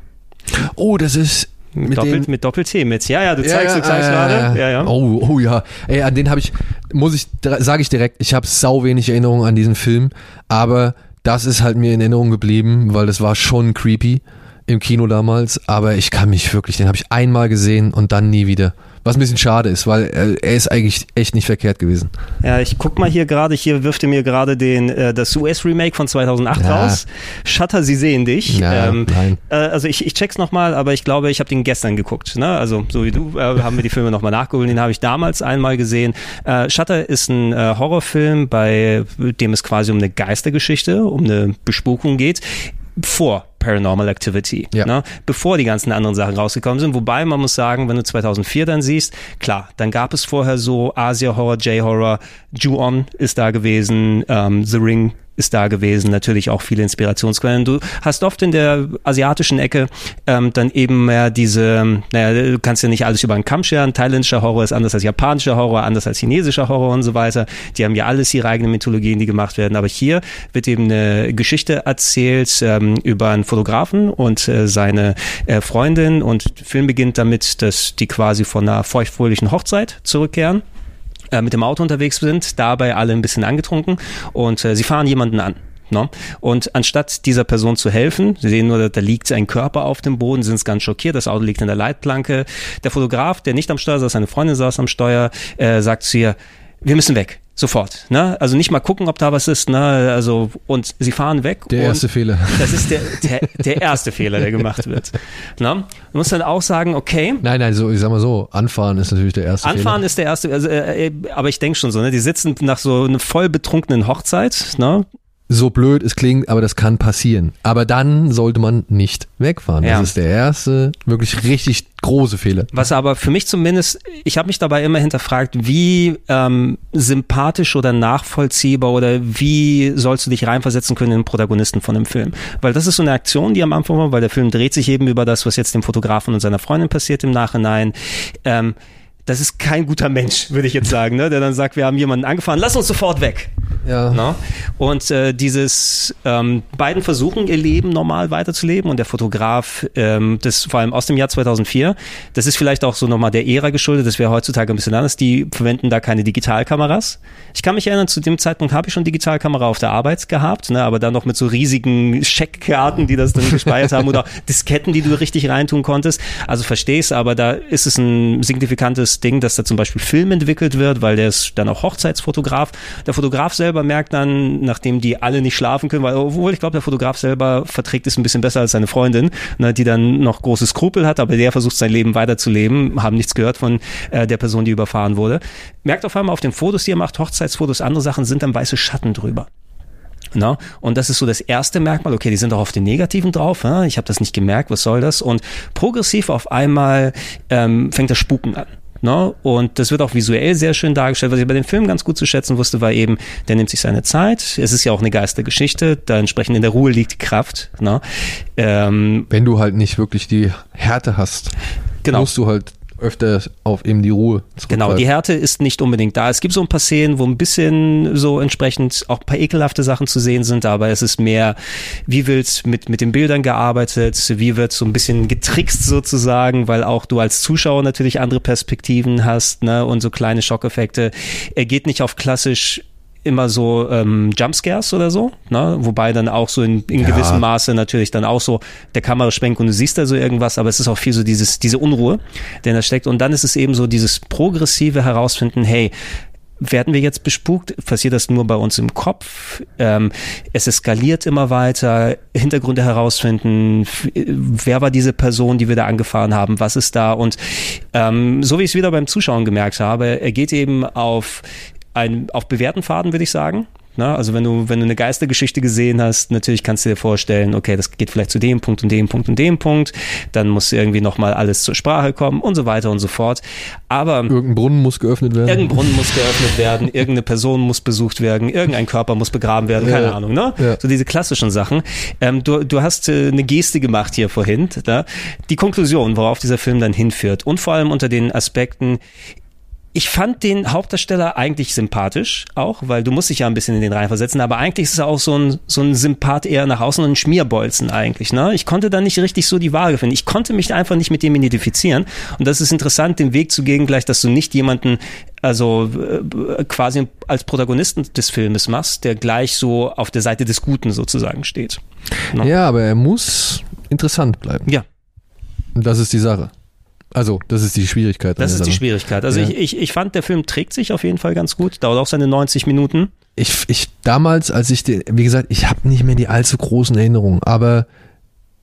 Oh, das ist Mit, Doppel, mit Doppel-T mit. Ja, ja, du zeigst, ja, du zeigst äh, gerade. Ja, ja. Oh, oh ja. Ey, an den habe ich, muss ich, sage ich direkt, ich habe sau wenig Erinnerungen an diesen Film, aber das ist halt mir in Erinnerung geblieben, weil das war schon creepy im Kino damals, aber ich kann mich wirklich, den habe ich einmal gesehen und dann nie wieder. Was ein bisschen schade ist, weil er, er ist eigentlich echt nicht verkehrt gewesen. Ja, ich guck mal hier gerade, hier wirft er mir gerade den äh, das US-Remake von 2008 Ja. raus. Shutter, sie sehen dich. Ja, ähm, nein. Äh, also ich, ich check's nochmal, aber ich glaube, ich habe den gestern geguckt. Ne? Also so wie du äh, haben wir die Filme nochmal nachgeholt. Den habe ich damals einmal gesehen. Äh, Shutter ist ein äh, Horrorfilm, bei dem es quasi um eine Geistergeschichte, um eine Bespukung geht. Vor Paranormal Activity, Ja. ne? bevor die ganzen anderen Sachen rausgekommen sind. Wobei man muss sagen, wenn du 2004 dann siehst, klar, dann gab es vorher so Asia-Horror, J-Horror, Ju-On ist da gewesen, ähm, The Ring ist da gewesen, natürlich auch viele Inspirationsquellen. Du hast oft in der asiatischen Ecke ähm, dann eben mehr diese, naja, du kannst ja nicht alles über einen Kamm scheren. Thailändischer Horror ist anders als japanischer Horror, anders als chinesischer Horror und so weiter. Die haben ja alles ihre eigenen Mythologien, die gemacht werden. Aber hier wird eben eine Geschichte erzählt ähm, über einen Fotografen und äh, seine äh, Freundin und der Film beginnt damit, dass die quasi von einer feuchtfröhlichen Hochzeit zurückkehren äh, mit dem Auto unterwegs sind, dabei alle ein bisschen angetrunken und äh, sie fahren jemanden an. No? Und anstatt dieser Person zu helfen, sie sehen nur, da liegt ein Körper auf dem Boden, sind ganz schockiert, das Auto liegt in der Leitplanke. Der Fotograf, der nicht am Steuer saß, seine Freundin saß am Steuer, äh, sagt zu ihr, wir müssen weg. Sofort, ne? Also nicht mal gucken, ob da was ist, ne? Also und sie fahren weg. Der erste Fehler. Das ist der, der, der erste Fehler, der gemacht wird. Ne? Du musst dann auch sagen, okay, Nein, nein, so, ich sag mal so, anfahren ist natürlich der erste Anfahren Fehler. ist der erste, also, äh, äh, aber ich denke schon so, ne? Die sitzen nach so einer voll betrunkenen Hochzeit, ne? So blöd es klingt, aber das kann passieren. Aber dann sollte man nicht wegfahren. Ja. Das ist der erste, wirklich richtig große Fehler. Was aber für mich zumindest, ich habe mich dabei immer hinterfragt, wie ähm, sympathisch oder nachvollziehbar oder wie sollst du dich reinversetzen können in den Protagonisten von dem Film? Weil das ist so eine Aktion, die am Anfang war, weil der Film dreht sich eben über das, was jetzt dem Fotografen und seiner Freundin passiert im Nachhinein. Ähm, das ist kein guter Mensch, würde ich jetzt sagen, ne? der dann sagt, wir haben jemanden angefahren, lass uns sofort weg. Ja. Ne? Und äh, dieses ähm, beiden versuchen ihr Leben normal weiterzuleben und der Fotograf, ähm, das vor allem aus dem Jahr 2004, das ist vielleicht auch so nochmal der Ära geschuldet, das wäre heutzutage ein bisschen anders, die verwenden da keine Digitalkameras. Ich kann mich erinnern, zu dem Zeitpunkt habe ich schon Digitalkamera auf der Arbeit gehabt, ne, aber dann noch mit so riesigen Scheckkarten, die das dann gespeichert haben oder Disketten, die du richtig reintun konntest. Also verstehst, aber da ist es ein signifikantes Ding, dass da zum Beispiel Film entwickelt wird, weil der ist dann auch Hochzeitsfotograf. Der Fotograf selber merkt dann, nachdem die alle nicht schlafen können, weil obwohl ich glaube, der Fotograf selber verträgt es ein bisschen besser als seine Freundin, ne, die dann noch große Skrupel hat, aber der versucht sein Leben weiterzuleben, haben nichts gehört von äh, der Person, die überfahren wurde. Merkt auf einmal auf den Fotos, die er macht, Hochzeitsfotos, andere Sachen, sind dann weiße Schatten drüber. Na, und das ist so das erste Merkmal. Okay, die sind auch auf den Negativen drauf. Ja? Ich habe das nicht gemerkt. Was soll das? Und progressiv auf einmal ähm, fängt das Spuken an. Ne? Und das wird auch visuell sehr schön dargestellt. Was ich bei dem Film ganz gut zu schätzen wusste, war eben, der nimmt sich seine Zeit. Es ist ja auch eine Geistergeschichte. Da entsprechend in der Ruhe liegt die Kraft. Ne? Ähm, Wenn du halt nicht wirklich die Härte hast, Genau. musst du halt öfter auf eben die Ruhe Genau, die. Härte ist nicht unbedingt da. Es gibt so ein paar Szenen, wo ein bisschen so entsprechend auch ein paar ekelhafte Sachen zu sehen sind, aber es ist mehr, wie wird mit, mit den Bildern gearbeitet, wie wird so ein bisschen getrickst sozusagen, weil auch du als Zuschauer natürlich andere Perspektiven hast, ne, und so kleine Schockeffekte. Er geht nicht auf klassisch immer so ähm, Jumpscares oder so, ne? wobei dann auch so in, in Ja. gewissem Maße natürlich dann auch so der Kamera schwenkt und du siehst da so irgendwas, aber es ist auch viel so dieses diese Unruhe, der da steckt und dann ist es eben so dieses progressive Herausfinden, hey, werden wir jetzt bespukt? Passiert das nur bei uns im Kopf? Ähm, es eskaliert immer weiter. Hintergründe herausfinden. f- Wer war diese Person, die wir da angefahren haben? Was ist da? Und ähm, so wie ich es wieder beim Zuschauen gemerkt habe, er geht eben auf ein, auf bewährten Faden, würde ich sagen. Na, also wenn du, wenn du eine Geistergeschichte gesehen hast, natürlich kannst du dir vorstellen, okay, das geht vielleicht zu dem Punkt und dem Punkt und dem Punkt, dann muss irgendwie nochmal alles zur Sprache kommen und so weiter und so fort. Aber Irgendein Brunnen muss geöffnet werden. Irgendein Brunnen muss geöffnet werden, irgendeine Person muss besucht werden, irgendein Körper muss begraben werden, keine Ja. Ahnung, ne? Ja. So diese klassischen Sachen. Ähm, du, du hast äh, eine Geste gemacht hier vorhin, da? die Konklusion, worauf dieser Film dann hinführt und vor allem unter den Aspekten, ich fand den Hauptdarsteller eigentlich sympathisch, auch, weil du musst dich ja ein bisschen in den reinversetzen, aber eigentlich ist er auch so ein, so ein Sympath eher nach außen und ein Schmierbolzen eigentlich, ne? Ich konnte da nicht richtig so die Waage finden. Ich konnte mich einfach nicht mit dem identifizieren und das ist interessant, den Weg zu gehen gleich, dass du nicht jemanden also äh, quasi als Protagonisten des Filmes machst, der gleich so auf der Seite des Guten sozusagen steht. Ne? Ja, aber er muss interessant bleiben. Ja. Das ist die Sache. Also, das ist die Schwierigkeit. Das ist die Sache. Schwierigkeit. Also Ja. ich, ich, ich fand, der Film trägt sich auf jeden Fall ganz gut. Dauert auch seine 90 Minuten. Ich, ich damals, als ich den, wie gesagt, ich habe nicht mehr die allzu großen Erinnerungen, aber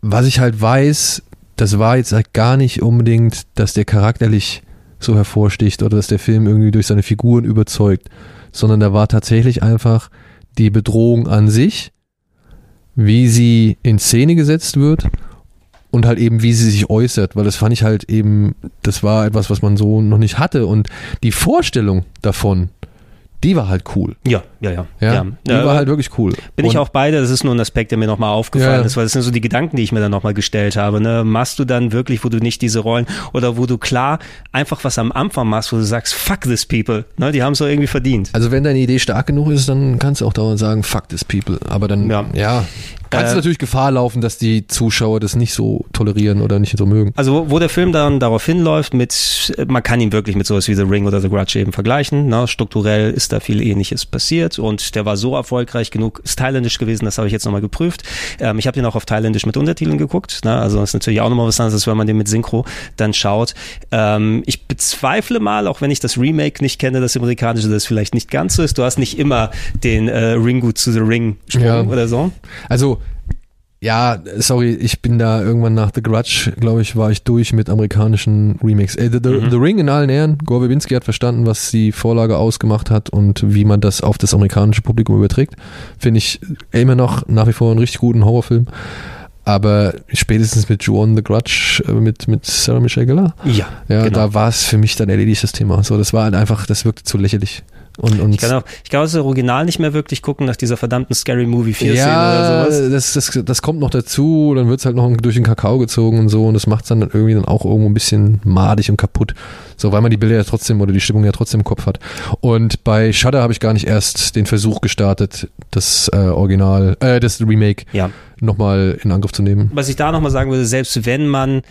was ich halt weiß, das war jetzt halt gar nicht unbedingt, dass der charakterlich so hervorsticht oder dass der Film irgendwie durch seine Figuren überzeugt, sondern da war tatsächlich einfach die Bedrohung an sich, wie sie in Szene gesetzt wird und halt eben, wie sie sich äußert, weil das fand ich halt eben, das war etwas, was man so noch nicht hatte und die Vorstellung davon, die war halt cool. Ja, ja, ja. Ja, die war halt wirklich cool. Bin ich Und- auch beide, das ist nur ein Aspekt, der mir nochmal aufgefallen Ja. ist, weil das sind so die Gedanken, die ich mir dann nochmal gestellt habe. Ne? Machst du dann wirklich, wo du nicht diese Rollen oder wo du klar einfach was am Anfang machst, wo du sagst, fuck this people, ne? die haben es doch irgendwie verdient. Also wenn deine Idee stark genug ist, dann kannst du auch dauernd sagen, fuck this people. Aber dann, Ja. ja, kannst Äh, du natürlich Gefahr laufen, dass die Zuschauer das nicht so tolerieren oder nicht so mögen. Also wo, wo der Film dann darauf hinläuft, mit, man kann ihn wirklich mit sowas wie The Ring oder The Grudge eben vergleichen. Ne? Strukturell ist da viel Ähnliches passiert und der war so erfolgreich genug, ist thailändisch gewesen, das habe ich jetzt nochmal geprüft. Ähm, ich habe den auch auf thailändisch mit Untertiteln geguckt. Ne? Also das ist natürlich auch nochmal was anderes, wenn man den mit Synchro dann schaut. Ähm, ich bezweifle mal, auch wenn ich das Remake nicht kenne, das amerikanische, dass es vielleicht nicht ganz so ist. Du hast nicht immer den äh, Ringu to the Ring Sprung Ja. oder so. Also, ja, sorry, ich bin da irgendwann nach The Grudge, glaube ich, war ich durch mit amerikanischen Remakes. Äh, The, The, Mhm. The Ring in allen Ehren. Gore Verbinski hat verstanden, was die Vorlage ausgemacht hat und wie man das auf das amerikanische Publikum überträgt. Finde ich immer noch nach wie vor einen richtig guten Horrorfilm. Aber spätestens mit Juon The Grudge, äh, mit, mit Sarah Michelle Gellar, Ja, ja, genau. da war es für mich dann erledigt, das Thema. So, das war halt einfach, das wirkte zu lächerlich. Und, und Ich kann auch, ich kann auch das Original nicht mehr wirklich gucken nach dieser verdammten Scary Movie 4 Szene ja, oder sowas. das, das, das kommt noch dazu, dann wird's halt noch durch den Kakao gezogen und so und das macht's dann irgendwie dann auch irgendwo ein bisschen madig und kaputt. So, weil man die Bilder ja trotzdem oder die Stimmung ja trotzdem im Kopf hat. Und bei Shudder habe ich gar nicht erst den Versuch gestartet, das äh, Original, äh, das Remake Ja. nochmal in Angriff zu nehmen. Was ich da nochmal sagen würde, selbst wenn man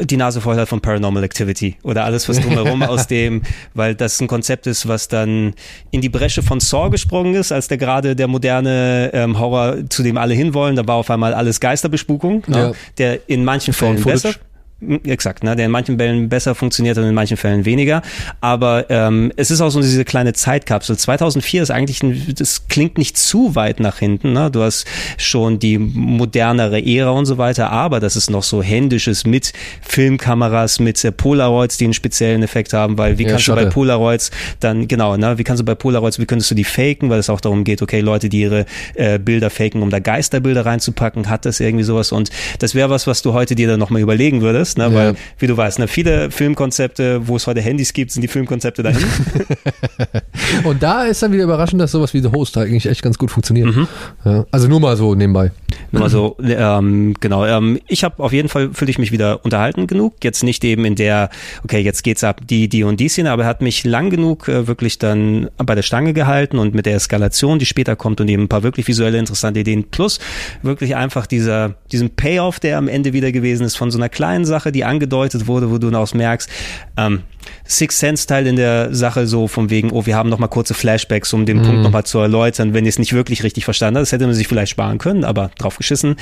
die Nase voll hat von Paranormal Activity oder alles, was drumherum aus dem, weil das ein Konzept ist, was dann in die Bresche von Saw gesprungen ist, als der gerade der moderne ähm, Horror, zu dem alle hinwollen, da war auf einmal alles Geisterbespukung, ne, Ja. der in manchen Fällen besser. Mm, Exakt, ne, der in manchen Fällen besser funktioniert und in manchen Fällen weniger. Aber ähm, es ist auch so diese kleine Zeitkapsel. 2004 ist eigentlich, ein, das klingt nicht zu weit nach hinten. Ne? Du hast schon die modernere Ära und so weiter, aber das ist noch so händisches mit Filmkameras, mit äh, Polaroids, die einen speziellen Effekt haben, weil wie Ja, kannst du bei. Polaroids dann, genau, ne, wie kannst du bei Polaroids, wie könntest du die faken, weil es auch darum geht, okay, Leute, die ihre äh, Bilder faken, um da Geisterbilder reinzupacken, hat das irgendwie sowas und das wäre was, was du heute dir dann nochmal überlegen würdest, ne, Ja. weil, wie du weißt, ne, viele Filmkonzepte, wo es heute Handys gibt, sind die Filmkonzepte dahin. Und da ist dann wieder überraschend, dass sowas wie The Host eigentlich echt ganz gut funktioniert. Mhm. Ja, also nur mal so nebenbei. Nur mal so, ähm, genau. Ähm, ich habe auf jeden Fall fühle ich mich wieder unterhalten genug. Jetzt nicht eben in der, okay, jetzt geht's ab die, die und die Szene, aber er hat mich lang genug äh, wirklich dann bei der Stange gehalten und mit der Eskalation, die später kommt und eben ein paar wirklich visuelle interessante Ideen plus wirklich einfach dieser, diesen Payoff, der am Ende wieder gewesen ist von so einer kleinen Sache, die angedeutet wurde, wo du daraus merkst, ähm, Six Sense Teil in der Sache so von wegen, oh, wir haben noch mal kurze Flashbacks, um den Mhm. Punkt noch mal zu erläutern, wenn ihr es nicht wirklich richtig verstanden habt. Das hätte man sich vielleicht sparen können, aber drauf geschissen.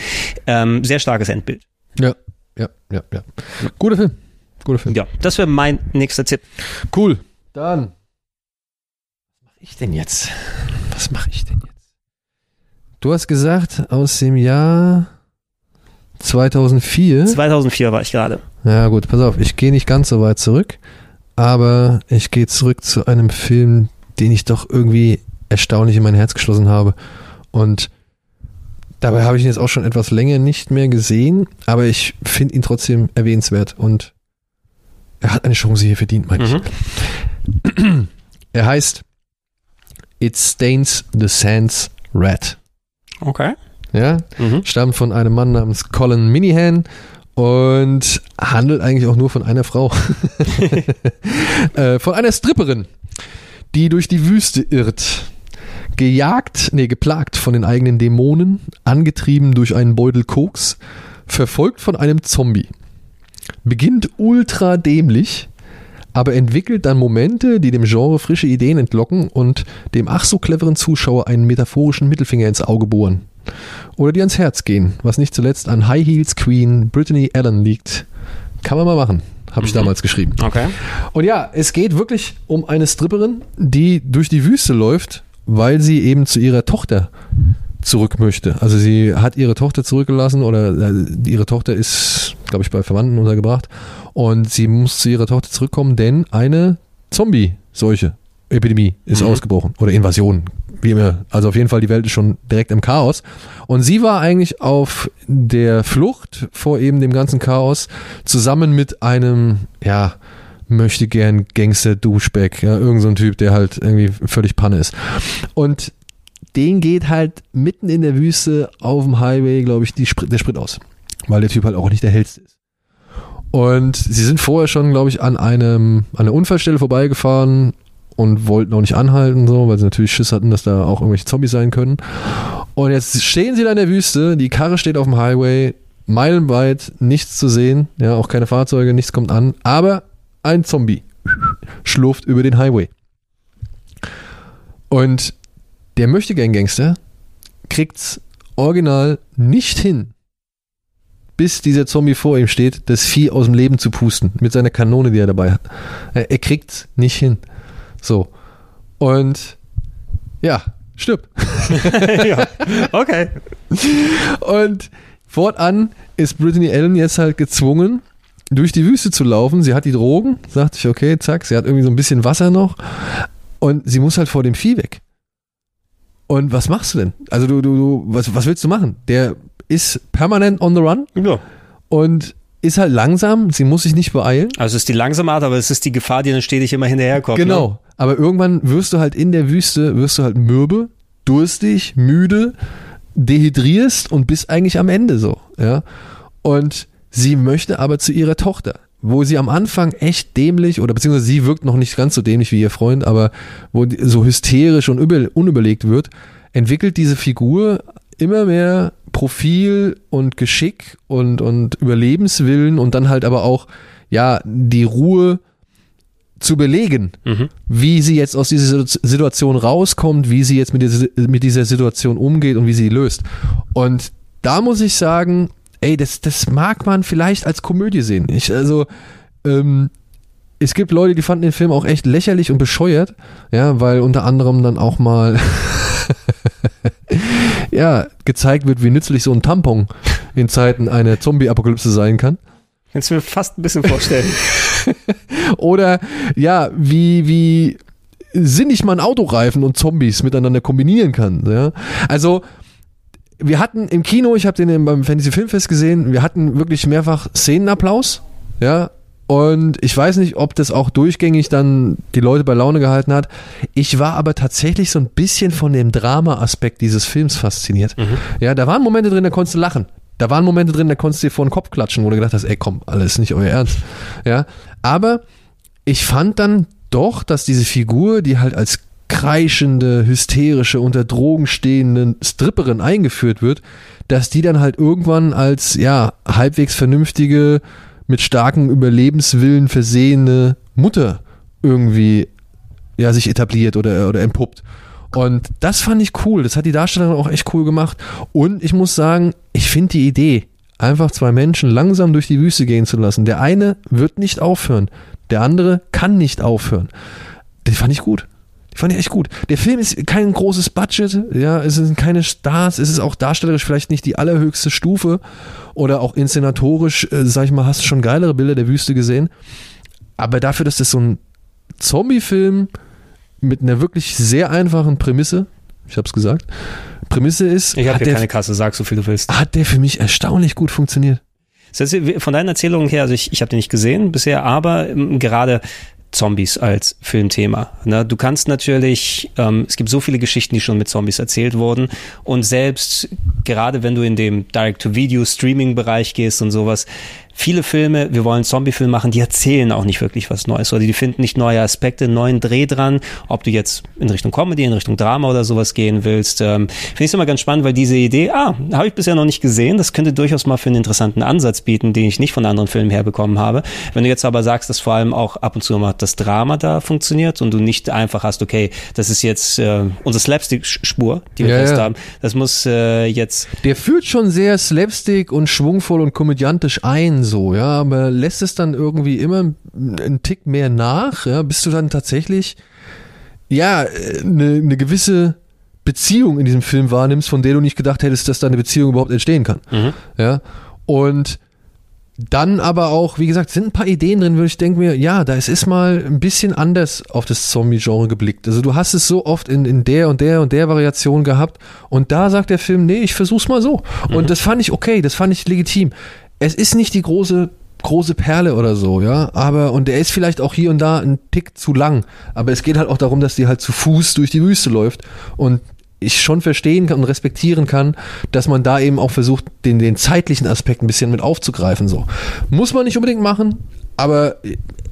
Ähm, sehr starkes Endbild. Ja, ja, ja, ja. Guter Film. Guter Film. Ja, das wäre mein nächster Tipp. Cool. Dann. Was mache ich denn jetzt? Was mache ich denn jetzt? Du hast gesagt, aus dem Jahr 2004. 2004 war ich gerade. Ja, gut, pass auf, ich gehe nicht ganz so weit zurück, aber ich gehe zurück zu einem Film, den ich doch irgendwie erstaunlich in mein Herz geschlossen habe. Und dabei habe ich ihn jetzt auch schon etwas länger nicht mehr gesehen, aber ich finde ihn trotzdem erwähnenswert und er hat eine Chance hier verdient, meine ich. Mhm. Er heißt It Stains the Sands Red. Okay. Ja, Mhm. stammt von einem Mann namens Colin Minihan und handelt eigentlich auch nur von einer Frau. äh, von einer Stripperin, die durch die Wüste irrt. Gejagt, nee, geplagt von den eigenen Dämonen, angetrieben durch einen Beutel Koks, verfolgt von einem Zombie. Beginnt ultra dämlich, aber entwickelt dann Momente, die dem Genre frische Ideen entlocken und dem ach so cleveren Zuschauer einen metaphorischen Mittelfinger ins Auge bohren. Oder die ans Herz gehen, was nicht zuletzt an High Heels Queen Brittany Allen liegt. Kann man mal machen, habe ich damals geschrieben. Okay. Und ja, es geht wirklich um eine Stripperin, die durch die Wüste läuft, weil sie eben zu ihrer Tochter zurück möchte. Also sie hat ihre Tochter zurückgelassen oder äh, ihre Tochter ist, glaube ich, bei Verwandten untergebracht und sie muss zu ihrer Tochter zurückkommen, denn eine Zombie-Seuche, Epidemie ist Mhm. ausgebrochen oder Invasion, wie immer. Also auf jeden Fall, die Welt ist schon direkt im Chaos. Und sie war eigentlich auf der Flucht vor eben dem ganzen Chaos zusammen mit einem, ja, möchte gern Gangster Duschback, ja, irgend so ein Typ, der halt irgendwie völlig Panne ist. Und den geht halt mitten in der Wüste auf dem Highway, glaube ich, Sprit, der Sprit aus. Weil der Typ halt auch nicht der hellste ist. Und sie sind vorher schon, glaube ich, an einem, an einer Unfallstelle vorbeigefahren und wollten auch nicht anhalten, so, weil sie natürlich Schiss hatten, dass da auch irgendwelche Zombies sein können. Und jetzt stehen sie da in der Wüste, die Karre steht auf dem Highway, meilenweit, nichts zu sehen, ja, auch keine Fahrzeuge, nichts kommt an, aber ein Zombie schlurft über den Highway. Und der möchte gern Gangster kriegt's original nicht hin, bis dieser Zombie vor ihm steht, das Vieh aus dem Leben zu pusten mit seiner Kanone, die er dabei hat. Er, er kriegt's nicht hin. So. Und ja, stirbt. ja. Okay. Und fortan ist Brittany Allen jetzt halt gezwungen, durch die Wüste zu laufen. Sie hat die Drogen, sagt sich, okay, zack, sie hat irgendwie so ein bisschen Wasser noch und sie muss halt vor dem Vieh weg. Und was machst du denn? Also du, du, du was, was willst du machen? Der ist permanent on the run Ja. und ist halt langsam, sie muss sich nicht beeilen. Also es ist die langsame Art, aber es ist die Gefahr, die dann stetig immer hinterherkommt. Ne? Genau. Aber irgendwann wirst du halt in der Wüste, wirst du halt mürbe, durstig, müde, dehydrierst und bist eigentlich am Ende so, ja. Und sie möchte aber zu ihrer Tochter, wo sie am Anfang echt dämlich oder beziehungsweise sie wirkt noch nicht ganz so dämlich wie ihr Freund, aber wo so hysterisch und über, unüberlegt wird, entwickelt diese Figur immer mehr Profil und Geschick und, und Überlebenswillen und dann halt aber auch, ja, die Ruhe zu belegen, Mhm. wie sie jetzt aus dieser Situation rauskommt, wie sie jetzt mit dieser, mit dieser Situation umgeht und wie sie löst. Und da muss ich sagen, ey, das, das mag man vielleicht als Komödie sehen. Ich, also, ähm, es gibt Leute, die fanden den Film auch echt lächerlich und bescheuert, ja, weil unter anderem dann auch mal ja, gezeigt wird, wie nützlich so ein Tampon in Zeiten einer Zombie-Apokalypse sein kann. Kannst du mir fast ein bisschen vorstellen. Oder ja, wie, wie sinnig man Autoreifen und Zombies miteinander kombinieren kann. Ja? Also, wir hatten im Kino, ich habe den im- beim Fantasy Filmfest gesehen, wir hatten wirklich mehrfach Szenenapplaus. Ja. Und ich weiß nicht, ob das auch durchgängig dann die Leute bei Laune gehalten hat. Ich war aber tatsächlich so ein bisschen von dem Drama-Aspekt dieses Films fasziniert. Ja, da waren Momente drin, da konntest du lachen. Da waren Momente drin, da konntest du dir vor den Kopf klatschen, wo du gedacht hast, ey komm, alles nicht euer Ernst. Ja, aber ich fand dann doch, dass diese Figur, die halt als kreischende, hysterische, unter Drogen stehende Stripperin eingeführt wird, dass die dann halt irgendwann als, ja, halbwegs vernünftige, mit starkem Überlebenswillen versehene Mutter irgendwie, ja, sich etabliert oder, oder entpuppt. Und das fand ich cool. Das hat die Darstellerin auch echt cool gemacht. Und ich muss sagen, ich finde die Idee, einfach zwei Menschen langsam durch die Wüste gehen zu lassen. Der eine wird nicht aufhören, der andere kann nicht aufhören. Die fand ich gut. Die fand ich echt gut. Der Film ist kein großes Budget, ja, es sind keine Stars, es ist auch darstellerisch vielleicht nicht die allerhöchste Stufe oder auch inszenatorisch, äh, sag ich mal, hast du schon geilere Bilder der Wüste gesehen. Aber dafür, dass das so ein Zombie-Film mit einer wirklich sehr einfachen Prämisse, ich hab's gesagt, Prämisse ist, Ich habe hier der, keine Kasse, sag so viel du willst. hat der für mich erstaunlich gut funktioniert. Von deinen Erzählungen her, also ich, ich habe den nicht gesehen bisher, aber ähm, gerade Zombies als Filmthema. Ne? Du kannst natürlich, ähm, es gibt so viele Geschichten, die schon mit Zombies erzählt wurden und selbst gerade wenn du in dem Direct-to-Video-Streaming-Bereich gehst und sowas, viele Filme, wir wollen Zombie-Film machen, die erzählen auch nicht wirklich was Neues oder die finden nicht neue Aspekte, neuen Dreh dran, ob du jetzt in Richtung Comedy, in Richtung Drama oder sowas gehen willst. Ähm, Finde ich immer ganz spannend, weil diese Idee, ah, habe ich bisher noch nicht gesehen, das könnte durchaus mal für einen interessanten Ansatz bieten, den ich nicht von anderen Filmen herbekommen habe. Wenn du jetzt aber sagst, dass vor allem auch ab und zu mal das Drama da funktioniert und du nicht einfach hast, okay, das ist jetzt äh, unsere Slapstick-Spur, die wir Ja, fest ja. haben, das muss äh, jetzt Der führt schon sehr slapstick und schwungvoll und komödiantisch ein, so, ja, aber lässt es dann irgendwie immer einen Tick mehr nach, ja, bis du dann tatsächlich, ja, eine, eine gewisse Beziehung in diesem Film wahrnimmst, von der du nicht gedacht hättest, dass da eine Beziehung überhaupt entstehen kann. Ja, und dann aber auch, wie gesagt, sind ein paar Ideen drin, wo ich denke mir, ja, da ist, mal ein bisschen anders auf das Zombie-Genre geblickt. Also du hast es so oft in, in der und der und der Variation gehabt und da sagt der Film, nee, ich versuch's mal so. Und das fand ich okay, das fand ich legitim. Es ist nicht die große große Perle oder so, ja, aber und der ist vielleicht auch hier und da ein Tick zu lang, aber es geht halt auch darum, dass die halt zu Fuß durch die Wüste läuft und ich schon verstehen kann und respektieren kann, dass man da eben auch versucht, den, den zeitlichen Aspekt ein bisschen mit aufzugreifen. So. Muss man nicht unbedingt machen, aber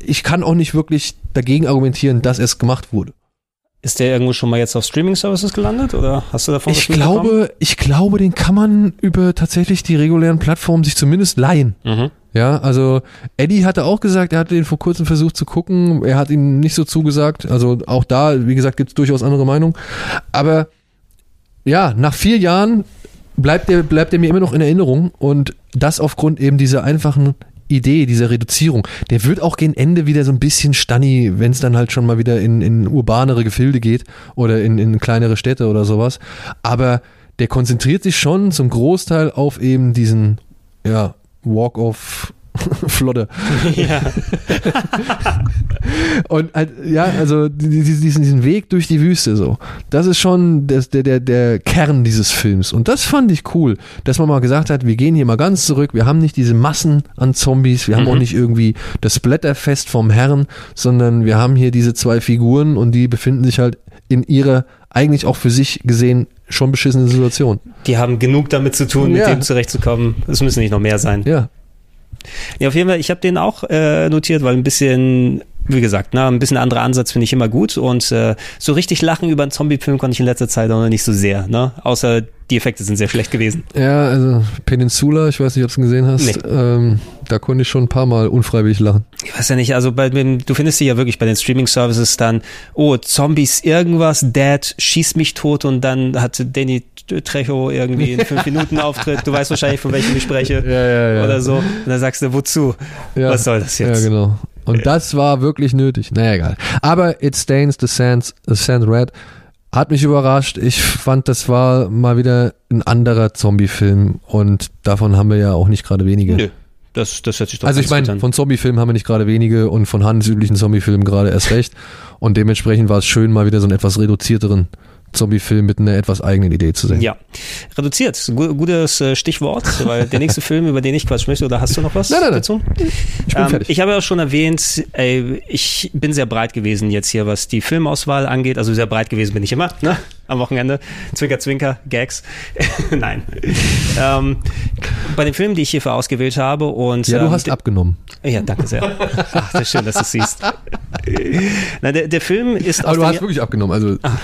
ich kann auch nicht wirklich dagegen argumentieren, dass es gemacht wurde. Ist der irgendwo schon mal jetzt auf Streaming-Services gelandet oder hast du davon Ich glaube, ich glaube, den kann man über tatsächlich die regulären Plattformen sich zumindest leihen. Mhm. Ja, also Eddie hatte auch gesagt, er hatte den vor kurzem versucht zu gucken, er hat ihm nicht so zugesagt. Also auch da, wie gesagt, gibt es durchaus andere Meinungen. Aber ja, nach vier Jahren bleibt er bleibt er mir immer noch in Erinnerung und das aufgrund eben dieser einfachen Idee, dieser Reduzierung. Der wird auch gegen Ende wieder so ein bisschen stanni, wenn es dann halt schon mal wieder in, in urbanere Gefilde geht oder in, in kleinere Städte oder sowas. Aber der konzentriert sich schon zum Großteil auf eben diesen, ja, Walk-off Flodder. Ja. Und halt, ja, also die- die- diesen, diesen Weg durch die Wüste so. Das ist schon der, der, der Kern dieses Films. Und das fand ich cool, dass man mal gesagt hat, wir gehen hier mal ganz zurück, wir haben nicht diese Massen an Zombies, wir haben Mhm. auch nicht irgendwie das Blätterfest vom Herrn, sondern wir haben hier diese zwei Figuren und die befinden sich halt in ihrer eigentlich auch für sich gesehen schon beschissenen Situation. Die haben genug damit zu tun, mit Ja. dem zurechtzukommen. Es müssen nicht noch mehr sein. Ja. Ja, auf jeden Fall, ich habe den auch äh, notiert, weil ein bisschen, wie gesagt, ne, ein bisschen anderer Ansatz finde ich immer gut. Und äh, so richtig lachen über einen Zombie-Film konnte ich in letzter Zeit auch noch nicht so sehr. Ne? Außer die Effekte sind sehr schlecht gewesen. Ja, also Peninsula, ich weiß nicht, ob du es gesehen hast, Nee. ähm, da konnte ich schon ein paar Mal unfreiwillig lachen. Ich weiß ja nicht, also bei dem, du findest die ja wirklich bei den Streaming-Services dann, oh, Zombies irgendwas, Dad schießt mich tot und dann hat Danny Trejo irgendwie in fünf Minuten Auftritt. Du weißt wahrscheinlich, von welchem ich spreche. ja, ja. Oder so. Und dann sagst du, wozu? Ja. Was soll das jetzt? Ja, genau. Und das war wirklich nötig. Naja, egal. Aber It Stains the Sand, the Sand Red hat mich überrascht. Ich fand, das war mal wieder ein anderer Zombie-Film und davon haben wir ja auch nicht gerade wenige. Nö, das, das hört sich doch Also ich meine, von Zombie-Filmen haben wir nicht gerade wenige und von handelsüblichen Zombie-Filmen gerade erst recht. Und dementsprechend war es schön, mal wieder so einen etwas reduzierteren Zombie-Film mit einer etwas eigenen Idee zu sehen. Ja, reduziert. Gu gutes äh, Stichwort, weil der nächste Film, über den ich quatschen möchte, oder hast du noch was Nein, nein, nein. dazu? Ich bin Ähm, fertig. ich habe ja auch schon erwähnt, ey, ich bin sehr breit gewesen jetzt hier, was die Filmauswahl angeht. Also sehr breit gewesen bin ich immer, ne? Am Wochenende. Zwinker, Zwinker, Gags. Nein. ähm, bei den Filmen, die ich hierfür ausgewählt habe und ja, du ähm, hast abgenommen. ja, danke sehr. Ach, das ist schön, dass du es siehst. Na, der, der Film ist Aber du hast wirklich abgenommen. Also, Jahr-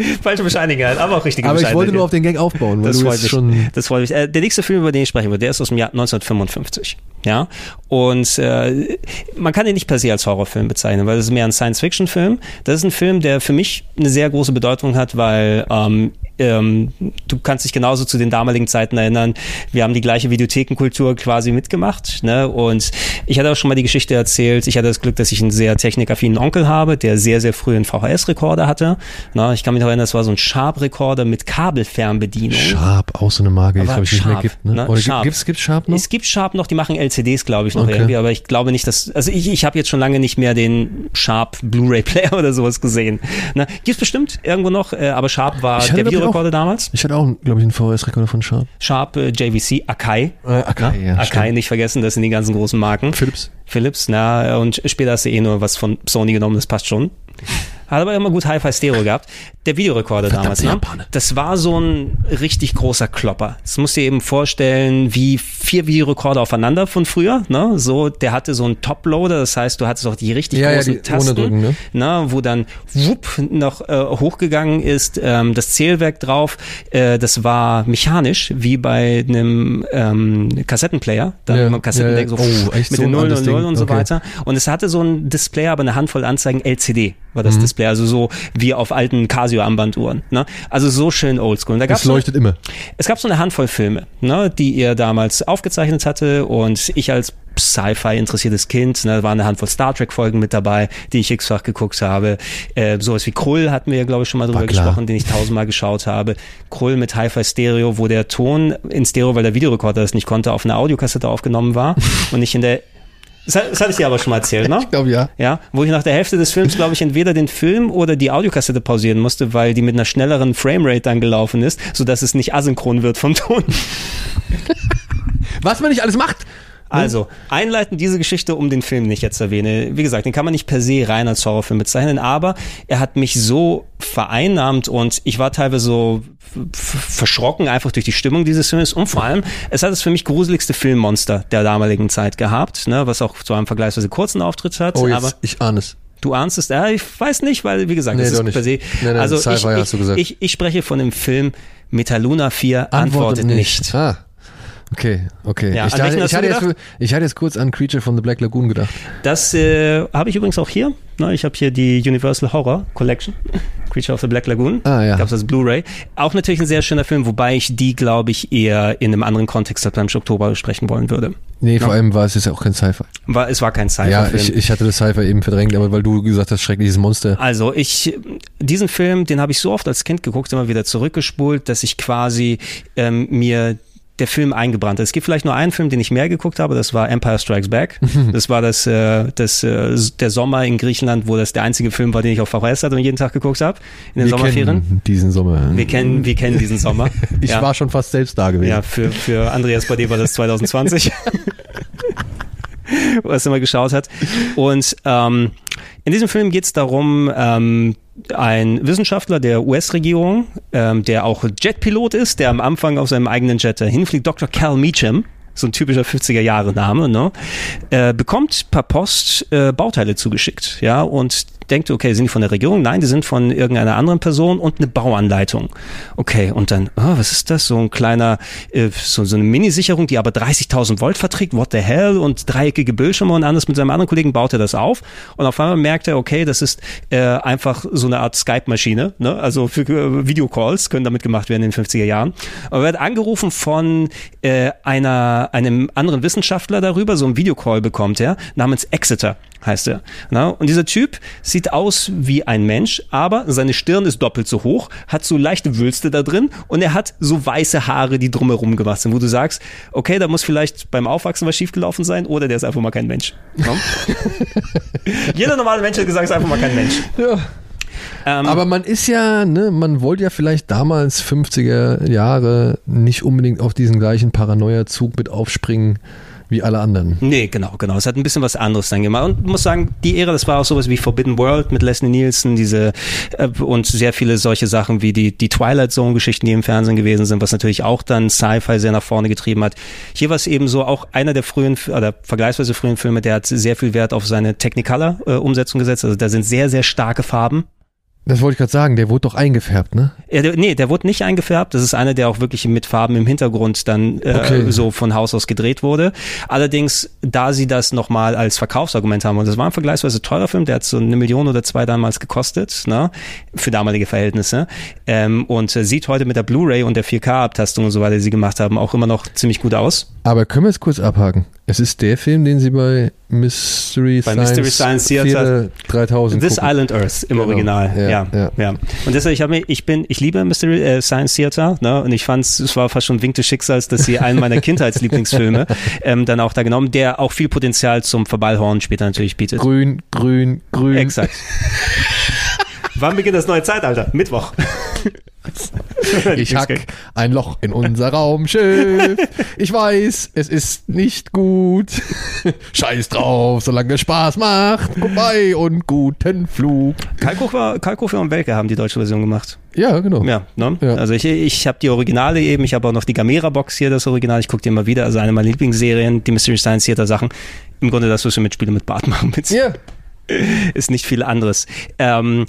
falsche Bescheinigkeit, aber auch richtige aber ich wollte nur auf den Gang aufbauen, weil Das du freut mich. schon Das freut mich. Äh, der nächste Film, über den ich sprechen würde, der ist aus dem Jahr 1955. Ja. Und äh, man kann ihn nicht per se als Horrorfilm bezeichnen, weil es ist mehr ein Science-Fiction-Film. Das ist ein Film, der für mich eine sehr große Bedeutung hat, weil ähm, ähm, du kannst dich genauso zu den damaligen Zeiten erinnern. Wir haben die gleiche Videothekenkultur quasi mitgemacht. Ne? Und ich hatte auch schon mal die Geschichte erzählt. Ich hatte das Glück, dass ich einen sehr technikaffinen Onkel habe, der sehr, sehr früh einen VHS-Rekorder hatte. Na, ich kann mich noch erinnern, das war so ein Sharp-Rekorder mit Kabelfernbedienung. Sharp, auch so eine Marke, die glaube ich nicht mehr Sharp, gibt. Ne? ne? Oder Sharp. gibt es gibt's Sharp noch? Es gibt Sharp noch, die machen LCDs, glaube ich, noch Okay. irgendwie, aber ich glaube nicht, dass. Also ich, ich habe jetzt schon lange nicht mehr den Sharp Blu-ray Player oder sowas gesehen. Na, gibt's bestimmt irgendwo noch, äh, aber Sharp war der glaub ich, Videorekorder damals. Ich hatte auch, glaube ich, einen VHS-Rekorder von Sharp. Sharp äh, JVC, Akai. Äh, Akai, ja, Akai stimmt. nicht vergessen, das sind die ganzen großen Marken. Philips. Philips, na, und später hast du eh nur was von Sony genommen, das passt schon. Hat aber immer gut Hi-Fi Stereo gehabt. Der Videorekorder damals, ne? Das war so ein richtig großer Klopper. Das musst du dir eben vorstellen, wie vier Videorekorder aufeinander von früher, ne? So, der hatte so einen Top-Loader, das heißt, du hattest auch die richtig Ja, ja, großen die ohne Tasten, drücken, ne? na, wo dann wupp noch äh, hochgegangen ist, ähm, das Zählwerk drauf. Äh, das war mechanisch, wie bei einem ähm, Kassettenplayer. Da Ja, man Kassettendeck ja, so. Oh, mit so den ein 0 altes und 0 Ding. und so Okay. weiter. Und es hatte so ein Display, aber eine Handvoll Anzeigen LCD war Mhm. das Display, also so wie auf alten Casio-Armbanduhren. Ne? Also so schön oldschool. Und da Das gab's so, leuchtet immer. es gab so eine Handvoll Filme, ne, die er damals aufgezeichnet hatte und ich als Sci-Fi interessiertes Kind, ne, da waren eine Handvoll Star Trek Folgen mit dabei, die ich x-fach geguckt habe. Äh, sowas wie Krull hatten wir ja, glaube ich, schon mal drüber gesprochen, den ich tausendmal geschaut habe. Krull mit Hi-Fi Stereo, wo der Ton in Stereo, weil der Videorekorder das nicht konnte, auf einer Audiokassette aufgenommen war und nicht in der das, das hatte ich dir aber schon mal erzählt, ne? Ich glaube ja. Ja, wo ich nach der Hälfte des Films, glaube ich, entweder den Film oder die Audiokassette pausieren musste, weil die mit einer schnelleren Framerate dann gelaufen ist, sodass es nicht asynchron wird vom Ton. Was man nicht alles macht. Also, einleiten diese Geschichte, um den Film nicht jetzt erwähne. Wie gesagt, den kann man nicht per se rein als Horrorfilm bezeichnen, aber er hat mich so vereinnahmt und ich war teilweise so verschrocken einfach durch die Stimmung dieses Films und vor allem, es hat das für mich gruseligste Filmmonster der damaligen Zeit gehabt, ne, was auch zu einem vergleichsweise kurzen Auftritt hat, Oh, jetzt, aber ich ahne es. Du ahnst es, ja, ich weiß nicht, weil, wie gesagt, Nee, das ist nicht. per se. Nee, nee, also ich, gesagt. Ich, ich spreche von dem Film Metaluna 4 antwortet, nicht. Ah. Okay, okay. Ja, ich, dachte, ich, hatte jetzt, ich hatte jetzt kurz an Creature from the Black Lagoon gedacht. Das äh, habe ich übrigens auch hier. Ne, ich habe hier die Universal Horror Collection, Creature of the Black Lagoon. Ah, ja. Gab's als Blu-ray. Auch natürlich ein sehr schöner Film, wobei ich die, glaube ich, eher in einem anderen Kontext als beim Oktober besprechen wollen würde. Nee, vor Ja. allem war es jetzt auch kein Sci-Fi. War, es war kein Ja, Sci-Fi-Film. ich, ich hatte das Sci-Fi eben verdrängt, aber weil du gesagt hast, schreckliches Monster. Also ich, diesen Film, den habe ich so oft als Kind geguckt, immer wieder zurückgespult, dass ich quasi ähm, mir der Film eingebrannt hat. Es gibt vielleicht nur einen Film, den ich mehr geguckt habe, das war Empire Strikes Back. Das war das, äh, das äh, der Sommer in Griechenland, wo das der einzige Film war, den ich auf VHS hatte und jeden Tag geguckt habe, in den Wir Sommerferien. kennen diesen Sommer. Wir kennen, wir kennen diesen Sommer. ich ja. war schon fast selbst da gewesen. Ja, für, für Andreas dir war das 2020. wo er es immer geschaut hat. Und ähm, in diesem Film geht es darum, ähm, ein Wissenschaftler der US-Regierung, ähm, der auch Jetpilot ist, der am Anfang auf seinem eigenen Jet hinfliegt, Dr. Cal Meacham, so ein typischer 50er-Jahre-Name, ne? äh, bekommt per Post äh, Bauteile zugeschickt, ja, und denkt, okay, sind die von der Regierung? Nein, die sind von irgendeiner anderen Person und eine Bauanleitung. Okay, und dann, oh, was ist das? So ein kleiner, äh, so, so eine Mini-Sicherung, die aber 30.000 Volt verträgt, what the hell? Und dreieckige Bildschirme und anders mit seinem anderen Kollegen baut er das auf. Und auf einmal merkt er, okay, das ist äh, einfach so eine Art Skype-Maschine, ne? also für äh, Videocalls können damit gemacht werden in den 50er Jahren. Aber er wird angerufen von äh, einer, einem anderen Wissenschaftler darüber, so ein Videocall bekommt er, namens Exeter heißt er. Na? Und dieser Typ sieht aus wie ein Mensch, aber seine Stirn ist doppelt so hoch, hat so leichte Wülste da drin und er hat so weiße Haare, die drumherum gemacht sind, wo du sagst, okay, da muss vielleicht beim Aufwachsen was schiefgelaufen sein oder der ist einfach mal kein Mensch. Ja? Jeder normale Mensch hat gesagt, ist einfach mal kein Mensch. Ja. Ähm, Aber man ist ja, ne, man wollte ja vielleicht damals 50er Jahre nicht unbedingt auf diesen gleichen Paranoia-Zug mit aufspringen wie alle anderen. Nee, genau, genau. Es hat ein bisschen was anderes dann gemacht. Und muss sagen, die Ära, das war auch sowas wie Forbidden World mit Leslie Nielsen, diese äh, und sehr viele solche Sachen wie die, die Twilight Zone-Geschichten, die im Fernsehen gewesen sind, was natürlich auch dann Sci-Fi sehr nach vorne getrieben hat. Hier war es eben so, auch einer der frühen oder vergleichsweise frühen Filme, der hat sehr viel Wert auf seine Technicolor-Umsetzung gesetzt. Also da sind sehr, sehr starke Farben. Das wollte ich gerade sagen, der wurde doch eingefärbt, ne? Ja, der, nee, der wurde nicht eingefärbt. Das ist einer, der auch wirklich mit Farben im Hintergrund dann äh, Okay. so von Haus aus gedreht wurde. Allerdings, da sie das nochmal als Verkaufsargument haben, und das war ein vergleichsweise teurer Film, der hat so eine Million oder zwei damals gekostet, ne, für damalige Verhältnisse. Ähm, und äh, sieht heute mit der Blu-ray und der 4K-Abtastung und so weiter, die sie gemacht haben, auch immer noch ziemlich gut aus. Aber können wir es kurz abhaken? Es ist der Film, den sie bei Mystery Bei Science, Mystery Science Theater. 3000 This gucken. Island Earth im Genau. Original. Ja, Ja, ja, ja. Und deshalb, ich habe mir, ich bin, ich liebe Mystery äh, Science Theater, ne? Und ich fand es war fast schon Wink des Schicksals, dass sie einen meiner Kindheitslieblingsfilme ähm, dann auch da genommen, der auch viel Potenzial zum Verballhorn später natürlich bietet. Grün, grün, grün. Exakt. Wann beginnt das neue Zeitalter? Mittwoch. Ich hack ein Loch in unser Raumschiff. Ich weiß, es ist nicht gut. Scheiß drauf, solange es Spaß macht. Vorbei und guten Flug. Kalkofer, und Welke haben die deutsche Version gemacht. Ja, genau. Ja, ne? Ja. Also ich, ich habe die Originale eben, ich habe auch noch die Gamera-Box hier, das Original, ich gucke die immer wieder, also eine meiner Lieblingsserien, die Mystery Science Theater Sachen. Im Grunde das, was wir mit Spiele mit Bart machen, Ja. ist nicht viel anderes. Ähm,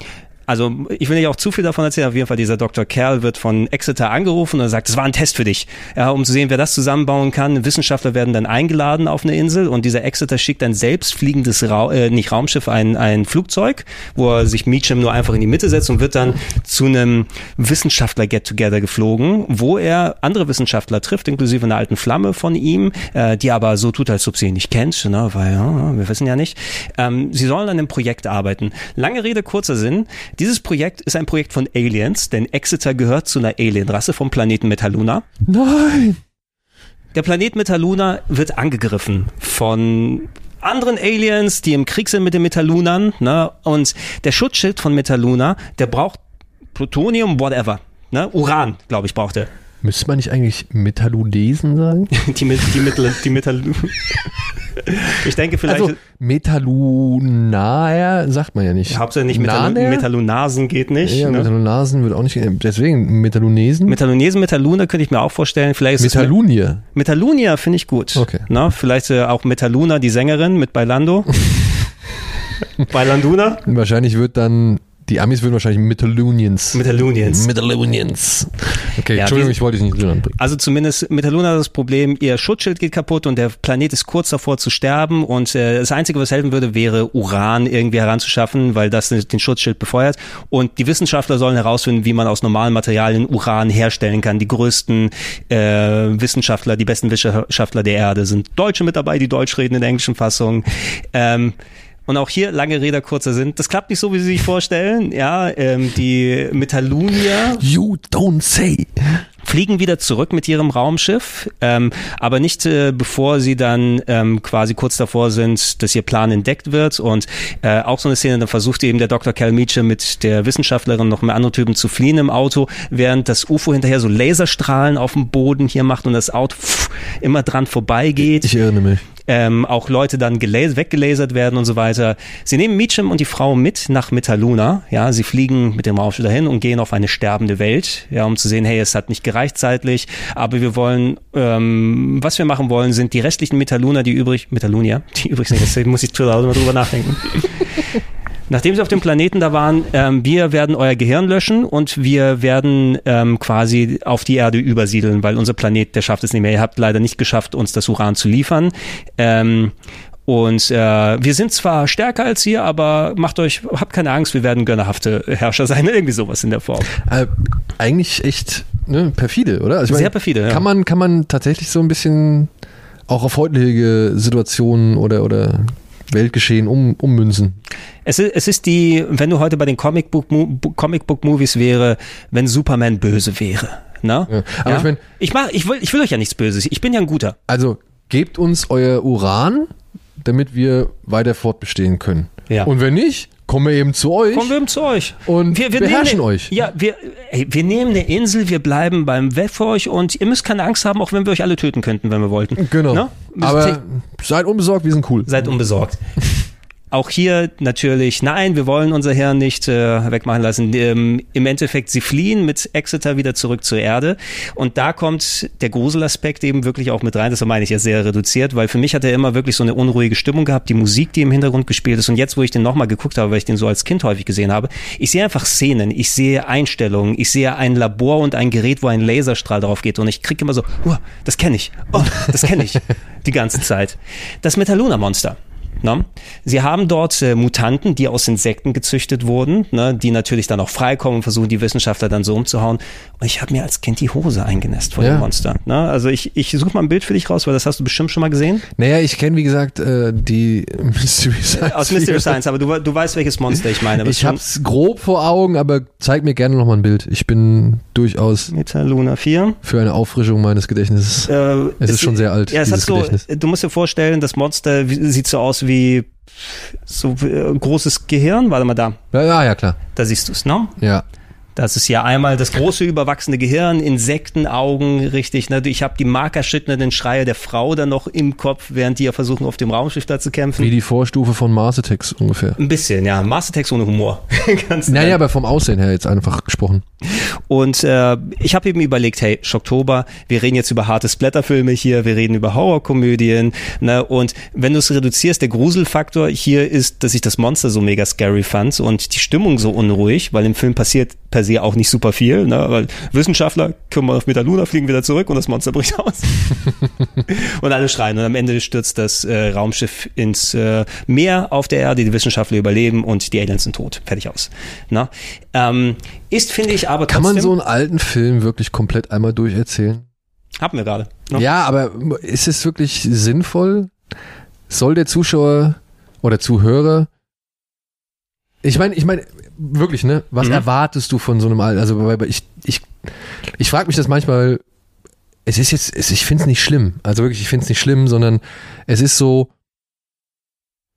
also ich will nicht auch zu viel davon erzählen, auf jeden Fall dieser Dr. Kerl wird von Exeter angerufen und sagt, es war ein Test für dich, ja, um zu sehen, wer das zusammenbauen kann. Wissenschaftler werden dann eingeladen auf eine Insel und dieser Exeter schickt ein selbstfliegendes, Ra äh, nicht Raumschiff, ein, ein Flugzeug, wo er sich Meacham nur einfach in die Mitte setzt und wird dann zu einem Wissenschaftler-Get-Together geflogen, wo er andere Wissenschaftler trifft, inklusive einer alten Flamme von ihm, äh, die aber so tut, als ob sie ihn nicht kennt, ne, weil ja, wir wissen ja nicht. Ähm, sie sollen an einem Projekt arbeiten. Lange Rede, kurzer Sinn. Dieses Projekt ist ein Projekt von Aliens, denn Exeter gehört zu einer Alienrasse vom Planeten Metaluna. Nein. Der Planet Metaluna wird angegriffen von anderen Aliens, die im Krieg sind mit den Metalunern. Ne? Und der Schutzschild von Metaluna, der braucht Plutonium, whatever. Ne? Uran, glaube ich, braucht er. Müsste man nicht eigentlich Metallunesen sagen? Die, die, Mittel, die Metall Ich denke vielleicht, Also Metallunaer sagt man ja nicht. hauptsächlich Metall Naner? Metallunasen geht nicht. Ja, ne? Metallunasen wird auch nicht. Deswegen Metallunesen. Metallunesen, Metalluna könnte ich mir auch vorstellen. Vielleicht Metallunier. Metallunia finde ich gut. Okay. Na, vielleicht äh, auch Metalluna, die Sängerin mit Bailando. Bailanduna? Wahrscheinlich wird dann, die Amis würden wahrscheinlich Metallunians. Metallunians. Metallunians. Okay, Ja, Entschuldigung, wie- ich wollte dich nicht drin bringen. Also zumindest Metalluna hat das Problem, ihr Schutzschild geht kaputt und der Planet ist kurz davor zu sterben und äh, das Einzige, was helfen würde, wäre Uran irgendwie heranzuschaffen, weil das den Schutzschild befeuert und die Wissenschaftler sollen herausfinden, wie man aus normalen Materialien Uran herstellen kann. Die größten äh, Wissenschaftler, die besten Wissenschaftler der Erde sind Deutsche mit dabei, die Deutsch reden in der englischen Fassung. Ähm, und auch hier lange Rede, kurzer Sinn. Das klappt nicht so, wie Sie sich vorstellen. Ja, ähm, die Metallunier You don't say. fliegen wieder zurück mit ihrem Raumschiff, ähm, aber nicht äh, bevor sie dann ähm, quasi kurz davor sind, dass ihr Plan entdeckt wird und äh, auch so eine Szene, dann versucht eben der Dr. Meacham mit der Wissenschaftlerin noch mehr andere Typen zu fliehen im Auto, während das UFO hinterher so Laserstrahlen auf dem Boden hier macht und das Auto pff, immer dran vorbeigeht Ich erinnere mich. Ähm, auch Leute dann gelas weggelasert werden und so weiter. Sie nehmen Meacham und die Frau mit nach Metaluna. Ja, sie fliegen mit dem Raumschiff dahin und gehen auf eine sterbende Welt, ja, um zu sehen, hey, es hat nicht gereicht zeitlich, aber wir wollen, ähm, was wir machen wollen, sind die restlichen Metaluner, die übrig, Metalunia, die übrig sind, jetzt muss ich mal drüber nachdenken. Nachdem sie auf dem Planeten da waren, ähm, wir werden euer Gehirn löschen und wir werden ähm, quasi auf die Erde übersiedeln, weil unser Planet, der schafft es nicht mehr. Ihr habt leider nicht geschafft, uns das Uran zu liefern. Ähm, und äh, wir sind zwar stärker als ihr, aber macht euch, habt keine Angst, wir werden gönnerhafte Herrscher sein, irgendwie sowas in der Form. Äh, eigentlich echt ne, perfide, oder? Also Sehr meine, perfide, ja. Kann man, kann man tatsächlich so ein bisschen auch auf heutige Situationen oder, oder Weltgeschehen um, ummünzen? Es ist, es ist die, wenn du heute bei den Comicbook, Comicbook Movies wäre, wenn Superman böse wäre. Ne? Ja. Aber ich mein- ich, mach, ich, will, ich will euch ja nichts Böses. Ich bin ja ein Guter. Also gebt uns euer Uran, damit wir weiter fortbestehen können. Ja. Und wenn nicht, kommen wir eben zu euch. Kommen wir eben zu euch. Und beherrschen nehmen, euch. Ja, wir, ey, wir nehmen eine Insel, wir bleiben beim Web für euch und ihr müsst keine Angst haben, auch wenn wir euch alle töten könnten, wenn wir wollten. Genau. Ne? Aber seid unbesorgt, wir sind cool. Seid unbesorgt. Auch hier natürlich, nein, wir wollen unser Hirn nicht äh, wegmachen lassen. Ähm, Im Endeffekt, sie fliehen mit Exeter wieder zurück zur Erde. Und da kommt der Gruselaspekt eben wirklich auch mit rein. Das meine ich ja sehr reduziert, weil für mich hat er immer wirklich so eine unruhige Stimmung gehabt. Die Musik, die im Hintergrund gespielt ist. Und jetzt, wo ich den nochmal geguckt habe, weil ich den so als Kind häufig gesehen habe, ich sehe einfach Szenen, ich sehe Einstellungen, ich sehe ein Labor und ein Gerät, wo ein Laserstrahl drauf geht. Und ich kriege immer so, oh, das kenne ich, oh, das kenne ich, die ganze Zeit. Das Metalluna-Monster. Ne? Sie haben dort äh, Mutanten, die aus Insekten gezüchtet wurden, ne? die natürlich dann auch freikommen und versuchen, die Wissenschaftler dann so umzuhauen. Ich habe mir als Kind die Hose eingenässt vor Ja. dem Monster. Ne? Also ich, ich suche mal ein Bild für dich raus, weil das hast du bestimmt schon mal gesehen. Naja, ich kenne, wie gesagt, äh, die Mystery Science. Aus Mystery Science, aber du, du weißt, welches Monster ich meine. es Ich schon hab's grob vor Augen, aber zeig mir gerne nochmal ein Bild. Ich bin durchaus Metalluna 4. für eine Auffrischung meines Gedächtnisses. Äh, Es ist schon sehr alt, Ja, es hat so, Gedächtnis. du musst dir vorstellen, das Monster sieht so aus wie so äh, großes Gehirn. Warte mal da. Ja, ja, ja, klar. Da siehst du es, ne? Ja. Das ist ja einmal das große überwachsene Gehirn, Insektenaugen, richtig. Ne? Ich habe die markerschütternden Schreie der Frau dann noch im Kopf, während die ja versuchen, auf dem Raumschiff da zu kämpfen. Wie die Vorstufe von Mars Attacks ungefähr. Ein bisschen, ja. Mars Attacks ohne Humor. Ganz naja, aber vom Aussehen her jetzt einfach gesprochen. Und äh, ich habe eben überlegt, hey, Schocktober, wir reden jetzt über harte Splatterfilme hier, wir reden über Horrorkomödien. Ne? Und wenn du es reduzierst, der Gruselfaktor hier ist, dass ich das Monster so mega scary fand und die Stimmung so unruhig, weil im Film passiert per se auch nicht super viel, ne? weil Wissenschaftler können mal auf Metaluna fliegen wieder zurück und das Monster bricht aus. und alle schreien und am Ende stürzt das äh, Raumschiff ins äh, Meer auf der Erde, die Wissenschaftler überleben und die Aliens sind tot. Fertig aus. Na? Ähm, ist, finde ich, aber trotzdem... Kann man so einen alten Film wirklich komplett einmal durcherzählen? Haben wir gerade. Ne? Ja, aber ist es wirklich sinnvoll? Soll der Zuschauer oder Zuhörer ich meine, ich meine, wirklich, ne? Was mhm. erwartest du von so einem Alten? Also ich, ich, ich frage mich das manchmal. Es ist jetzt, es, ich finde es nicht schlimm. Also wirklich, ich finde es nicht schlimm, sondern es ist so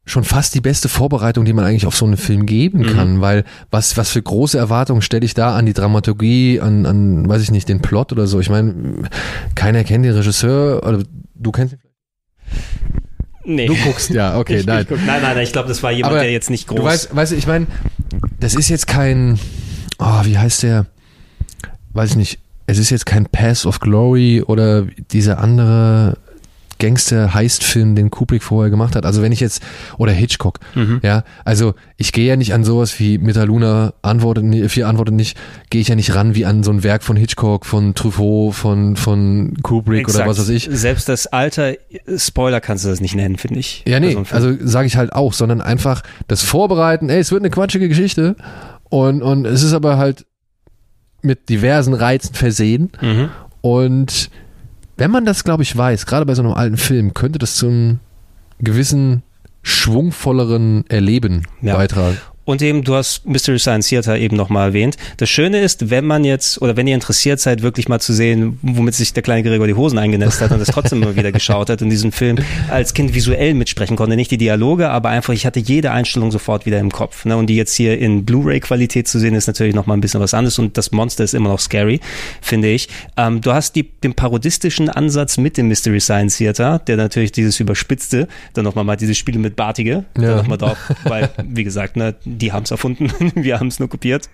schon fast die beste Vorbereitung, die man eigentlich auf so einen Film geben mhm. kann, weil was, was für große Erwartungen stelle ich da an die Dramaturgie, an, an, weiß ich nicht, den Plot oder so. Ich meine, keiner kennt den Regisseur, oder du kennst ihn vielleicht? Nee. Du guckst, ja, okay, ich, nein. Ich guck, nein, nein, ich glaube, das war jemand, Aber der jetzt nicht groß. Du weißt, weißt du, ich meine, das ist jetzt kein, oh, wie heißt der? Weiß ich nicht. Es ist jetzt kein Pass of Glory oder dieser andere Gangster-Heist-Film, den Kubrick vorher gemacht hat. Also wenn ich jetzt, oder Hitchcock, mhm. ja, also ich gehe ja nicht an sowas wie Metaluna antwortet, vier antwortet nicht, gehe ich ja nicht ran wie an so ein Werk von Hitchcock, von Truffaut, von, von Kubrick Exakt. oder was weiß ich. Selbst das Alter, Spoiler kannst du das nicht nennen, finde ich. Ja, nee, also sage ich halt auch, sondern einfach das Vorbereiten, ey, es wird eine quatschige Geschichte und, und es ist aber halt mit diversen Reizen versehen mhm. und wenn man das, glaube ich, weiß, gerade bei so einem alten Film, könnte das zu einem gewissen schwungvolleren Erleben ja. beitragen. Und eben, du hast Mystery Science Theater eben nochmal erwähnt. Das Schöne ist, wenn man jetzt, oder wenn ihr interessiert seid, wirklich mal zu sehen, womit sich der kleine Gregor die Hosen eingenässt hat und das trotzdem immer wieder geschaut hat und diesen Film als Kind visuell mitsprechen konnte. Nicht die Dialoge, aber einfach, ich hatte jede Einstellung sofort wieder im Kopf. Ne? Und die jetzt hier in Blu-ray-Qualität zu sehen, ist natürlich nochmal ein bisschen was anderes und das Monster ist immer noch scary, finde ich. Ähm, du hast die, den parodistischen Ansatz mit dem Mystery Science Theater, der natürlich dieses Überspitzte, dann nochmal mal diese Spiele mit Bartige, ja. dann nochmal drauf, weil, wie gesagt, ne, die haben es erfunden, wir haben es nur kopiert.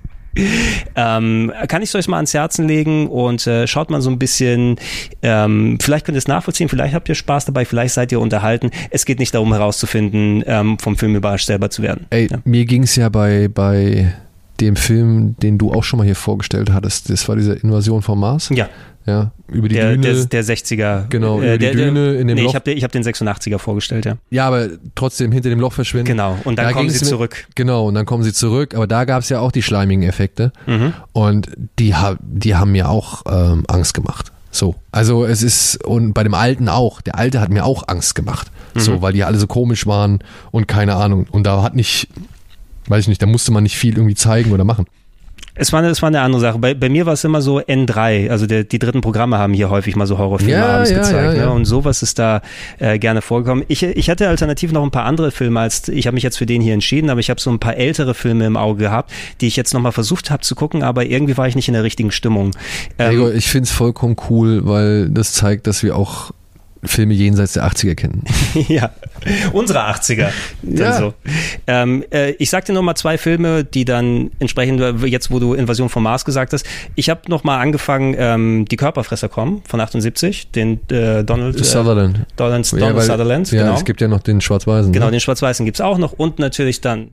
Ähm, kann ich es euch mal ans Herzen legen und äh, schaut mal so ein bisschen, ähm, vielleicht könnt ihr es nachvollziehen, vielleicht habt ihr Spaß dabei, vielleicht seid ihr unterhalten. Es geht nicht darum herauszufinden, ähm, vom Film überrascht selber zu werden. Ey, ja. mir ging es ja bei, bei dem Film, den du auch schon mal hier vorgestellt hattest, das war diese Invasion vom Mars. Ja. Ja, über die der, Düne. Der, der 60er. Genau, äh, über die der, Düne in dem nee, Loch. Ich habe hab den 86er vorgestellt, ja. Ja, aber trotzdem hinter dem Loch verschwinden. Genau, und dann da kommen sie zurück. Mit, genau, und dann kommen sie zurück, aber da gab es ja auch die schleimigen Effekte mhm. und die, die haben mir auch ähm, Angst gemacht. So, also es ist, und bei dem Alten auch, der Alte hat mir auch Angst gemacht. Mhm. So, weil die alle so komisch waren und keine Ahnung. Und da hat nicht, weiß ich nicht, da musste man nicht viel irgendwie zeigen oder machen. Es war, eine, es war eine andere Sache. Bei, bei mir war es immer so N3, also der, die dritten Programme haben hier häufig mal so Horrorfilme ja, abends ja, gezeigt. Ja, ne? Und sowas ist da äh, gerne vorgekommen. Ich, ich hatte alternativ noch ein paar andere Filme, als ich habe mich jetzt für den hier entschieden, aber ich habe so ein paar ältere Filme im Auge gehabt, die ich jetzt nochmal versucht habe zu gucken, aber irgendwie war ich nicht in der richtigen Stimmung. Ähm, Gregor, ich finde es vollkommen cool, weil das zeigt, dass wir auch Filme jenseits der 80er kennen. ja, unsere 80er. ja. So. Ähm, äh, ich sagte noch mal zwei Filme, die dann entsprechend, jetzt wo du Invasion vom Mars gesagt hast, ich habe noch mal angefangen, ähm, Die Körperfresser kommen von 78, den äh, Donald äh, Sutherland. Donald, Donald ja, weil, Sutherland. Ja, genau. es gibt ja noch den Schwarz-Weißen. Genau, ne? den Schwarz-Weißen gibt's auch noch und natürlich dann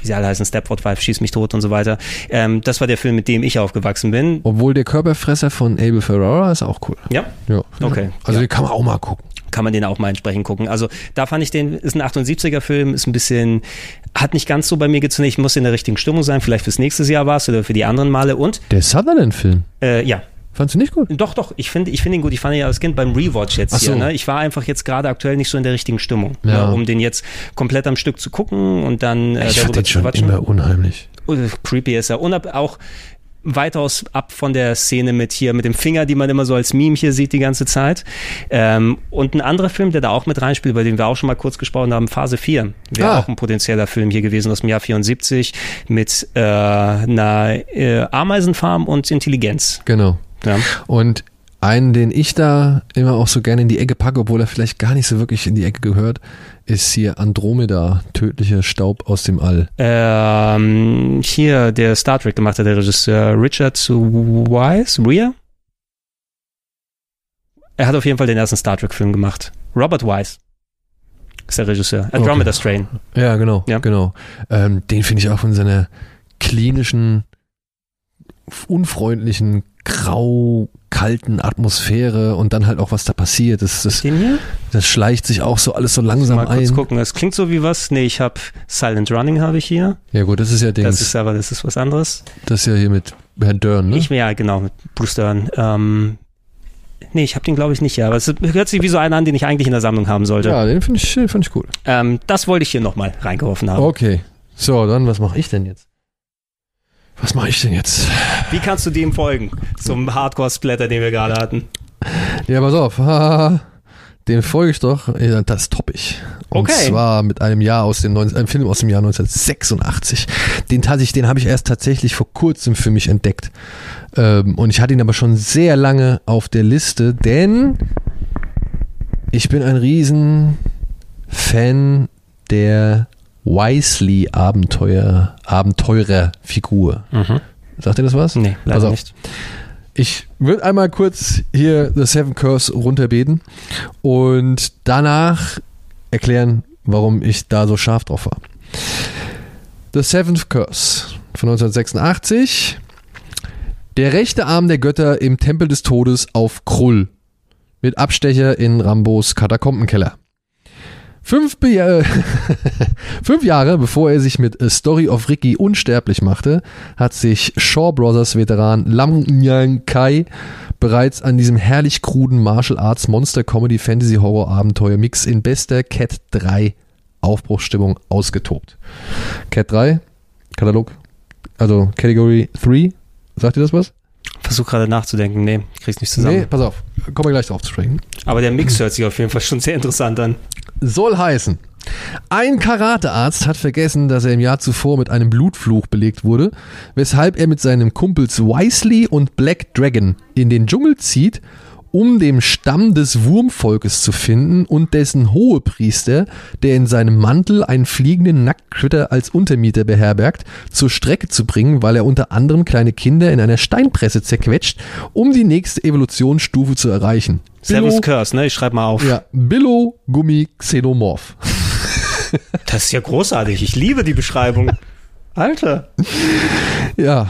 wie sie alle heißen, Stepford Five, Schieß mich tot und so weiter. Ähm, das war der Film, mit dem ich aufgewachsen bin. Obwohl der Körperfresser von Abel Ferrara ist auch cool. Ja? Ja. Okay. Also ja. den kann man auch mal gucken kann man den auch mal entsprechend gucken. Also da fand ich den, ist ein 78er Film, ist ein bisschen, hat nicht ganz so bei mir gezündet. Ich muss in der richtigen Stimmung sein, vielleicht fürs nächste Jahr war es oder für die anderen Male und. Der Sutherland-Film? Äh, ja. Fandst du nicht gut? Doch, doch, ich finde ich finde ihn gut. Ich fand ihn ja als Kind beim Rewatch jetzt so. hier. Ne? Ich war einfach jetzt gerade aktuell nicht so in der richtigen Stimmung, ja. ne? um den jetzt komplett am Stück zu gucken und dann äh, ich fand den schon immer unheimlich. Creepy ist er. Und auch weitaus ab von der Szene mit hier, mit dem Finger, die man immer so als Meme hier sieht die ganze Zeit. Ähm, und ein anderer Film, der da auch mit reinspielt, über den wir auch schon mal kurz gesprochen haben, Phase 4, wäre Ah. auch ein potenzieller Film hier gewesen aus dem Jahr 74 mit äh, einer äh, Ameisenfarm und Intelligenz. Genau. Ja. Und einen, den ich da immer auch so gerne in die Ecke packe, obwohl er vielleicht gar nicht so wirklich in die Ecke gehört, ist hier Andromeda, tödlicher Staub aus dem All. Ähm, hier, der Star Trek gemacht hat, der Regisseur Richard Weisz, Rhea? Er hat auf jeden Fall den ersten Star Trek-Film gemacht. Robert Wise ist der Regisseur. Andromeda Okay. Strain. Ja, genau, Ja. genau. Ähm, den finde ich auch von seiner klinischen, unfreundlichen, grau, kalten Atmosphäre und dann halt auch, was da passiert. Das, das, Den hier? das schleicht sich auch so alles so langsam Mal kurz ein. gucken. Das klingt so wie was. Nee, ich habe Silent Running habe ich hier. Ja gut, das ist ja Dings. Das ist aber, das ist was anderes. das ist ja hier mit Herrn Dörn, ne? Ich, ja, genau, mit Bruce Dern. Ähm, nee, ich habe den glaube ich nicht, ja. Aber es hört sich wie so einen an, den ich eigentlich in der Sammlung haben sollte. ja, den finde ich, den find ich cool. Ähm, das wollte ich hier nochmal reingeworfen haben. Okay. So, dann, was mache ich denn jetzt? Was mache ich denn jetzt? Wie kannst du dem folgen? Zum Hardcore-Splatter, den wir gerade hatten. Ja, pass auf. Den folge ich doch. Ja, das topp ich. Und Okay. zwar mit einem Jahr aus dem einem Film aus dem Jahr 1986. Den den habe ich erst tatsächlich vor kurzem für mich entdeckt. Ähm, und ich hatte ihn aber schon sehr lange auf der Liste, denn ich bin ein riesen Fan der Wisely-Abenteuer, Abenteurerfigur. Sagt ihr das was? Nee, leider auf. nicht. Ich würde einmal kurz hier The Seven Curse runterbeten und danach erklären, warum ich da so scharf drauf war. The Seventh Curse von 1986. Der rechte Arm der Götter im Tempel des Todes auf Krull. Mit Abstecher in Rambos Katakombenkeller. Fünf, Be äh, Fünf Jahre bevor er sich mit A Story of Ricky unsterblich machte, hat sich Shaw Brothers Veteran Lam Nyang Kai bereits an diesem herrlich kruden Martial Arts Monster Comedy Fantasy Horror Abenteuer Mix in bester Cat 3 Aufbruchsstimmung ausgetobt. Cat 3, Katalog, also Category 3, sagt ihr das was? Versuch gerade nachzudenken. Nee, krieg's nicht zusammen. Nee, pass auf, kommen wir gleich drauf zu sprechen. Aber der Mix hört sich auf jeden Fall schon sehr interessant an. Soll heißen, ein Karatearzt hat vergessen, dass er im Jahr zuvor mit einem Blutfluch belegt wurde, weshalb er mit seinem Kumpels Wisely und Black Dragon in den Dschungel zieht, um den Stamm des Wurmvolkes zu finden und dessen Hohepriester, der in seinem Mantel einen fliegenden Nacktcritter als Untermieter beherbergt, zur Strecke zu bringen, weil er unter anderem kleine Kinder in einer Steinpresse zerquetscht, um die nächste Evolutionsstufe zu erreichen. Seven's Curse, ne? Ich schreib mal auf. Ja, Billo Gummi Xenomorph. Das ist ja großartig. Ich liebe die Beschreibung. Alter. Ja.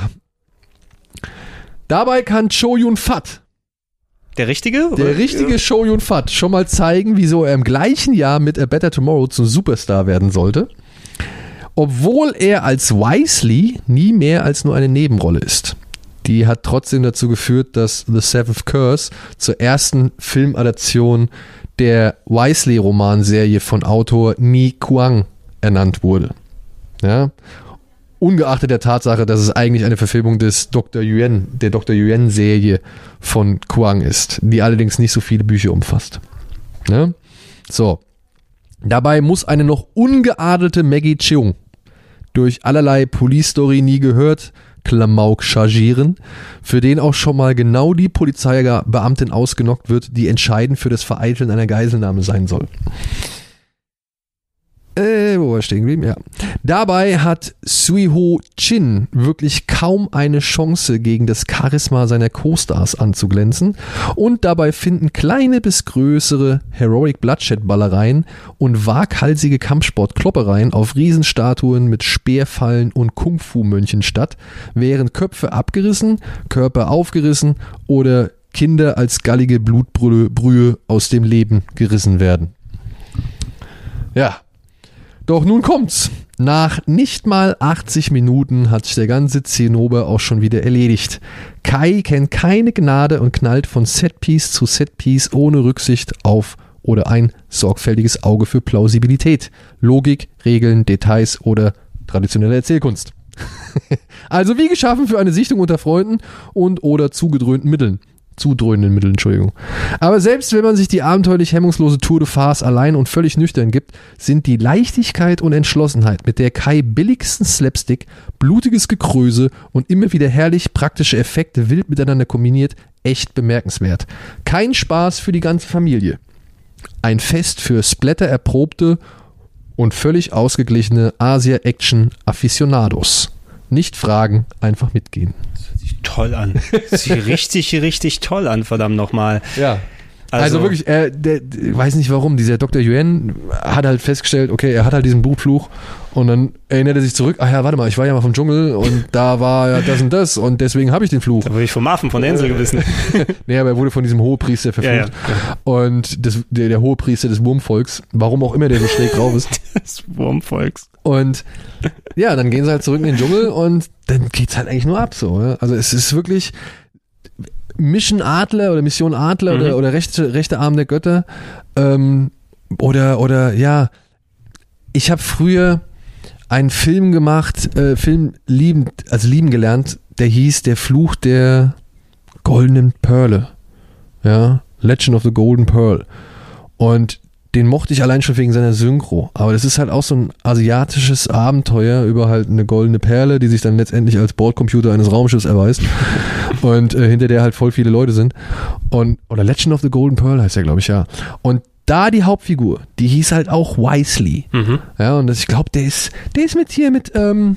Dabei kann Cho Yun Fat, Der richtige? oder? der richtige Cho Yun Fat, schon mal zeigen, wieso er im gleichen Jahr mit A Better Tomorrow zum Superstar werden sollte, obwohl er als Wisely nie mehr als nur eine Nebenrolle ist. Die hat trotzdem dazu geführt, dass The Seventh Curse zur ersten Filmadaption der Wisely-Romanserie von Autor Ni Kuang ernannt wurde. Ja, ungeachtet der Tatsache, dass es eigentlich eine Verfilmung des Dr. Yuan, der Dr. Yuan-Serie von Kuang ist, die allerdings nicht so viele Bücher umfasst. Ne? So. Dabei muss eine noch ungeadelte Maggie Cheung durch allerlei Police-Story nie gehört, Klamauk chargieren, für den auch schon mal genau die Polizeibeamtin ausgenockt wird, die entscheidend für das Vereiteln einer Geiselnahme sein soll. Äh, wo war ich stehen geblieben? Ja. Dabei hat Suiho Chin wirklich kaum eine Chance gegen das Charisma seiner Co-Stars anzuglänzen und dabei finden kleine bis größere Heroic Bloodshed-Ballereien und waghalsige Kampfsport-Kloppereien auf Riesenstatuen mit Speerfallen und Kung-Fu-Mönchen statt, während Köpfe abgerissen, Körper aufgerissen oder Kinder als gallige Blutbrühe Brühe aus dem Leben gerissen werden. Ja, doch nun kommt's. Nach nicht mal 80 Minuten hat sich der ganze Zinnober auch schon wieder erledigt. Kai kennt keine Gnade und knallt von Setpiece zu Setpiece ohne Rücksicht auf oder ein sorgfältiges Auge für Plausibilität, Logik, Regeln, Details oder traditionelle Erzählkunst. also wie geschaffen für eine Sichtung unter Freunden und oder zugedröhnten Mitteln. Zudröhnenden Mitteln, Entschuldigung. Aber selbst wenn man sich die abenteuerlich hemmungslose Tour de Farce allein und völlig nüchtern gibt, sind die Leichtigkeit und Entschlossenheit, mit der Kai billigsten Slapstick, blutiges Gekröse und immer wieder herrlich praktische Effekte wild miteinander kombiniert, echt bemerkenswert. Kein Spaß für die ganze Familie. Ein Fest für Splatter erprobte und völlig ausgeglichene Asia-Action-Aficionados. Nicht fragen, einfach mitgehen. Toll an. Sieht richtig, richtig toll an, verdammt nochmal. Ja. Also, Also- wirklich, er, der, der, weiß nicht warum, dieser Dr. Yuan hat halt festgestellt, okay, er hat halt diesen Blutfluch und dann erinnert er sich zurück, ach ja, warte mal, ich war ja mal vom Dschungel und da war ja das und das und deswegen habe ich den Fluch. Da wurde ich vom Affen von der Insel gewissen. Nee, aber er wurde von diesem Hohepriester verflucht. Ja, Und das, der, der Hohepriester des Wurmvolks, warum auch immer der so schräg drauf ist. Des Wurmvolks. Und ja, dann gehen sie halt zurück in den Dschungel und dann geht's halt eigentlich nur ab so. Ja? Also es ist wirklich Mission Adler oder Mission Adler Mhm. oder, oder rechte, rechte Arm der Götter. Ähm, oder, oder ja, ich habe früher einen Film gemacht, äh, Film lieben, also lieben gelernt, der hieß Der Fluch der goldenen Perle. Ja, Legend of the Golden Pearl. Und den mochte ich allein schon wegen seiner Synchro. Aber das ist halt auch so ein asiatisches Abenteuer über halt eine goldene Perle, die sich dann letztendlich als Bordcomputer eines Raumschiffs erweist. und äh, hinter der halt voll viele Leute sind. Und, oder Legend of the Golden Pearl heißt der, glaube ich, ja. Und da die Hauptfigur, die hieß halt auch Wisely. Mhm. Ja, und das, ich glaube, der ist, der ist mit hier mit, ähm,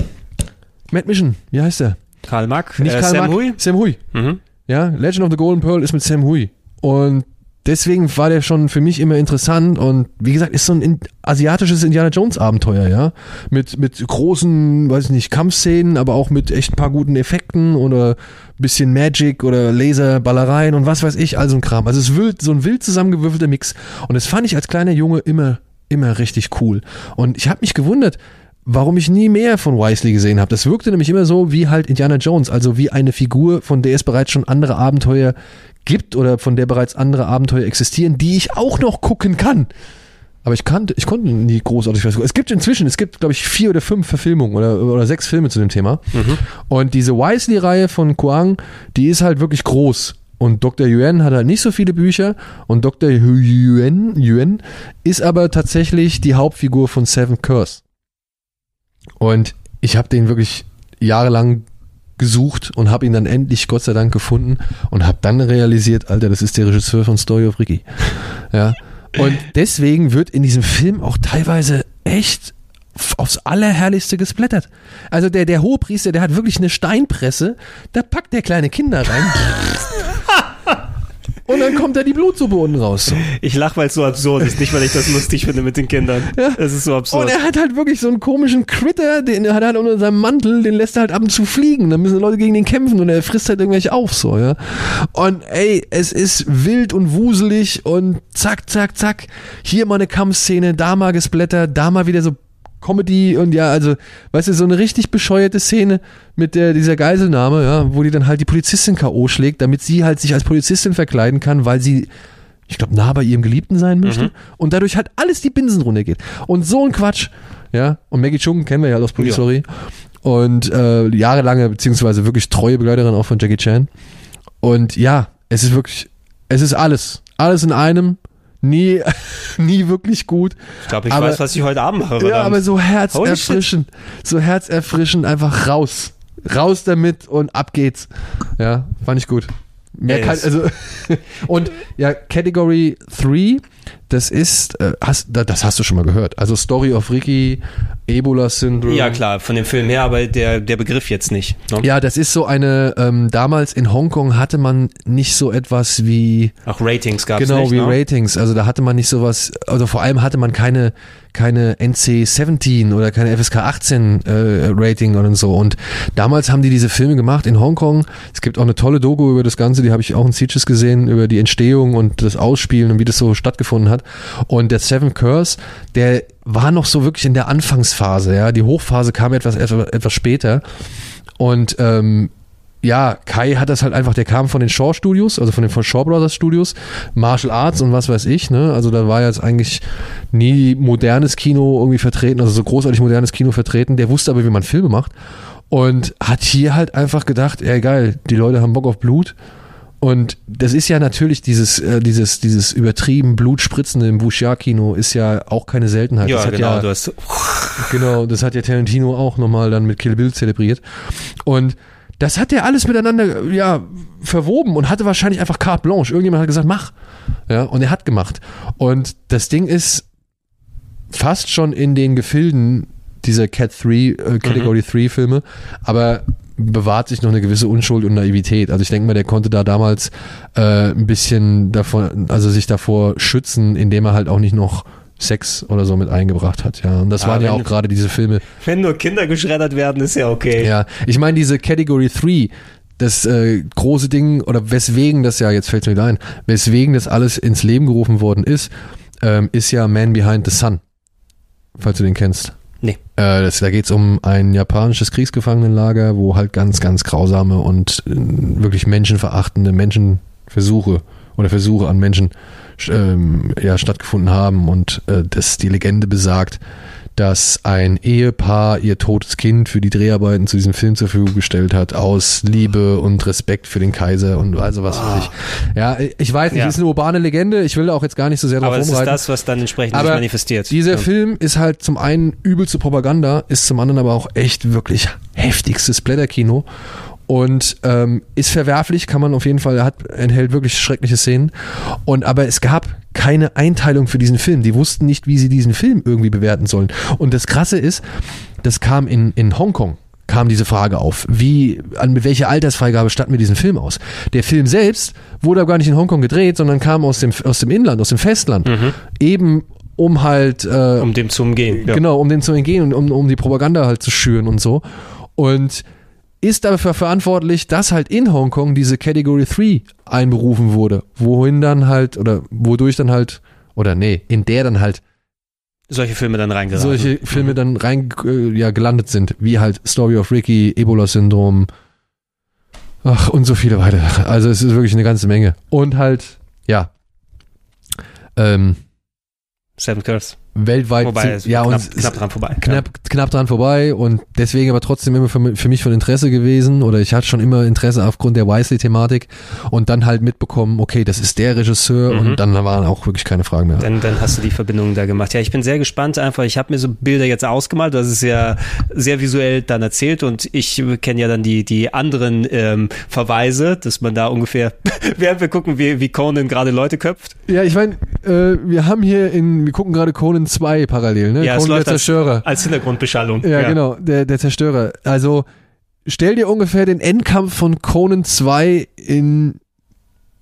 Matt Mission. Wie heißt der? Karl Mack, Nicht äh, Karl Sam Mack, Hui. Sam Hui. Mhm. Ja, Legend of the Golden Pearl ist mit Sam Hui. Und deswegen war der schon für mich immer interessant und wie gesagt, ist so ein in, asiatisches Indiana Jones Abenteuer, ja. Mit, mit großen, weiß ich nicht, Kampfszenen, aber auch mit echt ein paar guten Effekten oder bisschen Magic oder Laserballereien und was weiß ich, all so ein Kram. Also es wild, so ein wild zusammengewürfelter Mix. Und das fand ich als kleiner Junge immer, immer richtig cool. Und ich habe mich gewundert, warum ich nie mehr von Wisely gesehen habe. Das wirkte nämlich immer so wie halt Indiana Jones, also wie eine Figur, von der es bereits schon andere Abenteuer gibt oder von der bereits andere Abenteuer existieren, die ich auch noch gucken kann. Aber ich kannte, ich konnte nie großartig was gucken. Es gibt inzwischen, es gibt, glaube ich, vier oder fünf Verfilmungen oder, oder sechs Filme zu dem Thema. Und diese Wisely-Reihe von Kuang, die ist halt wirklich groß. Und Dr. Yuan hat halt nicht so viele Bücher. Und Dr. Yuan, Yuan ist aber tatsächlich die Hauptfigur von Seven Curse. Und ich habe den wirklich jahrelang gesucht und habe ihn dann endlich Gott sei Dank gefunden und habe dann realisiert, Alter, das ist der Regisseur von Story of Ricky. Ja. Und deswegen wird in diesem Film auch teilweise echt aufs Allerherrlichste gesplattert. Also der, der Hohepriester, der hat wirklich eine Steinpresse, da packt der kleine Kinder rein. Und dann kommt da die Blutsuppe unten raus. So. Ich lache, weil es so absurd ist, nicht weil ich das lustig finde mit den Kindern. Es ist so absurd. Und er hat halt wirklich so einen komischen Critter, den hat er halt unter seinem Mantel, den lässt er halt ab und zu fliegen. Da müssen Leute gegen den kämpfen und er frisst halt irgendwelche auf, so, ja. Und ey, es ist wild und wuselig und zack, zack, zack. Hier mal eine Kampfszene, da mal gesplattert, da mal wieder so Comedy und ja, also, weißt du, so eine richtig bescheuerte Szene mit der, dieser Geiselnahme, ja, wo die dann halt die Polizistin K.O. schlägt, damit sie halt sich als Polizistin verkleiden kann, weil sie ich glaube, nah bei ihrem Geliebten sein möchte und dadurch halt alles die Binsen runtergeht. Und so ein Quatsch, ja. Und Maggie Chung kennen wir ja aus Police Ja. Story. Und äh, jahrelange, beziehungsweise wirklich treue Begleiterin auch von Jackie Chan. Und ja, es ist wirklich, es ist alles. Alles in einem. Nie, nie wirklich gut. ich glaube, ich aber- weiß, was ich heute Abend mache. Ja, aber so herzerfrischend. So herzerfrischend, einfach raus. Raus damit und ab geht's. Ja, fand ich gut. Mehr kann, also, und ja, Category 3, das ist, äh, hast, da- das hast du schon mal gehört. Also Story of Ricky, Ebola Syndrome. ja, klar, von dem Film her, aber der, der Begriff jetzt nicht. Ne? Ja, das ist so eine, ähm, damals in Hongkong hatte man nicht so etwas wie, Auch Ratings gab es genau nicht. wie ne? Ratings. Also da hatte man nicht sowas, also vor allem hatte man keine keine NC 17 oder keine FSK 18 äh, Rating und so. Und damals haben die diese Filme gemacht in Hongkong. Es gibt auch eine tolle Doku über das Ganze, die habe ich auch in Sieges gesehen, über die Entstehung und das Ausspielen und wie das so stattgefunden hat. Und der Seven Curse, der war noch so wirklich in der Anfangsphase. Ja, die Hochphase kam etwas etwas, etwas später. Und ähm, ja, Kai hat das halt einfach, der kam von den Shaw Studios, also von den von Shaw Brothers Studios, Martial Arts und was weiß ich, ne? Also da war jetzt eigentlich nie modernes Kino irgendwie vertreten, also so großartig modernes Kino vertreten. Der wusste aber, wie man Filme macht. Und hat hier halt einfach gedacht, ey geil, die Leute haben Bock auf Blut. Und das ist ja natürlich dieses, äh, dieses, dieses übertrieben Blutspritzende im Wuxia-Kino ist ja auch keine Seltenheit. Ja, das hat genau. ja, du hast, Genau, das hat ja Tarantino auch nochmal dann mit Kill Bill zelebriert. Und das hat er alles miteinander ja verwoben und hatte wahrscheinlich einfach carte blanche. Irgendjemand hat gesagt, mach. Ja, und er hat gemacht. Und das Ding ist fast schon in den Gefilden dieser Cat 3, äh, Category 3 Filme, aber bewahrt sich noch eine gewisse Unschuld und Naivität. Also ich denke mal, der konnte da damals äh, ein bisschen davon, also sich davor schützen, indem er halt auch nicht noch Sex oder so mit eingebracht hat, ja. Und das Ah, waren ja auch gerade diese Filme, wenn nur Kinder geschreddert werden, ist ja okay. ja, ich meine, diese Category 3, das äh, große Ding, oder weswegen das ja, jetzt fällt mir wieder ein, weswegen das alles ins Leben gerufen worden ist, ähm, ist ja Man Behind the Sun. Falls du den kennst. Äh, das, da geht's um ein japanisches Kriegsgefangenenlager, wo halt ganz, ganz grausame und äh, wirklich menschenverachtende Menschenversuche oder Versuche an Menschen ähm, ja, stattgefunden haben. Und äh, das, die Legende besagt, dass ein Ehepaar ihr totes Kind für die Dreharbeiten zu diesem Film zur Verfügung gestellt hat, aus Liebe und Respekt für den Kaiser und also was weiß ich. Ja, ich weiß nicht, Ja. ist eine urbane Legende. Ich will da auch jetzt gar nicht so sehr drauf Aber das ist rumreiten. das, was dann entsprechend Aber manifestiert. Dieser ja. Film ist halt zum einen übelste Propaganda, ist zum anderen aber auch echt wirklich heftigstes Blätterkino und ähm, ist verwerflich, kann man auf jeden Fall, er hat, enthält wirklich schreckliche Szenen. Und aber es gab keine Einteilung für diesen Film. Die wussten nicht, wie sie diesen Film irgendwie bewerten sollen. Und das Krasse ist, das kam in, in Hongkong kam diese Frage auf. Wie, an mit welcher Altersfreigabe statten wir diesen Film aus? Der Film selbst wurde aber gar nicht in Hongkong gedreht, sondern kam aus dem, aus dem Inland, aus dem Festland. Eben um halt äh, um dem zu umgehen. Ja. Genau, um dem zu entgehen und um, um die Propaganda halt zu schüren und so. Und ist dafür verantwortlich, dass halt in Hongkong diese Category 3 einberufen wurde, wohin dann halt, oder wodurch dann halt, oder nee, in der dann halt Solche Filme dann reingeraten. solche Filme dann rein äh, ja, gelandet sind, wie halt Story of Ricky, Ebola-Syndrom, ach, und so viele weitere. Also es ist wirklich eine ganze Menge. Und halt, ja, ähm, Seven Curse. Weltweit Wobei, ja, knapp, und knapp dran vorbei. knapp, knapp dran vorbei und deswegen aber trotzdem immer für, für mich von Interesse gewesen oder ich hatte schon immer Interesse aufgrund der Wisely-Thematik und dann halt mitbekommen, okay, das ist der Regisseur Mhm. und dann waren auch wirklich keine Fragen mehr. Dann, dann hast du die Verbindung da gemacht. Ja, ich bin sehr gespannt einfach. Ich habe mir so Bilder jetzt ausgemalt. Das ist ja sehr visuell dann erzählt und ich kenne ja dann die, die anderen ähm, Verweise, dass man da ungefähr, während wir gucken, wie, wie Conan gerade Leute köpft. Ja, ich meine, äh, wir haben hier in, wir gucken gerade Conan 2 parallel, ne? Ja, es Conan der läuft als, Zerstörer. als Hintergrundbeschallung. Ja, genau, der, der Zerstörer. Also stell dir ungefähr den Endkampf von Conan 2 in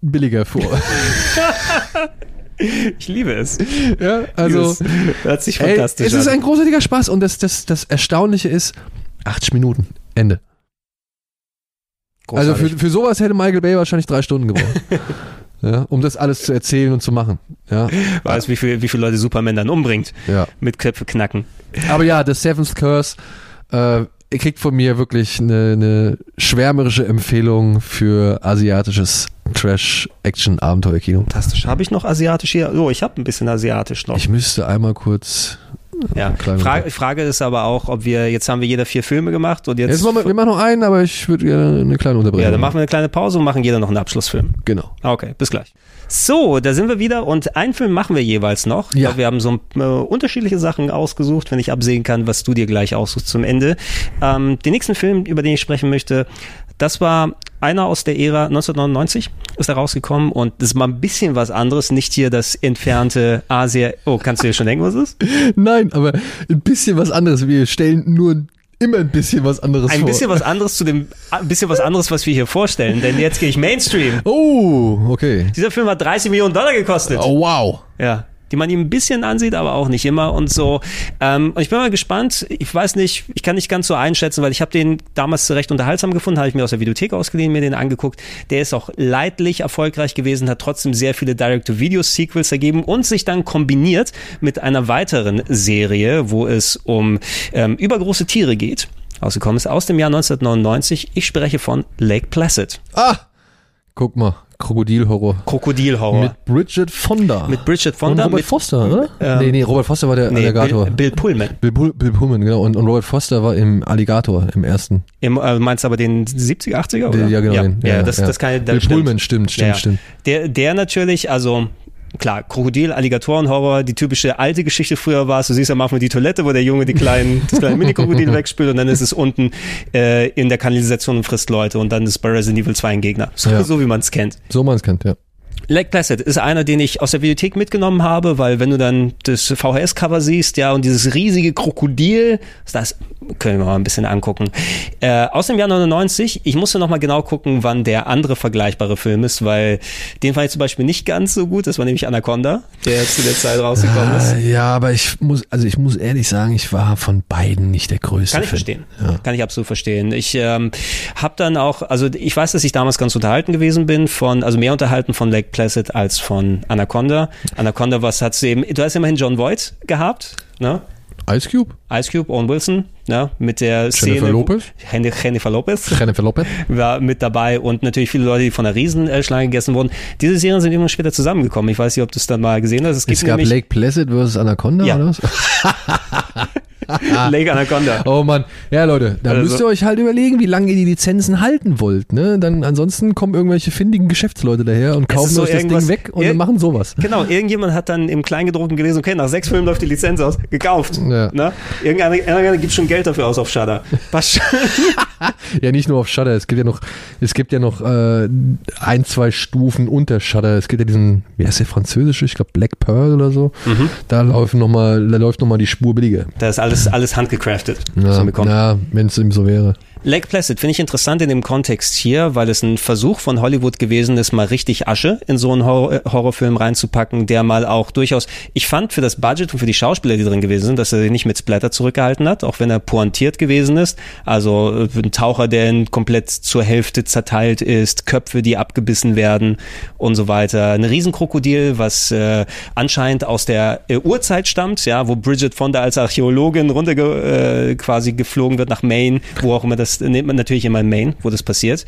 billiger vor. Ich liebe es. ja, also Es hört sich ey, fantastisch es ist an. ein großartiger Spaß und das, das, das Erstaunliche ist, 80 Minuten, Ende. Also für, für sowas hätte Michael Bay wahrscheinlich drei Stunden gebraucht. ja, um das alles zu erzählen und zu machen. Ja, Weiß, wie, viel, wie viele Leute Superman dann umbringt. ja. Mit Köpfe knacken. Aber ja, The Seventh Curse äh, kriegt von mir wirklich eine, eine schwärmerische Empfehlung für asiatisches Trash-Action-Abenteuerkino. Fantastisch. Habe ich noch asiatisch hier? Oh, ich habe ein bisschen asiatisch noch. Ich müsste einmal kurz. Ja. Frage, Frage ist aber auch, ob wir, jetzt haben wir jeder vier Filme gemacht und jetzt. Jetzt machen wir, wir machen noch einen, aber ich würde gerne eine kleine Unterbrechung. ja, dann machen wir eine kleine Pause und machen jeder noch einen Abschlussfilm. Genau. Okay, bis gleich. So, da sind wir wieder und einen Film machen wir jeweils noch. Ja. glaub, wir haben so äh, unterschiedliche Sachen ausgesucht, wenn ich absehen kann, was du dir gleich aussuchst zum Ende. Ähm, den nächsten Film, über den ich sprechen möchte, das war einer aus der Ära 1999, ist da rausgekommen und das ist mal ein bisschen was anderes, nicht hier das entfernte Asia. Oh, kannst du dir schon denken, was es ist? Nein, aber ein bisschen was anderes. Wir stellen nur immer ein bisschen was anderes Ein vor. bisschen was anderes zu dem, ein bisschen was anderes, was wir hier vorstellen, denn jetzt gehe ich Mainstream. Oh, okay. Dieser Film hat 30 Millionen Dollar gekostet. Oh, wow. Ja, die man ihm ein bisschen ansieht, aber auch nicht immer und so. Ähm, und ich bin mal gespannt. Ich weiß nicht, ich kann nicht ganz so einschätzen, weil ich habe den damals recht unterhaltsam gefunden, habe ich mir aus der Videothek ausgeliehen, mir den angeguckt. Der ist auch leidlich erfolgreich gewesen, hat trotzdem sehr viele Direct-to-Video-Sequels ergeben und sich dann kombiniert mit einer weiteren Serie, wo es um ähm, übergroße Tiere geht. Ausgekommen ist aus dem Jahr 1999. Ich spreche von Lake Placid. Ah, guck mal. Krokodilhorror. Krokodilhorror. Mit Bridget Fonda. Mit Bridget Fonda. Und Robert mit, Foster, oder? Ähm, nee, nee, Robert Foster war der nee, Alligator. Bill, Bill Pullman. Bill, Bill Pullman, genau. Und, und Robert Foster war im Alligator, im ersten. Im, äh, meinst du aber den 70er, 80er? Oder? Ja, genau. Ja, den. ja, das, das kann Bill stimmt. Pullman, stimmt, stimmt, Ja, ja. stimmt. Der, der natürlich, also klar, Krokodil, Alligatoren-Horror, die typische alte Geschichte früher war es. Du siehst am Anfang die Toilette, wo der Junge die kleinen, das kleine Mini-Krokodil wegspült und dann ist es unten äh, in der Kanalisation und frisst Leute und dann ist bei Resident Evil 2 ein Gegner. So, Ja. so wie man es kennt. So man es kennt, ja. Lake Placid ist einer, den ich aus der Bibliothek mitgenommen habe, weil wenn du dann das VHS-Cover siehst, ja, und dieses riesige Krokodil, das können wir mal ein bisschen angucken. Äh, aus dem Jahr 99, ich musste noch mal genau gucken, wann der andere vergleichbare Film ist, weil den fand ich zum Beispiel nicht ganz so gut, das war nämlich Anaconda, der zu der Zeit rausgekommen ist. Äh, ja, aber ich muss, also ich muss ehrlich sagen, ich war von beiden nicht der größte. Kann ich Fan. verstehen. Ja. Kann ich absolut verstehen. Ich ähm, habe dann auch, also ich weiß, dass ich damals ganz unterhalten gewesen bin von, also mehr unterhalten von Lake Placid als von Anaconda. Anaconda, was hat sie eben, du hast immerhin John Voight gehabt, ne? Ice Cube? Ice Cube, Owen Wilson, ne? Mit der Jennifer Szene. Lopez? Jennifer Lopez Jennifer Lopez? war mit dabei und natürlich viele Leute, die von einer Riesenschlange gegessen wurden. Diese Serien sind immer später zusammengekommen. Ich weiß nicht, ob du es dann mal gesehen hast. Es Es gab Lake Placid versus Anaconda, Ja. oder was? Lake Anaconda. Oh Mann, ja Leute, da Also- müsst ihr euch halt überlegen, wie lange ihr die Lizenzen halten wollt. Ne? Dann ansonsten kommen irgendwelche findigen Geschäftsleute daher und kaufen so euch das Ding weg und Ir- dann machen sowas. Genau, irgendjemand hat dann im Kleingedruckten gelesen, okay, nach sechs Filmen läuft die Lizenz aus, gekauft. Ja. Ne? Irgendeiner, irgendeiner gibt schon Geld dafür aus auf Shudder. Passt schon. Ja, nicht nur auf Shudder, es gibt ja noch, es gibt ja noch äh, ein, zwei Stufen unter Shudder. Es gibt ja diesen, wie heißt der französische, ich glaube Black Pearl oder so. Mhm. Da laufen noch mal, da läuft nochmal die Spur billiger. Da ist alles, alles handgecraftet. Ja, ja wenn es ihm so wäre. Lake Placid finde ich interessant in dem Kontext hier, weil es ein Versuch von Hollywood gewesen ist, mal richtig Asche in so einen Hor äh, Horrorfilm reinzupacken, der mal auch durchaus, ich fand für das Budget und für die Schauspieler, die drin gewesen sind, dass er sich nicht mit Splatter zurückgehalten hat, auch wenn er pointiert gewesen ist. Also äh, ein Taucher, der komplett zur Hälfte zerteilt ist, Köpfe, die abgebissen werden und so weiter. Ein Riesenkrokodil, was äh, anscheinend aus der äh, Urzeit stammt, ja, wo Bridget Fonda als Archäologin runter äh, quasi geflogen wird nach Maine, wo auch immer das nennt man natürlich immer in Maine, wo das passiert.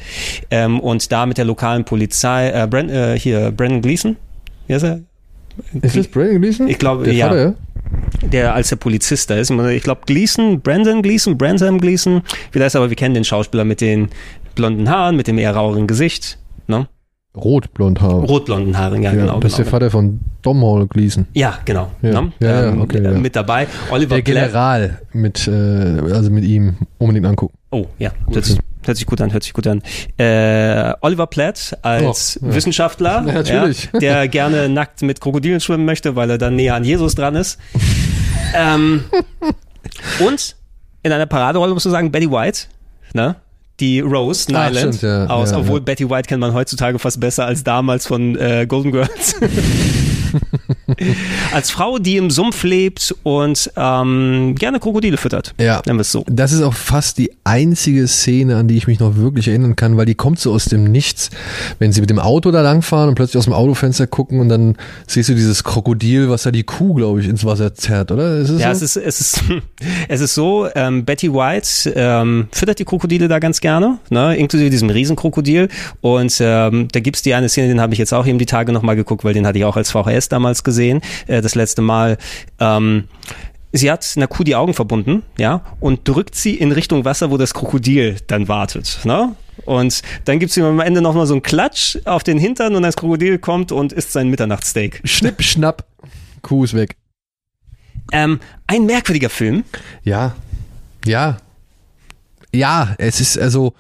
Ähm, und da mit der lokalen Polizei, äh, Bren, äh, hier, Brandon Gleason, wie heißt er? Ist das Brandon Gleason? Ich glaube, ja. Vater, ja. der als der Polizist da ist. Ich glaube Gleason, Brandon Gleason, Brandon Gleason, das aber, wir kennen den Schauspieler mit den blonden Haaren, mit dem eher raueren Gesicht, ne? Rotblond Haar. Rotblonden Haaren, ja, ja, genau. das ist der genau. Vater von Domhnall Gleason. Ja, genau. Ja. ne? Ja, ja, okay, äh. Mit dabei. Oliver Der. General mit, äh, also mit ihm unbedingt angucken. Oh, ja, hört sich, hört sich gut an, hört sich gut an. Äh, Oliver Platt als Oh, ja. Wissenschaftler, Ja, der gerne nackt mit Krokodilen schwimmen möchte, weil er dann näher an Jesus dran ist. ähm, und in einer Paraderolle muss man sagen, Betty White, ne? Die Rose Ah, Nyland ja, aus, ja, obwohl ja. Betty White kennt man heutzutage fast besser als damals von äh, Golden Girls. als Frau, die im Sumpf lebt und ähm, gerne Krokodile füttert. Ja. Nennen wir es so. Das ist auch fast die einzige Szene, an die ich mich noch wirklich erinnern kann, weil die kommt so aus dem Nichts. Wenn sie mit dem Auto da langfahren und plötzlich aus dem Autofenster gucken und dann siehst du dieses Krokodil, was da die Kuh, glaube ich, ins Wasser zerrt, oder? Ist es Ja, so? es ist, es ist, es ist so, ähm, Betty White ähm, füttert die Krokodile da ganz gerne, ne, inklusive diesem Riesenkrokodil. Und ähm, da gibt's die eine Szene, den habe ich jetzt auch eben die Tage nochmal geguckt, weil den hatte ich auch als VHS damals gesehen, äh, das letzte Mal. Ähm, Sie hat einer Kuh die Augen verbunden, ja, und drückt sie in Richtung Wasser, wo das Krokodil dann wartet, ne? Und dann gibt's ihm am Ende nochmal so einen Klatsch auf den Hintern und das Krokodil kommt und isst sein Mitternachtssteak. Schnipp, schnapp, Kuh ist weg. Ähm, ein merkwürdiger Film. Ja, ja, ja, es ist also,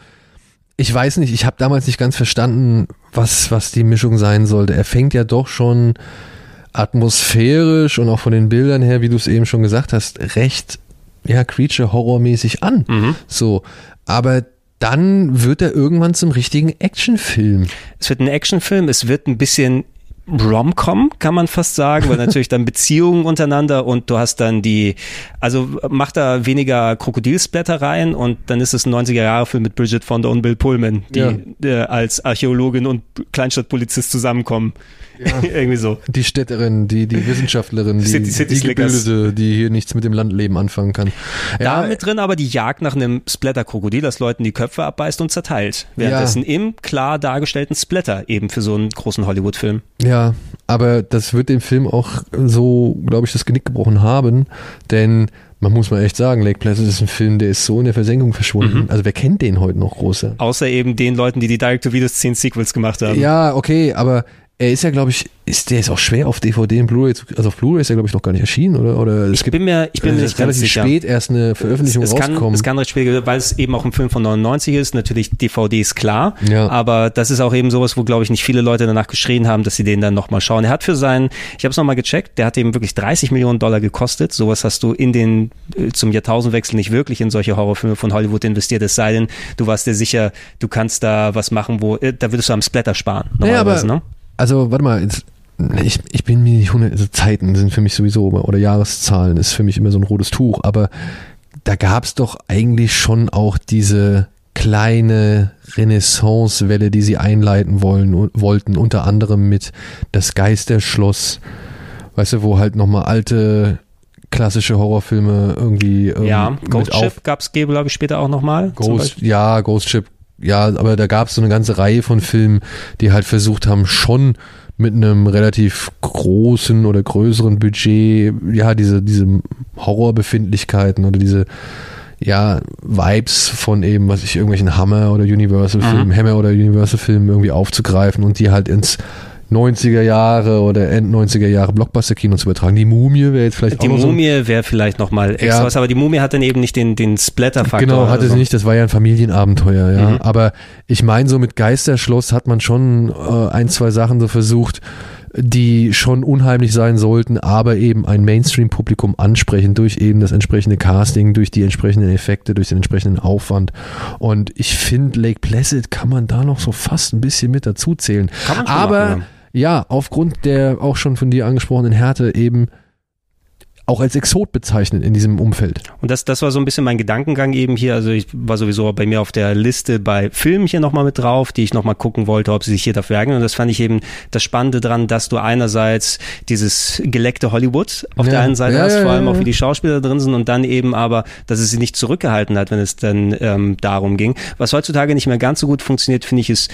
ich weiß nicht, ich habe damals nicht ganz verstanden, was, was die Mischung sein sollte. Er fängt ja doch schon atmosphärisch und auch von den Bildern her, wie du es eben schon gesagt hast, recht, ja, Creature-Horror-mäßig an. Mhm. So, aber dann wird er irgendwann zum richtigen Actionfilm. Es wird ein Actionfilm, es wird ein bisschen Rom-Com, kann man fast sagen, weil natürlich dann Beziehungen untereinander und du hast dann die, also macht da weniger Krokodilsblätter rein und dann ist es ein 90er-Jahre-Film mit Bridget Fonda und Bill Pullman, die Ja. äh, als Archäologin und Kleinstadtpolizist zusammenkommen. Irgendwie so. Die Städterin, die, die Wissenschaftlerin, die, City- City die. Gebildete, die hier nichts mit dem Landleben anfangen kann. Da mit drin aber die Jagd nach einem Splatter-Krokodil, das Leuten die Köpfe abbeißt und zerteilt. Währenddessen im klar dargestellten Splatter eben für so einen großen Hollywood-Film. Ja, aber das wird dem Film auch so, glaube ich, das Genick gebrochen haben, denn man muss mal echt sagen, Lake Placid ist ein Film, der ist so in der Versenkung verschwunden. Mhm. Also wer kennt den heute noch große? Außer eben den Leuten, die die Direct-to-Video-10 gemacht haben. Ja, okay, aber er ist ja, glaube ich, ist der ist auch schwer auf DVD und Blu-ray, also auf Blu-ray ist er, glaube ich, noch gar nicht erschienen, oder? Oder es Ich bin mir, ich bin mir ist nicht relativ sicher. spät erst eine Veröffentlichung es, es kann, rausgekommen. es kann recht spät, weil es eben auch ein Film von 99 ist. Natürlich DVD ist klar, Ja. aber das ist auch eben sowas, wo glaube ich nicht viele Leute danach geschrien haben, dass sie den dann nochmal schauen. Er hat für seinen, ich habe es nochmal gecheckt, der hat eben wirklich 30 Millionen Dollar gekostet. Sowas hast du in den äh, zum Jahrtausendwechsel nicht wirklich in solche Horrorfilme von Hollywood investiert. Es sei denn, du warst dir sicher, du kannst da was machen, wo äh, da würdest du am Splatter sparen. Naja, aber, Normalerweise, ne? Also warte mal, jetzt, ich, ich bin mir nicht hundert, also Zeiten sind für mich sowieso, oder Jahreszahlen ist für mich immer so ein rotes Tuch, aber da gab es doch eigentlich schon auch diese kleine Renaissance-Welle, die sie einleiten wollen, wollten, unter anderem mit das Geisterschloss, weißt du, wo halt nochmal alte klassische Horrorfilme irgendwie ähm, Ja, Ghost Ship gab es, glaube ich, später auch nochmal. Ghost, ja, Ghost Ship, ja, aber da gab es so eine ganze Reihe von Filmen, die halt versucht haben, schon mit einem relativ großen oder größeren Budget, ja, diese, diese Horrorbefindlichkeiten oder diese, ja, Vibes von eben, was ich, irgendwelchen Hammer oder Universal-Filmen, Mhm. Hammer oder Universal-Filmen irgendwie aufzugreifen und die halt ins 90er Jahre oder End 90er Jahre Blockbuster-Kino zu übertragen. Die Mumie wäre jetzt vielleicht Die auch noch so ein Mumie wäre vielleicht nochmal extra Ja. was, aber die Mumie hat dann eben nicht den, den Splatter-Faktor. Genau, hatte so. sie nicht, das war ja ein Familienabenteuer, ja. Mhm. Aber ich meine, so mit Geisterschloss hat man schon äh, ein, zwei Sachen so versucht, die schon unheimlich sein sollten, aber eben ein Mainstream-Publikum ansprechen durch eben das entsprechende Casting, durch die entsprechenden Effekte, durch den entsprechenden Aufwand. Und ich finde, Lake Placid kann man da noch so fast ein bisschen mit dazu zählen. Kann man schon Aber machen, ja, aufgrund der auch schon von dir angesprochenen Härte eben auch als Exot bezeichnen in diesem Umfeld. Und das, das war so ein bisschen mein Gedankengang eben hier. Also ich war sowieso bei mir auf der Liste bei Filmen hier nochmal mit drauf, die ich nochmal gucken wollte, ob sie sich hier dafür eignen. Und das fand ich eben das Spannende dran, dass du einerseits dieses geleckte Hollywood auf Ja. der einen Seite Ja, hast, vor allem auch wie die Schauspieler drin sind und dann eben aber, dass es sie nicht zurückgehalten hat, wenn es dann ähm, darum ging. Was heutzutage nicht mehr ganz so gut funktioniert, finde ich, ist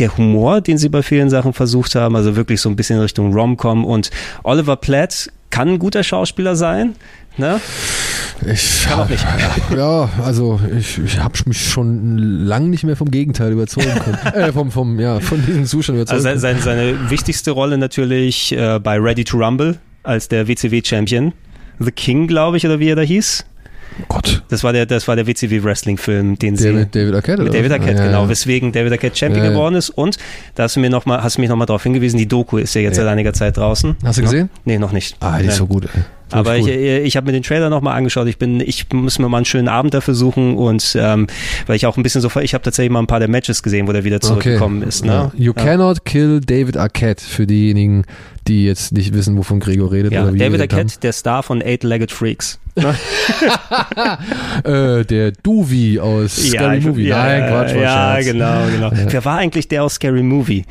der Humor, den sie bei vielen Sachen versucht haben, also wirklich so ein bisschen in Richtung Rom-Com und Oliver Platt kann ein guter Schauspieler sein, ne? Ich Kann auch nicht. Ja, also ich, ich habe mich schon lang nicht mehr vom Gegenteil überzeugen können. äh, vom, vom, ja, von diesem Zustand überzeugen Also seine, seine wichtigste Rolle natürlich äh, bei Ready to Rumble als der WCW-Champion. The King, glaube ich, oder wie er da hieß. Gott. Das war der, das war der WCW-Wrestling-Film, den Der sie mit David Arquette? mit David? Arquette, Ja, genau, ja. weswegen David Arquette Champion Ja, geworden ist. Und da hast du mir noch mal, hast du mich nochmal darauf hingewiesen, die Doku ist ja jetzt seit einiger Zeit draußen. Hast du gesehen? Nee, noch nicht. Ah, die ist so gut. Ey. Aber ich, cool. äh, ich habe mir den Trailer nochmal angeschaut. Ich bin, ich muss mir mal einen schönen Abend dafür suchen und ähm, weil ich auch ein bisschen so, ich habe tatsächlich mal ein paar der Matches gesehen, wo der wieder zurückgekommen ist. Ne? You Ja. cannot kill David Arquette für diejenigen, die jetzt nicht wissen, wovon Gregor redet. Ja, oder wie David Arquette, der Star von Eight-Legged Freaks. Äh, der Duvi aus Scary ich- Movie. Ja, Nein, Quatsch, war Ja, Scherz. genau, genau. Wer war eigentlich der aus Scary Movie?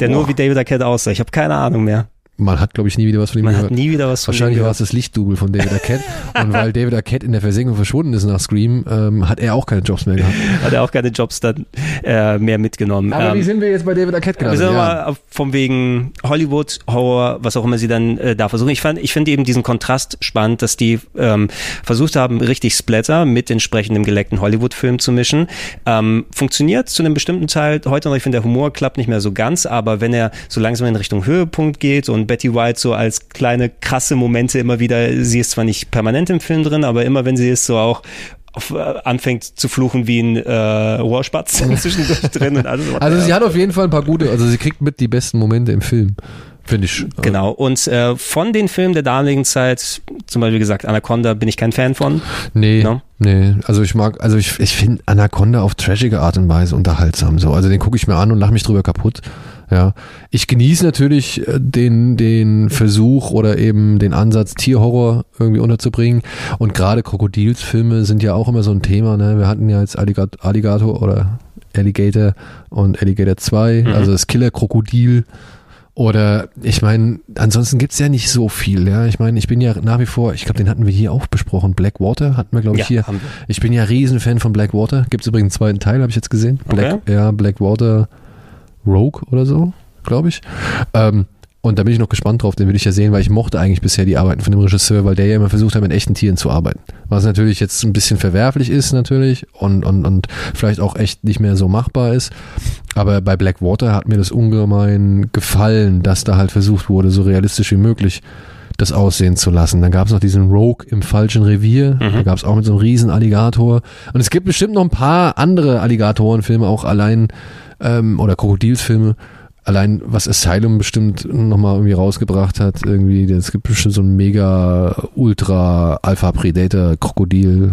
Der nur Boah. wie David Arquette aussah. Ich habe keine Ahnung mehr. Man hat, glaube ich, nie wieder was von ihm Man gehört. hat nie wieder was von Wahrscheinlich war es das Lichtdouble von David Arquette. und weil David Arquette in der Versenkung verschwunden ist nach Scream, ähm, hat er auch keine Jobs mehr gehabt. Hat er auch keine Jobs dann äh, mehr mitgenommen. Aber ähm, wie sind wir jetzt bei David Arquette Wir gelandet? sind Ja. mal vom wegen Hollywood, Horror, was auch immer sie dann äh, da versuchen. Ich, fand, ich finde eben diesen Kontrast spannend, dass die ähm, versucht haben, richtig Splatter mit entsprechendem geleckten Hollywood-Film zu mischen. Ähm, funktioniert zu einem bestimmten Teil heute noch. Ich finde, der Humor klappt nicht mehr so ganz, aber wenn er so langsam in Richtung Höhepunkt geht und Betty White so als kleine krasse Momente immer wieder, sie ist zwar nicht permanent im Film drin, aber immer wenn sie ist, so auch auf, äh, anfängt zu fluchen wie ein äh, Rohrspatz zwischendurch drin und alles. Also sie hat auf jeden Fall ein paar gute, also sie kriegt mit die besten Momente im Film, finde ich. Genau. Und äh, von den Filmen der damaligen Zeit, zum Beispiel gesagt, Anaconda bin ich kein Fan von. Nee, No? nee. Also ich mag, also ich, ich finde Anaconda auf trashige Art und Weise unterhaltsam. So, also den gucke ich mir an und lache mich drüber kaputt. Ja, ich genieße natürlich äh, den den Versuch oder eben den Ansatz Tierhorror irgendwie unterzubringen und gerade Krokodilsfilme sind ja auch immer so ein Thema. Ne? Wir hatten ja jetzt Alligator, Alligator oder Alligator und Alligator 2, Mhm. also das Killer Krokodil Oder ich meine, ansonsten gibt's ja nicht so viel, ja. Ich meine, ich bin ja nach wie vor, ich glaube, den hatten wir hier auch besprochen. Blackwater hatten wir, glaube ich, Ja, hier. Ich bin ja Riesenfan von Blackwater. Gibt's übrigens einen zweiten Teil, habe ich jetzt gesehen. Black, Okay. Ja, Blackwater Rogue oder so, glaube ich. Ähm, und da bin ich noch gespannt drauf, den will ich ja sehen, weil ich mochte eigentlich bisher die Arbeiten von dem Regisseur, weil der ja immer versucht hat, mit echten Tieren zu arbeiten. Was natürlich jetzt ein bisschen verwerflich ist natürlich und, und, und vielleicht auch echt nicht mehr so machbar ist. Aber bei Blackwater hat mir das ungemein gefallen, dass da halt versucht wurde, so realistisch wie möglich das aussehen zu lassen. Dann gab es noch diesen Rogue im falschen Revier. Da gab es auch mit so einem riesen Alligator. Und es gibt bestimmt noch ein paar andere Alligatorenfilme, auch allein ähm, oder Krokodilsfilme. Allein was Asylum bestimmt nochmal irgendwie rausgebracht hat, irgendwie, es gibt bestimmt so ein mega ultra Alpha Predator Krokodil,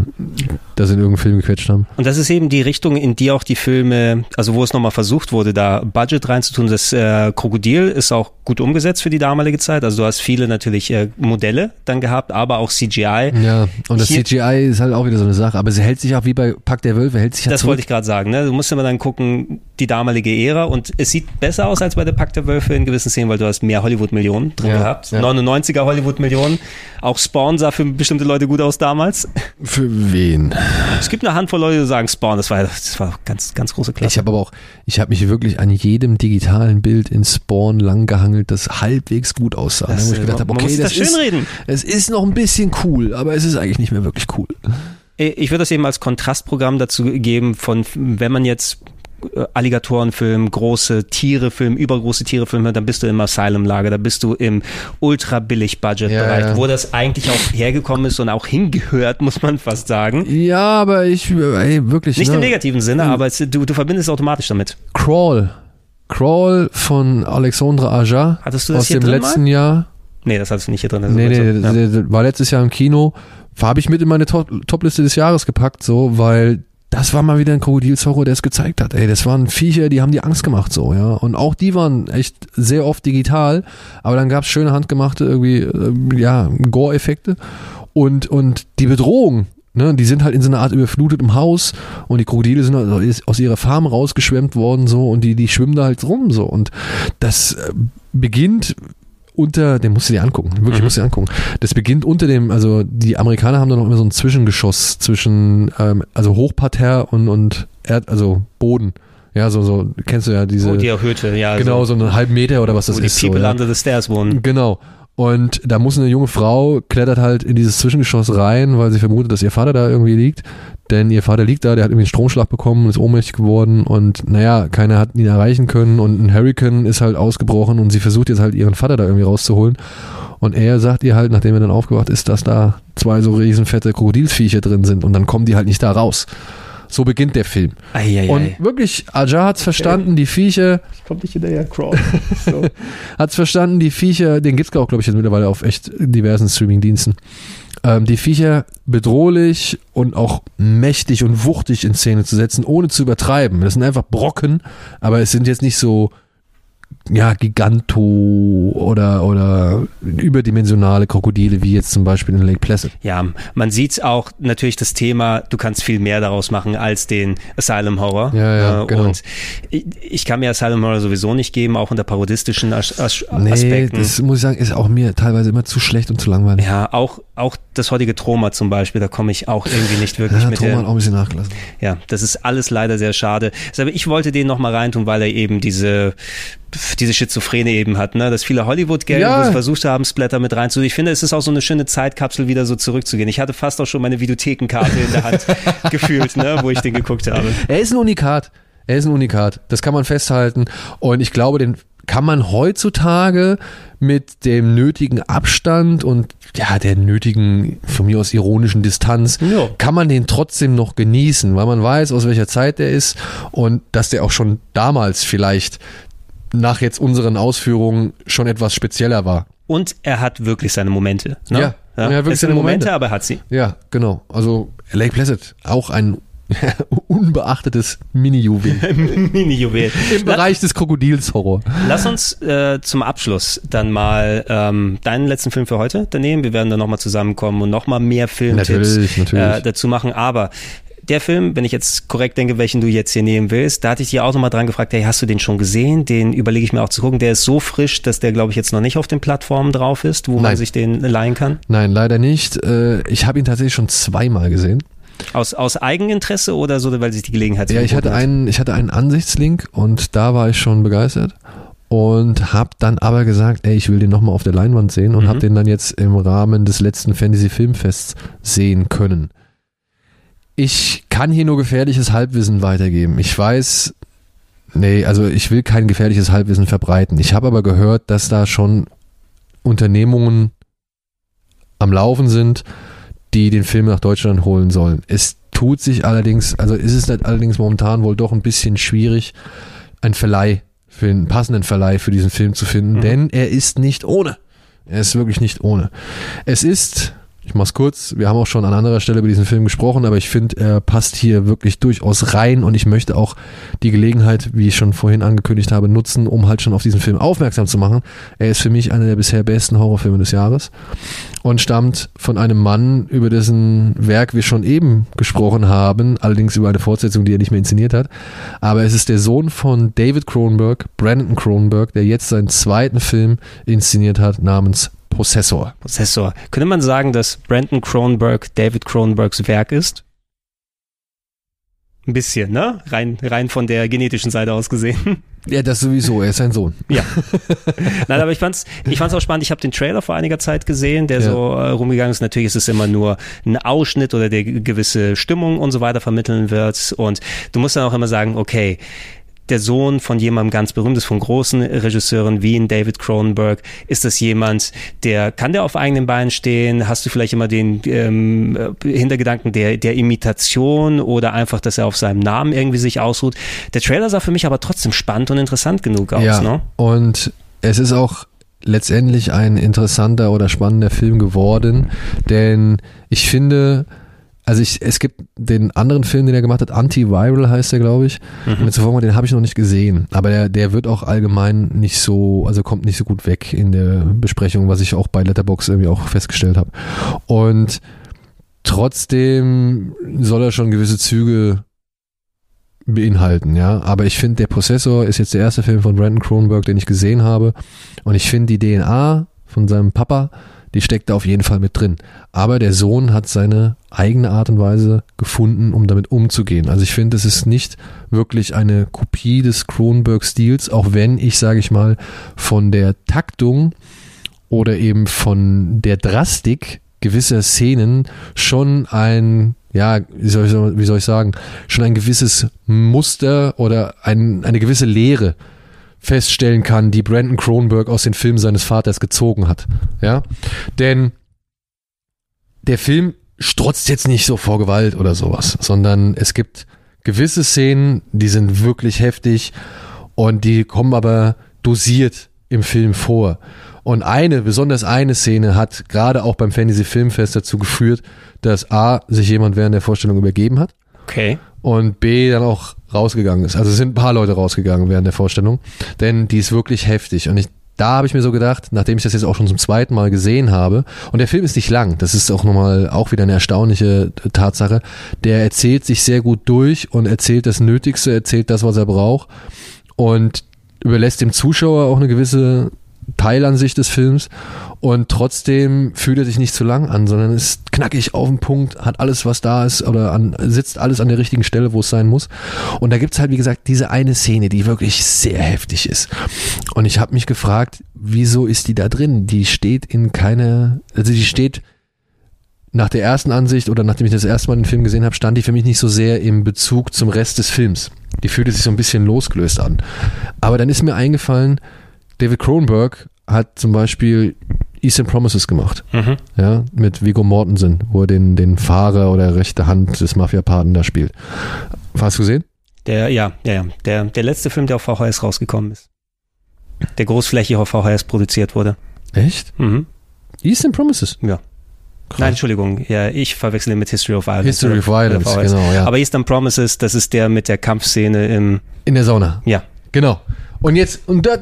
das in irgendeinen Film gequetscht haben. Und das ist eben die Richtung, in die auch die Filme, also wo es nochmal versucht wurde, da Budget reinzutun. Das äh, Krokodil ist auch gut umgesetzt für die damalige Zeit. Also du hast viele natürlich äh, Modelle dann gehabt, aber auch CGI. Ja, und das Hier- CGI ist halt auch wieder so eine Sache, aber sie hält sich auch wie bei Pack der Wölfe, hält sich halt Das wollte ich gerade sagen. Ne? Du musst immer dann gucken, die damalige Ära und es sieht besser aus als bei der Pakt der Wölfe in gewissen Szenen, weil du hast mehr Hollywood-Millionen drin Ja, gehabt. ja. 99er Hollywood-Millionen. Auch Spawn sah für bestimmte Leute gut aus damals. Für wen? Es gibt eine Handvoll Leute, die sagen Spawn, das war, das war ganz, ganz große Klasse. Ich habe aber auch, ich habe mich wirklich an jedem digitalen Bild in Spawn langgehangelt, das halbwegs gut aussah. Das, wo ich äh, gedacht habe, okay, das das ist, schönreden. es ist noch ein bisschen cool, aber es ist eigentlich nicht mehr wirklich cool. Ich würde das eben als Kontrastprogramm dazu geben, von wenn man jetzt äh, Alligatorenfilm, große Tiere-Film, übergroße Tiere-Filme, dann bist du im Asylum-Lager, da bist du im ultra-billig-Budget-Bereich, Ja, ja. wo das eigentlich auch hergekommen ist und auch hingehört, muss man fast sagen. Ja, aber ich, ey, wirklich. Nicht ne? im negativen Sinne, aber es, du, du verbindest es automatisch damit. Crawl. Crawl von Alexandre Aja Hattest du das aus hier dem drin letzten Jahr. Nee, das hattest du nicht hier drin. Nee, nee, so. Ja. war letztes Jahr im Kino. Habe ich mit in meine Top- Top-Liste des Jahres gepackt, so, weil das war mal wieder ein Krokodilshorror, der es gezeigt hat. Ey, das waren Viecher, die haben die Angst gemacht, so, ja. Und auch die waren echt sehr oft digital, aber dann gab's schöne handgemachte irgendwie, äh, ja, Gore-Effekte und, und die Bedrohung. Ne, die sind halt in so einer Art überflutetem Haus und die Krokodile sind also aus ihrer Farm rausgeschwemmt worden so und die die schwimmen da halt rum so und das äh, beginnt unter, den musst du dir angucken, wirklich Mhm. musst du dir angucken. Das beginnt unter dem, also die Amerikaner haben da noch immer so ein Zwischengeschoss zwischen, ähm, also Hochparterre und, und Erd, also Boden. Ja, so, so, kennst du ja diese, Oh, die erhöhte, ja. genau, so einen halben Meter oder was das wo die ist. So, People ja. under the stairs wohnen. Genau. Und da muss eine junge Frau, klettert halt in dieses Zwischengeschoss rein, weil sie vermutet, dass ihr Vater da irgendwie liegt. Denn ihr Vater liegt da, der hat irgendwie einen Stromschlag bekommen, ist ohnmächtig geworden und naja, keiner hat ihn erreichen können und ein Hurricane ist halt ausgebrochen und sie versucht jetzt halt ihren Vater da irgendwie rauszuholen. Und er sagt ihr halt, nachdem er dann aufgewacht ist, dass da zwei so riesenfette Krokodilsviecher drin sind und dann kommen die halt nicht da raus. So beginnt der Film. Eieiei. Und wirklich, Aja hat's verstanden, die Viecher, kommt nicht hinterher, Crawl. So. hat's verstanden, die Viecher, den gibt's auch, glaube ich, jetzt mittlerweile auf echt diversen Streamingdiensten. Ähm, die Viecher bedrohlich und auch mächtig und wuchtig in Szene zu setzen, ohne zu übertreiben. Das sind einfach Brocken, aber es sind jetzt nicht so ja, Giganto oder, oder überdimensionale Krokodile, wie jetzt zum Beispiel in Lake Placid. Ja, man sieht auch natürlich das Thema, du kannst viel mehr daraus machen als den Asylum Horror. Ja, ja, Äh, genau. Und ich, ich kann mir Asylum Horror sowieso nicht geben, auch unter parodistischen As As Nee, Aspekten. das muss ich sagen, ist auch mir teilweise immer zu schlecht und zu langweilig. ja, auch, auch das heutige Troma zum Beispiel, da komme ich auch irgendwie nicht wirklich Ja, mit der, hat auch ein bisschen nachgelassen. Ja, das ist alles leider sehr schade. Aber ich wollte den noch mal reintun, weil er eben diese diese Schizophrene eben hat, ne? dass viele Hollywood-Geld, Ja. versucht haben, Splatter mit reinzutun. Ich finde, es ist auch so eine schöne Zeitkapsel, wieder so zurückzugehen. Ich hatte fast auch schon meine Videothekenkarte in der Hand gefühlt, ne? wo ich den geguckt habe. Er ist ein Unikat. Er ist ein Unikat. Das kann man festhalten. Und ich glaube, den kann man heutzutage mit dem nötigen Abstand und ja, der nötigen, von mir aus ironischen Distanz, Ja. kann man den trotzdem noch genießen, weil man weiß, aus welcher Zeit der ist und dass der auch schon damals vielleicht nach jetzt unseren Ausführungen schon etwas spezieller war. Und er hat wirklich seine Momente. Ne? Ja, er hat wirklich seine Momente. aber er hat sie. Ja, genau. Also Lake Placid, auch ein unbeachtetes Mini-Juwel Mini-Juwel. im Bereich des Krokodils-Horror. Lass uns äh, zum Abschluss dann mal ähm, deinen letzten Film für heute dann nehmen. Wir werden dann nochmal zusammenkommen und nochmal mehr Filmtipps Natürlich, natürlich. Äh, dazu machen. Aber der Film, wenn ich jetzt korrekt denke, welchen du jetzt hier nehmen willst, da hatte ich dich auch nochmal dran gefragt, hey, hast du den schon gesehen? Den überlege ich mir auch zu gucken. Der ist so frisch, dass der, glaube ich, jetzt noch nicht auf den Plattformen drauf ist, wo Nein. man sich den leihen kann. Nein, leider nicht. Äh, ich habe ihn tatsächlich schon zweimal gesehen. Aus, aus Eigeninteresse oder so, weil sich die Gelegenheit Ja, ich hatte, einen, ich hatte einen Ansichtslink und da war ich schon begeistert und habe dann aber gesagt, ey, ich will den nochmal auf der Leinwand sehen und mhm. habe den dann jetzt im Rahmen des letzten Fantasy Filmfests sehen können. Ich kann hier nur gefährliches Halbwissen weitergeben. Ich weiß, nee, also ich will kein gefährliches Halbwissen verbreiten. Ich habe aber gehört, dass da schon Unternehmungen am Laufen sind, die den Film nach Deutschland holen sollen. Es tut sich allerdings, also ist es allerdings momentan wohl doch ein bisschen schwierig, einen Verleih für einen passenden Verleih für diesen Film zu finden, mhm. denn er ist nicht ohne. Er ist wirklich nicht ohne. Es ist ich mach's kurz. Wir haben auch schon an anderer Stelle über diesen Film gesprochen, aber ich finde, er passt hier wirklich durchaus rein und ich möchte auch die Gelegenheit, wie ich schon vorhin angekündigt habe, nutzen, um halt schon auf diesen Film aufmerksam zu machen. Er ist für mich einer der bisher besten Horrorfilme des Jahres und stammt von einem Mann, über dessen Werk wir schon eben gesprochen haben, allerdings über eine Fortsetzung, die er nicht mehr inszeniert hat. Aber es ist der Sohn von David Cronenberg, Brandon Cronenberg, der jetzt seinen zweiten Film inszeniert hat namens Prozessor. Prozessor. Könnte man sagen, dass Brandon Cronenberg David Cronenbergs Werk ist? Ein bisschen, ne? Rein, rein von der genetischen Seite aus gesehen. Ja, das sowieso, er ist sein Sohn. Ja. Nein, aber ich fand's, ich fand's auch spannend. Ich habe den Trailer vor einiger Zeit gesehen, der ja. so äh, rumgegangen ist. Natürlich ist es immer nur ein Ausschnitt oder der gewisse Stimmung und so weiter vermitteln wird. Und du musst dann auch immer sagen, okay, der Sohn von jemandem ganz berühmtes, von großen Regisseuren wie in David Cronenberg? Ist das jemand, der, kann der auf eigenen Beinen stehen? Hast du vielleicht immer den ähm, Hintergedanken der, der Imitation oder einfach, dass er auf seinem Namen irgendwie sich ausruht? Der Trailer sah für mich aber trotzdem spannend und interessant genug aus, ja, ne? Und es ist auch letztendlich ein interessanter oder spannender Film geworden, denn ich finde, also ich, es gibt den anderen Film, den er gemacht hat, Antiviral heißt der, glaube ich. Mhm. Mit zuvor den habe ich noch nicht gesehen, aber der, der wird auch allgemein nicht so, also kommt nicht so gut weg in der Besprechung, was ich auch bei Letterbox irgendwie auch festgestellt habe. Und trotzdem soll er schon gewisse Züge beinhalten, ja. Aber ich finde, der Prozessor ist jetzt der erste Film von Brandon Cronenberg, den ich gesehen habe. Und ich finde die DNA von seinem Papa die steckt da auf jeden Fall mit drin. Aber der Sohn hat seine eigene Art und Weise gefunden, um damit umzugehen. Also ich finde, es ist nicht wirklich eine Kopie des Kronberg-Stils, auch wenn ich, sage ich mal, von der Taktung oder eben von der Drastik gewisser Szenen schon ein ja, wie soll, ich, wie soll ich sagen, schon ein gewisses Muster oder ein, eine gewisse Lehre feststellen kann, die Brandon Cronenberg aus den Filmen seines Vaters gezogen hat. Ja, denn der Film strotzt jetzt nicht so vor Gewalt oder sowas, sondern es gibt gewisse Szenen, die sind wirklich heftig und die kommen aber dosiert im Film vor. Und eine, besonders eine Szene hat gerade auch beim Fantasy Filmfest dazu geführt, dass A, sich jemand während der Vorstellung übergeben hat. Okay. Und B, dann auch rausgegangen ist. Also sind ein paar Leute rausgegangen während der Vorstellung, denn die ist wirklich heftig. Und ich, da habe ich mir so gedacht, nachdem ich das jetzt auch schon zum zweiten Mal gesehen habe, und der Film ist nicht lang, das ist auch nochmal auch wieder eine erstaunliche Tatsache, der erzählt sich sehr gut durch und erzählt das Nötigste, erzählt das, was er braucht und überlässt dem Zuschauer auch eine gewisse Teilansicht des Films und trotzdem fühlt er sich nicht zu lang an, sondern ist knackig auf den Punkt, hat alles, was da ist oder an, sitzt alles an der richtigen Stelle, wo es sein muss. Und da gibt's halt, wie gesagt, diese eine Szene, die wirklich sehr heftig ist. Und ich habe mich gefragt, wieso ist die da drin? Die steht in keiner, also die steht nach der ersten Ansicht oder nachdem ich das erste Mal den Film gesehen habe, stand die für mich nicht so sehr im Bezug zum Rest des Films. Die fühlte sich so ein bisschen losgelöst an. Aber dann ist mir eingefallen, David Cronenberg hat zum Beispiel Eastern Promises gemacht. Mhm. Ja, mit Vigo Mortensen, wo er den, den Fahrer oder rechte Hand des Mafia-Paten da spielt. Hast du gesehen? Der, ja, ja, ja. Der, der letzte Film, der auf VHS rausgekommen ist. Der großflächig auf VHS produziert wurde. Echt? Mhm. Eastern Promises? Ja. Krass. Nein, Entschuldigung, ja, ich verwechsel ihn mit History of Violence. History of Violence, genau, ja. Aber Eastern Promises, das ist der mit der Kampfszene im... In der Sauna. Ja. Genau. Und jetzt, und da,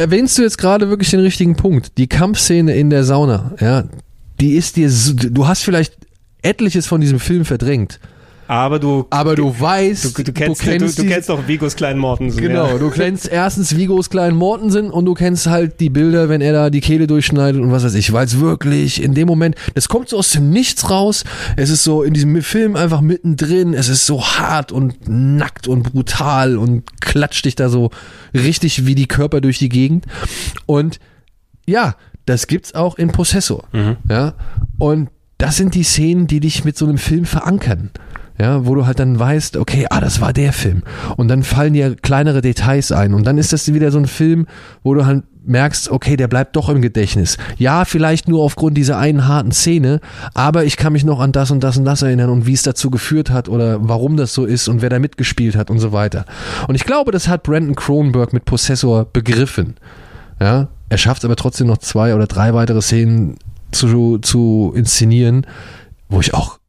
erwähnst du jetzt gerade wirklich den richtigen Punkt. Die Kampfszene in der Sauna, ja, die ist dir, so, du hast vielleicht etliches von diesem Film verdrängt, Aber du, aber du weißt, du, du kennst, du, kennst, du, die- kennst doch Vigos kleinen Mortensen. Genau, Ja. du kennst erstens Vigos kleinen Mortensen und du kennst halt die Bilder, wenn er da die Kehle durchschneidet und was weiß ich, weil es wirklich in dem Moment, das kommt so aus dem Nichts raus, es ist so in diesem Film einfach mittendrin, es ist so hart und nackt und brutal und klatscht dich da so richtig wie die Körper durch die Gegend und ja, das gibt's auch in Possessor, ja, und das sind die Szenen, die dich mit so einem Film verankern. Ja, wo du halt dann weißt, okay, ah, das war der Film. Und dann fallen dir kleinere Details ein. Und dann ist das wieder so ein Film, wo du halt merkst, okay, der bleibt doch im Gedächtnis. Ja, vielleicht nur aufgrund dieser einen harten Szene, aber ich kann mich noch an das und das und das erinnern und wie es dazu geführt hat oder warum das so ist und wer da mitgespielt hat und so weiter. Und ich glaube, das hat Brandon Cronenberg mit Possessor begriffen. Ja, er schafft es aber trotzdem noch zwei oder drei weitere Szenen zu, zu inszenieren, wo ich auch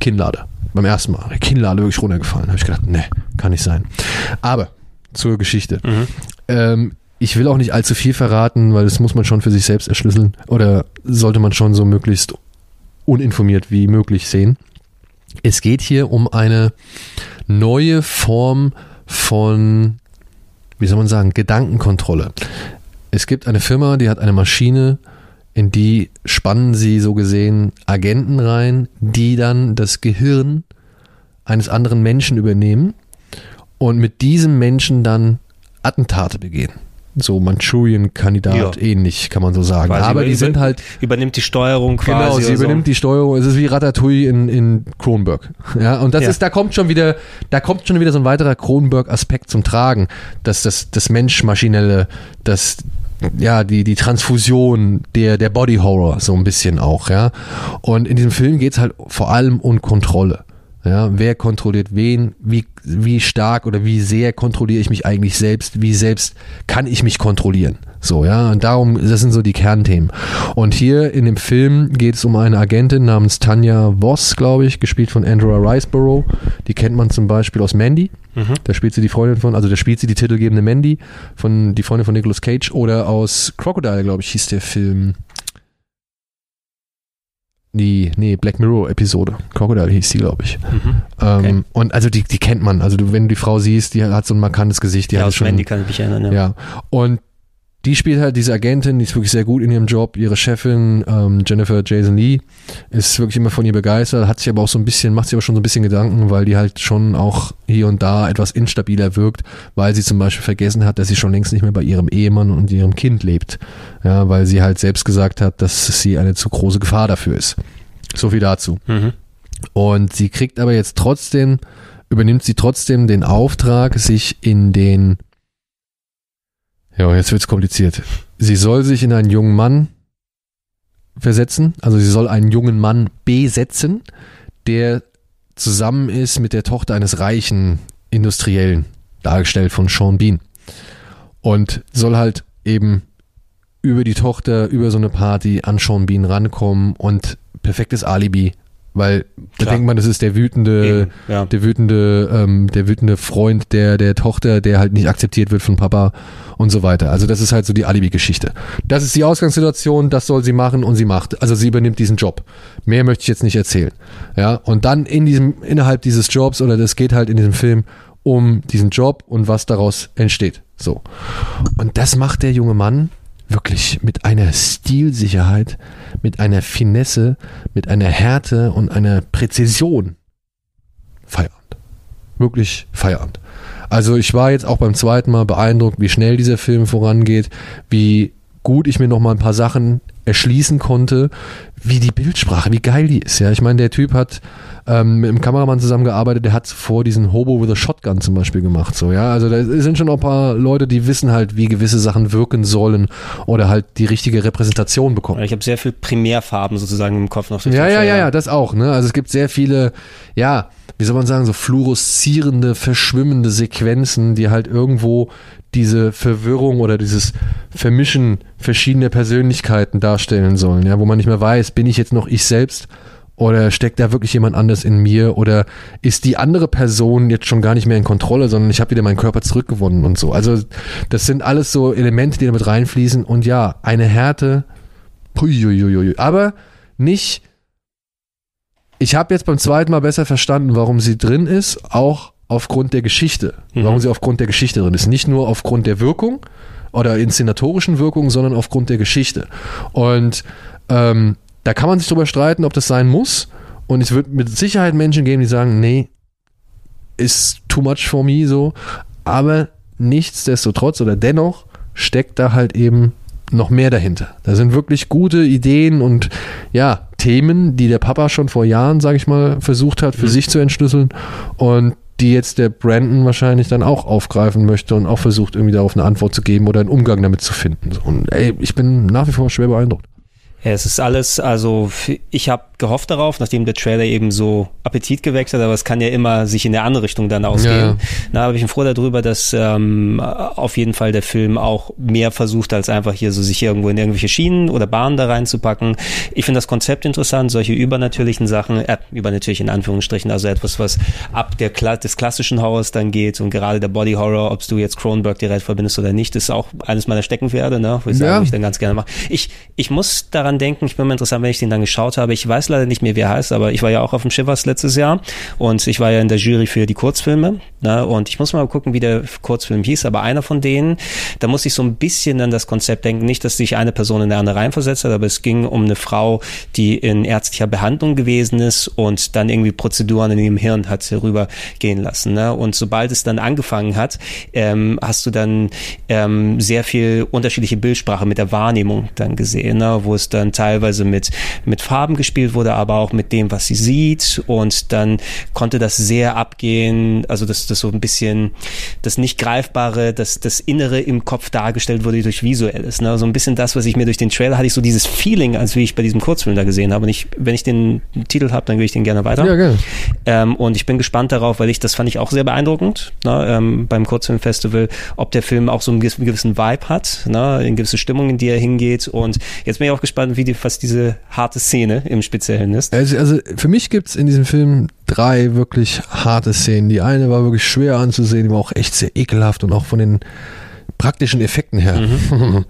Kinnlade. Beim ersten Mal. Kinnlade wirklich runtergefallen. Habe ich gedacht, ne, kann nicht sein. Aber zur Geschichte. Ähm, ich will auch nicht allzu viel verraten, weil das muss man schon für sich selbst erschlüsseln. Oder sollte man schon so möglichst uninformiert wie möglich sehen. Es geht hier um eine neue Form von, wie soll man sagen, Gedankenkontrolle. Es gibt eine Firma, die hat eine Maschine, in die spannen sie so gesehen Agenten rein, die dann das Gehirn eines anderen Menschen übernehmen und mit diesem Menschen dann Attentate begehen. So Manchurian-Kandidat Ja. ähnlich, kann man so sagen. Quasi Aber die sind halt Übernimmt die Steuerung quasi. Genau, sie oder so. übernimmt die Steuerung. Es ist wie Ratatouille in, in Kronberg. Ja, und das Ja. ist, da kommt schon wieder, da kommt schon wieder so ein weiterer Kronberg-Aspekt zum Tragen, dass das, das Mensch-Maschinelle, das, ja, die, die Transfusion, der, der Body Horror, so ein bisschen auch, ja. Und in diesem Film geht's halt vor allem um Kontrolle. Ja, wer kontrolliert wen, wie, wie stark oder wie sehr kontrolliere ich mich eigentlich selbst, wie selbst kann ich mich kontrollieren. So, ja, und darum, das sind so die Kernthemen. Und hier in dem Film geht es um eine Agentin namens Tanja Voss, glaube ich, gespielt von Andrea Riceborough. Die kennt man zum Beispiel aus Mandy. Da spielt sie die Freundin von, also da spielt sie die titelgebende Mandy, von, die Freundin von Nicolas Cage oder aus Crocodile, glaube ich, hieß der Film. Die, nee, Black Mirror Episode. Crocodile hieß die, glaube ich. Mhm. Ähm, Okay. Und also die, die kennt man. Also du, wenn du die Frau siehst, die hat so ein markantes Gesicht. Die Ja, hat aus schon, Mandy kann ich mich erinnern. Ja. ja. Und die spielt halt diese Agentin, die ist wirklich sehr gut in ihrem Job. Ihre Chefin, ähm, Jennifer Jason Lee, ist wirklich immer von ihr begeistert, hat sich aber auch so ein bisschen, macht sich aber schon so ein bisschen Gedanken, weil die halt schon auch hier und da etwas instabiler wirkt, weil sie zum Beispiel vergessen hat, dass sie schon längst nicht mehr bei ihrem Ehemann und ihrem Kind lebt. Ja, weil sie halt selbst gesagt hat, dass sie eine zu große Gefahr dafür ist. So viel dazu. Mhm. Und sie kriegt aber jetzt trotzdem, übernimmt sie trotzdem den Auftrag, sich in den, ja, jetzt wird's kompliziert. Sie soll sich in einen jungen Mann versetzen, also sie soll einen jungen Mann besetzen, der zusammen ist mit der Tochter eines reichen Industriellen, dargestellt von Sean Bean. Und soll halt eben über die Tochter, über so eine Party an Sean Bean rankommen und perfektes Alibi, weil da Klar. denkt man, das ist der wütende, ja. der wütende, ähm, der wütende Freund der, der Tochter, der halt nicht akzeptiert wird von Papa und so weiter. Also das ist halt so die Alibi-Geschichte. Das ist die Ausgangssituation, das soll sie machen und sie macht. Also sie übernimmt diesen Job. Mehr möchte ich jetzt nicht erzählen. Ja, und dann in diesem, innerhalb dieses Jobs oder das geht halt in diesem Film um diesen Job und was daraus entsteht. So. Und das macht der junge Mann wirklich mit einer Stilsicherheit, mit einer Finesse, mit einer Härte und einer Präzision. Feierabend. Wirklich Feierabend. Also ich war jetzt auch beim zweiten Mal beeindruckt, wie schnell dieser Film vorangeht, wie gut ich mir noch mal ein paar Sachen erschließen konnte, wie die Bildsprache, wie geil die ist. Ja, ich meine, der Typ hat ähm, mit einem Kameramann zusammengearbeitet, der hat zuvor diesen Hobo with a Shotgun zum Beispiel gemacht. So, ja, also da sind schon noch ein paar Leute, die wissen halt, wie gewisse Sachen wirken sollen oder halt die richtige Repräsentation bekommen. Ich habe sehr viel Primärfarben sozusagen im Kopf noch. Ja, ja, ja, ja, das auch. Ne? Also es gibt sehr viele, ja, wie soll man sagen, so fluoreszierende, verschwimmende Sequenzen, die halt irgendwo diese Verwirrung oder dieses Vermischen verschiedener Persönlichkeiten darstellen sollen, ja, wo man nicht mehr weiß, bin ich jetzt noch ich selbst oder steckt da wirklich jemand anders in mir oder ist die andere Person jetzt schon gar nicht mehr in Kontrolle, sondern ich habe wieder meinen Körper zurückgewonnen und so. Also das sind alles so Elemente, die damit reinfließen und ja, eine Härte, puiuiuiui, aber nicht ich habe jetzt beim zweiten Mal besser verstanden, warum sie drin ist, auch aufgrund der Geschichte. Mhm. Warum sie aufgrund der Geschichte drin ist. Nicht nur aufgrund der Wirkung oder inszenatorischen Wirkung, sondern aufgrund der Geschichte. Und ähm, da kann man sich drüber streiten, ob das sein muss. Und es wird mit Sicherheit Menschen geben, die sagen, nee, ist too much for me so. Aber nichtsdestotrotz oder dennoch steckt da halt eben noch mehr dahinter. Da sind wirklich gute Ideen und ja, Themen, die der Papa schon vor Jahren, sage ich mal, versucht hat, für Mhm. sich zu entschlüsseln und die jetzt der Brandon wahrscheinlich dann auch aufgreifen möchte und auch versucht, irgendwie darauf eine Antwort zu geben oder einen Umgang damit zu finden. Und ey, ich bin nach wie vor schwer beeindruckt. Es ist alles, also ich habe gehofft darauf, nachdem der Trailer eben so Appetit geweckt hat, aber es kann ja immer sich in der andere Richtung dann ausgehen. Ja. Na, aber ich bin froh darüber, dass ähm, auf jeden Fall der Film auch mehr versucht, als einfach hier so sich irgendwo in irgendwelche Schienen oder Bahnen da reinzupacken. Ich finde das Konzept interessant, solche übernatürlichen Sachen, äh, übernatürlich in Anführungsstrichen, also etwas, was ab der Kla des klassischen Horrors dann geht und gerade der Body Horror, ob du jetzt Cronenberg direkt verbindest oder nicht, ist auch eines meiner Steckenpferde, ne, wo ich Ja. sage, wo ich dann ganz gerne mache. Ich, ich muss daran denken, ich bin mal interessant, wenn ich den dann geschaut habe. Ich weiß leider nicht mehr, wie er heißt, aber ich war ja auch auf dem Shivers letztes Jahr und ich war ja in der Jury für die Kurzfilme. Ne, und ich muss mal gucken, wie der Kurzfilm hieß, aber einer von denen, da muss ich so ein bisschen an das Konzept denken. Nicht, dass sich eine Person in eine andere reinversetzt hat, aber es ging um eine Frau, die in ärztlicher Behandlung gewesen ist und dann irgendwie Prozeduren in ihrem Hirn hat rübergehen lassen. Ne? Und sobald es dann angefangen hat, ähm, hast du dann ähm, sehr viel unterschiedliche Bildsprache mit der Wahrnehmung dann gesehen, ne? wo es dann teilweise mit, mit Farben gespielt wurde, aber auch mit dem, was sie sieht. Und dann konnte das sehr abgehen, also dass das so ein bisschen das nicht greifbare, das, das Innere im Kopf dargestellt wurde durch Visuelles. Ne? So ein bisschen das, was ich mir durch den Trailer hatte ich so dieses Feeling, als wie ich bei diesem Kurzfilm da gesehen habe. Und ich, wenn ich den Titel habe, dann will ich den gerne weiter. Ja, gerne. Ähm, und ich bin gespannt darauf, weil ich, das fand ich auch sehr beeindruckend ne, ähm, beim Kurzfilmfestival, ob der Film auch so einen gewissen, gewissen Vibe hat, ne, eine gewisse Stimmung, in die er hingeht. Und jetzt bin ich auch gespannt, wie die, was diese harte Szene im Speziellen ist. Also, also für mich gibt's in diesem Film drei wirklich harte Szenen. Die eine war wirklich schwer anzusehen, die war auch echt sehr ekelhaft und auch von den praktischen Effekten her.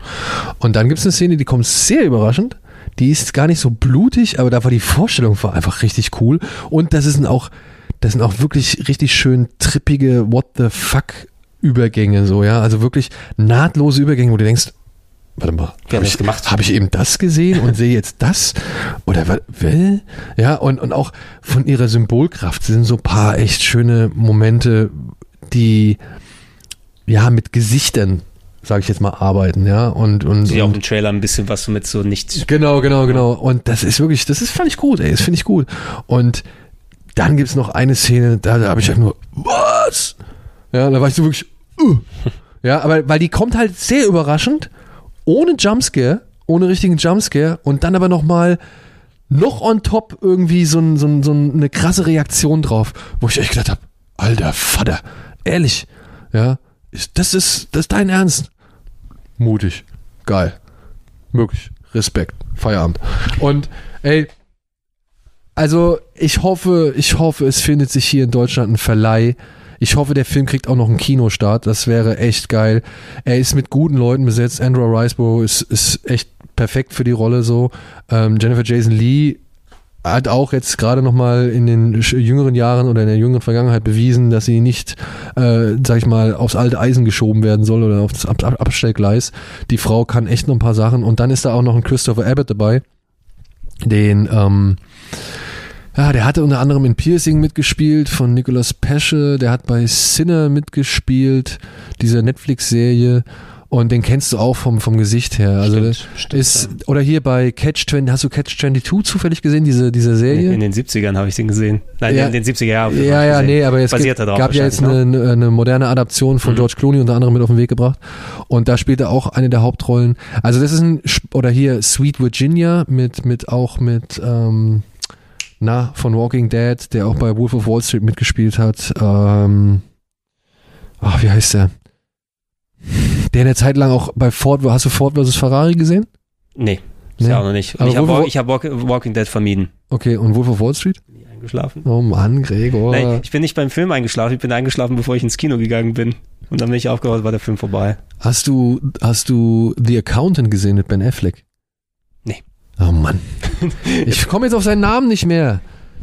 Und dann gibt's eine Szene, die kommt sehr überraschend. Die ist gar nicht so blutig, aber da war die Vorstellung war einfach richtig cool. Und das ist auch, das sind auch wirklich richtig schön trippige What the fuck Übergänge, so, ja. Also wirklich nahtlose Übergänge, wo du denkst, warte mal, habe ich, hab ich eben das gesehen und sehe jetzt das? Oder was? will? Ja, und, und auch von ihrer Symbolkraft sind so ein paar echt schöne Momente, die ja mit Gesichtern, sage ich jetzt mal, arbeiten, ja. Und, und, Sie auch im Trailer ein bisschen was so mit so nicht. Genau, genau, genau. Und das ist wirklich, das ist, fand ich gut, ey, das finde ich gut. Und dann gibt's noch eine Szene, da, da habe ich halt nur, was? Ja, da war ich so wirklich, uh. ja, aber weil die kommt halt sehr überraschend, ohne Jumpscare, ohne richtigen Jumpscare und dann aber nochmal noch on top irgendwie so, ein, so, ein, so eine krasse Reaktion drauf, wo ich echt gedacht habe, alter Vater, ehrlich, ja, das ist, das ist dein Ernst. Mutig, geil, wirklich, Respekt, Feierabend. Und ey, also ich hoffe, ich hoffe, es findet sich hier in Deutschland ein Verleih. Ich hoffe, der Film kriegt auch noch einen Kinostart. Das wäre echt geil. Er ist mit guten Leuten besetzt. Andrew Riceborough ist, ist echt perfekt für die Rolle so. Ähm, Jennifer Jason Lee hat auch jetzt gerade noch mal in den jüngeren Jahren oder in der jüngeren Vergangenheit bewiesen, dass sie nicht, äh, sag ich mal, aufs alte Eisen geschoben werden soll oder aufs Ab Ab Abstellgleis. Die Frau kann echt noch ein paar Sachen. Und dann ist da auch noch ein Christopher Abbott dabei, den ähm, ja, der hatte unter anderem in Piercing mitgespielt von Nicolas Pesce, der hat bei Sinner mitgespielt, diese Netflix-Serie. Und den kennst du auch vom, vom Gesicht her. Also Stimmt, stimmt, ist, oder hier bei Catch 20, hast du Catch 22 zufällig gesehen, diese, diese In, Serie? in den 70ern habe ich den gesehen. Nein, Ja. in den 70er Jahren. ja, ja, nee, aber es gibt, darauf gab ja jetzt eine, eine moderne Adaption von Mhm. George Clooney unter anderem mit auf den Weg gebracht. Und da spielt er auch eine der Hauptrollen. Also das ist ein, oder hier Sweet Virginia mit, mit auch mit, ähm, na, von Walking Dead, der auch bei Wolf of Wall Street mitgespielt hat. Ähm, ach, wie heißt der? Der eine Zeit lang auch bei Ford, hast du Ford vs. Ferrari gesehen? Nee, Nee. ist ja auch noch nicht. Ich habe hab Walk, Walking Dead vermieden. Okay, und Wolf of Wall Street? Nie eingeschlafen. Oh Mann, Gregor. Nein, ich bin nicht beim Film eingeschlafen, ich bin eingeschlafen, bevor ich ins Kino gegangen bin. Und dann bin ich aufgewacht, war der Film vorbei. Hast du, hast du The Accountant gesehen mit Ben Affleck? Oh Mann. Ich komme jetzt auf seinen Namen nicht mehr.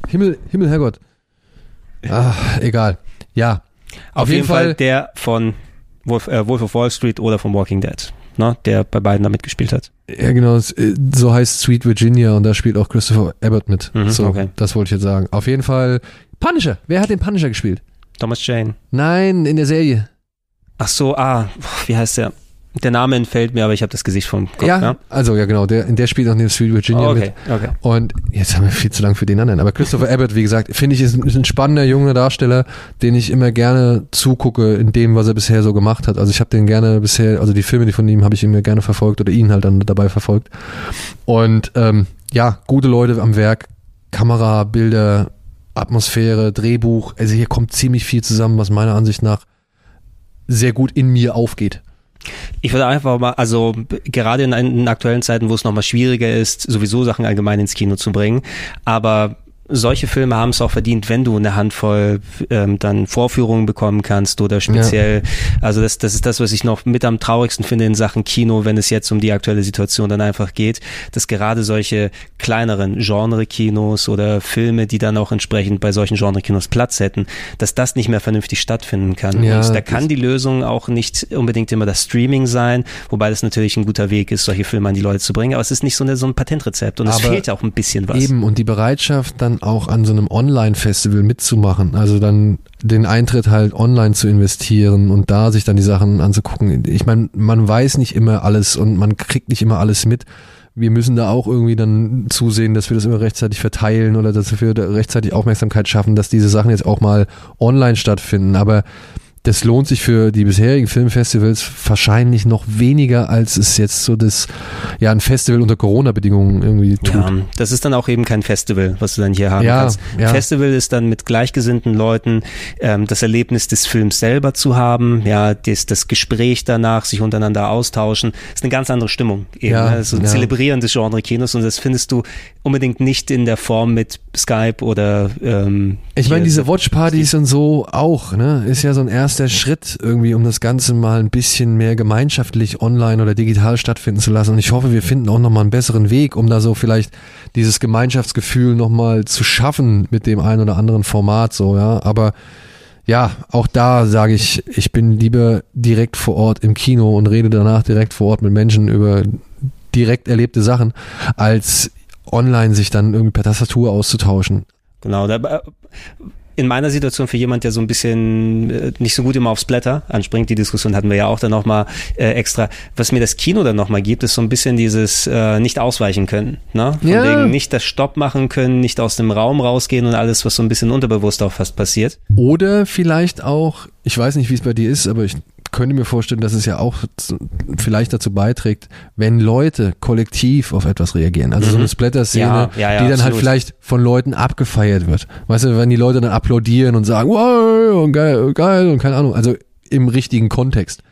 Himmel, Himmel, Herrgott. Ah, egal. Ja. Auf, jeden, Fall, der von Wolf, äh, Wolf of Wall Street oder von Walking Dead, ne, der bei beiden da mitgespielt hat. Ja, genau. äh, So heißt Sweet Virginia und da spielt auch Christopher Abbott mit. Mhm, so, okay. das wollte ich jetzt sagen. Auf jeden Fall. Punisher. Wer hat den Punisher gespielt? Thomas Jane. Nein, in der Serie. Ach so, ah, wie heißt der? Der Name entfällt mir, aber ich habe das Gesicht vom Kopf. ja, Ja, also ja genau, der, in der spielt auch neben Sweet Virginia Oh, mit. okay, okay. Und jetzt haben wir viel zu lang für den anderen. Aber Christopher Abbott, wie gesagt, finde ich, ist ein, ist ein spannender junger Darsteller, den ich immer gerne zugucke in dem, was er bisher so gemacht hat. Also ich habe den gerne bisher, also die Filme, die von ihm habe ich immer gerne verfolgt oder ihn halt dann dabei verfolgt. Und ähm, ja, gute Leute am Werk, Kamera, Bilder, Atmosphäre, Drehbuch. Also hier kommt ziemlich viel zusammen, was meiner Ansicht nach sehr gut in mir aufgeht. Ich würde einfach mal, also gerade in, in aktuellen Zeiten, wo es nochmal schwieriger ist, sowieso Sachen allgemein ins Kino zu bringen, aber solche Filme haben es auch verdient, wenn du eine Handvoll ähm, dann Vorführungen bekommen kannst oder speziell, also das, das ist das, was ich noch mit am traurigsten finde in Sachen Kino, wenn es jetzt um die aktuelle Situation dann einfach geht, dass gerade solche kleineren Genre-Kinos oder Filme, die dann auch entsprechend bei solchen Genre-Kinos Platz hätten, dass das nicht mehr vernünftig stattfinden kann. Ja, Und da kann die Lösung auch nicht unbedingt immer das Streaming sein, wobei das natürlich ein guter Weg ist, solche Filme an die Leute zu bringen, aber es ist nicht so, eine, so ein Patentrezept und es fehlt auch ein bisschen was. Eben, und die Bereitschaft, dann auch an so einem Online-Festival mitzumachen, also dann den Eintritt halt online zu investieren und da sich dann die Sachen anzugucken. Ich meine, man weiß nicht immer alles und man kriegt nicht immer alles mit. Wir müssen da auch irgendwie dann zusehen, dass wir das immer rechtzeitig verteilen oder dass wir rechtzeitig Aufmerksamkeit schaffen, dass diese Sachen jetzt auch mal online stattfinden. Aber das lohnt sich für die bisherigen Filmfestivals wahrscheinlich noch weniger, als es jetzt so das, ja, ein Festival unter Corona-Bedingungen irgendwie tut. Ja, das ist dann auch eben kein Festival, was du dann hier haben Ja, kannst. ja. Festival ist dann mit gleichgesinnten Leuten ähm, das Erlebnis des Films selber zu haben, ja, das, das Gespräch danach, sich untereinander austauschen, ist eine ganz andere Stimmung. Eben, Ja, ne? Das ist so ein ja. Zelebrieren des Genre-Kinos und das findest du unbedingt nicht in der Form mit Skype oder ähm, Ich meine, diese Watchpartys und so auch, ne, ist ja so ein erster Schritt irgendwie, um das Ganze mal ein bisschen mehr gemeinschaftlich online oder digital stattfinden zu lassen. Und ich hoffe, wir finden auch nochmal einen besseren Weg, um da so vielleicht dieses Gemeinschaftsgefühl nochmal zu schaffen mit dem einen oder anderen Format, so, ja. Aber ja, auch da sage ich, ich bin lieber direkt vor Ort im Kino und rede danach direkt vor Ort mit Menschen über direkt erlebte Sachen, als online sich dann irgendwie per Tastatur auszutauschen. Genau, da, in meiner Situation für jemand, der so ein bisschen äh, nicht so gut immer aufs Blätter anspringt, die Diskussion hatten wir ja auch dann nochmal äh, extra, was mir das Kino dann nochmal gibt, ist so ein bisschen dieses äh, nicht ausweichen können. Ne? Von Ja. wegen nicht das Stopp machen können, nicht aus dem Raum rausgehen und alles, was so ein bisschen unterbewusst auch fast passiert. Oder vielleicht auch, ich weiß nicht, wie es bei dir ist, aber ich könnte mir vorstellen, dass es ja auch vielleicht dazu beiträgt, wenn Leute kollektiv auf etwas reagieren. Also so eine Splatter-Szene, Ja, ja, ja, die dann halt absolut. vielleicht von Leuten abgefeiert wird. Weißt du, wenn die Leute dann applaudieren und sagen, wow, und geil, geil und keine Ahnung, also im richtigen Kontext.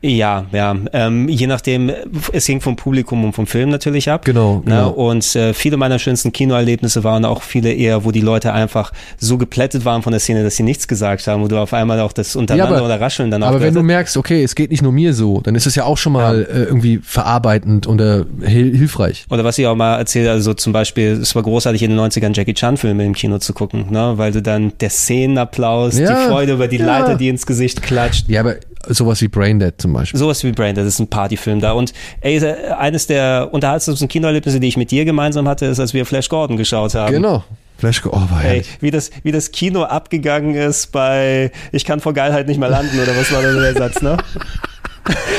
Ja, ja. Ähm, je nachdem, es hing vom Publikum und vom Film natürlich ab. Genau, Ne? genau. Und äh, viele meiner schönsten Kinoerlebnisse waren auch viele eher, wo die Leute einfach so geplättet waren von der Szene, dass sie nichts gesagt haben, wo du auf einmal auch das Untereinander aber- oder Rascheln dann auch Aber wenn du merkst, okay, es geht nicht nur mir so, dann ist es ja auch schon mal äh, irgendwie verarbeitend und äh, hil hilfreich. Oder was ich auch mal erzähle, also zum Beispiel, es war großartig in den 90ern Jackie Chan Filme im Kino zu gucken, ne? weil du dann der Szenenapplaus, Ja, die Freude über die ja. Leiter, die ins Gesicht klatscht. Ja, aber sowas wie Braindead zum Beispiel. Sowas wie Brain, das ist ein Partyfilm da. Und ey, eines der unterhaltsamsten Kinoerlebnisse, die ich mit dir gemeinsam hatte, ist, als wir Flash Gordon geschaut haben. Genau. Flash, oh, war Ey, wie das, wie das Kino abgegangen ist bei Ich kann vor Geilheit nicht mehr landen, oder was war da so der Satz, ne?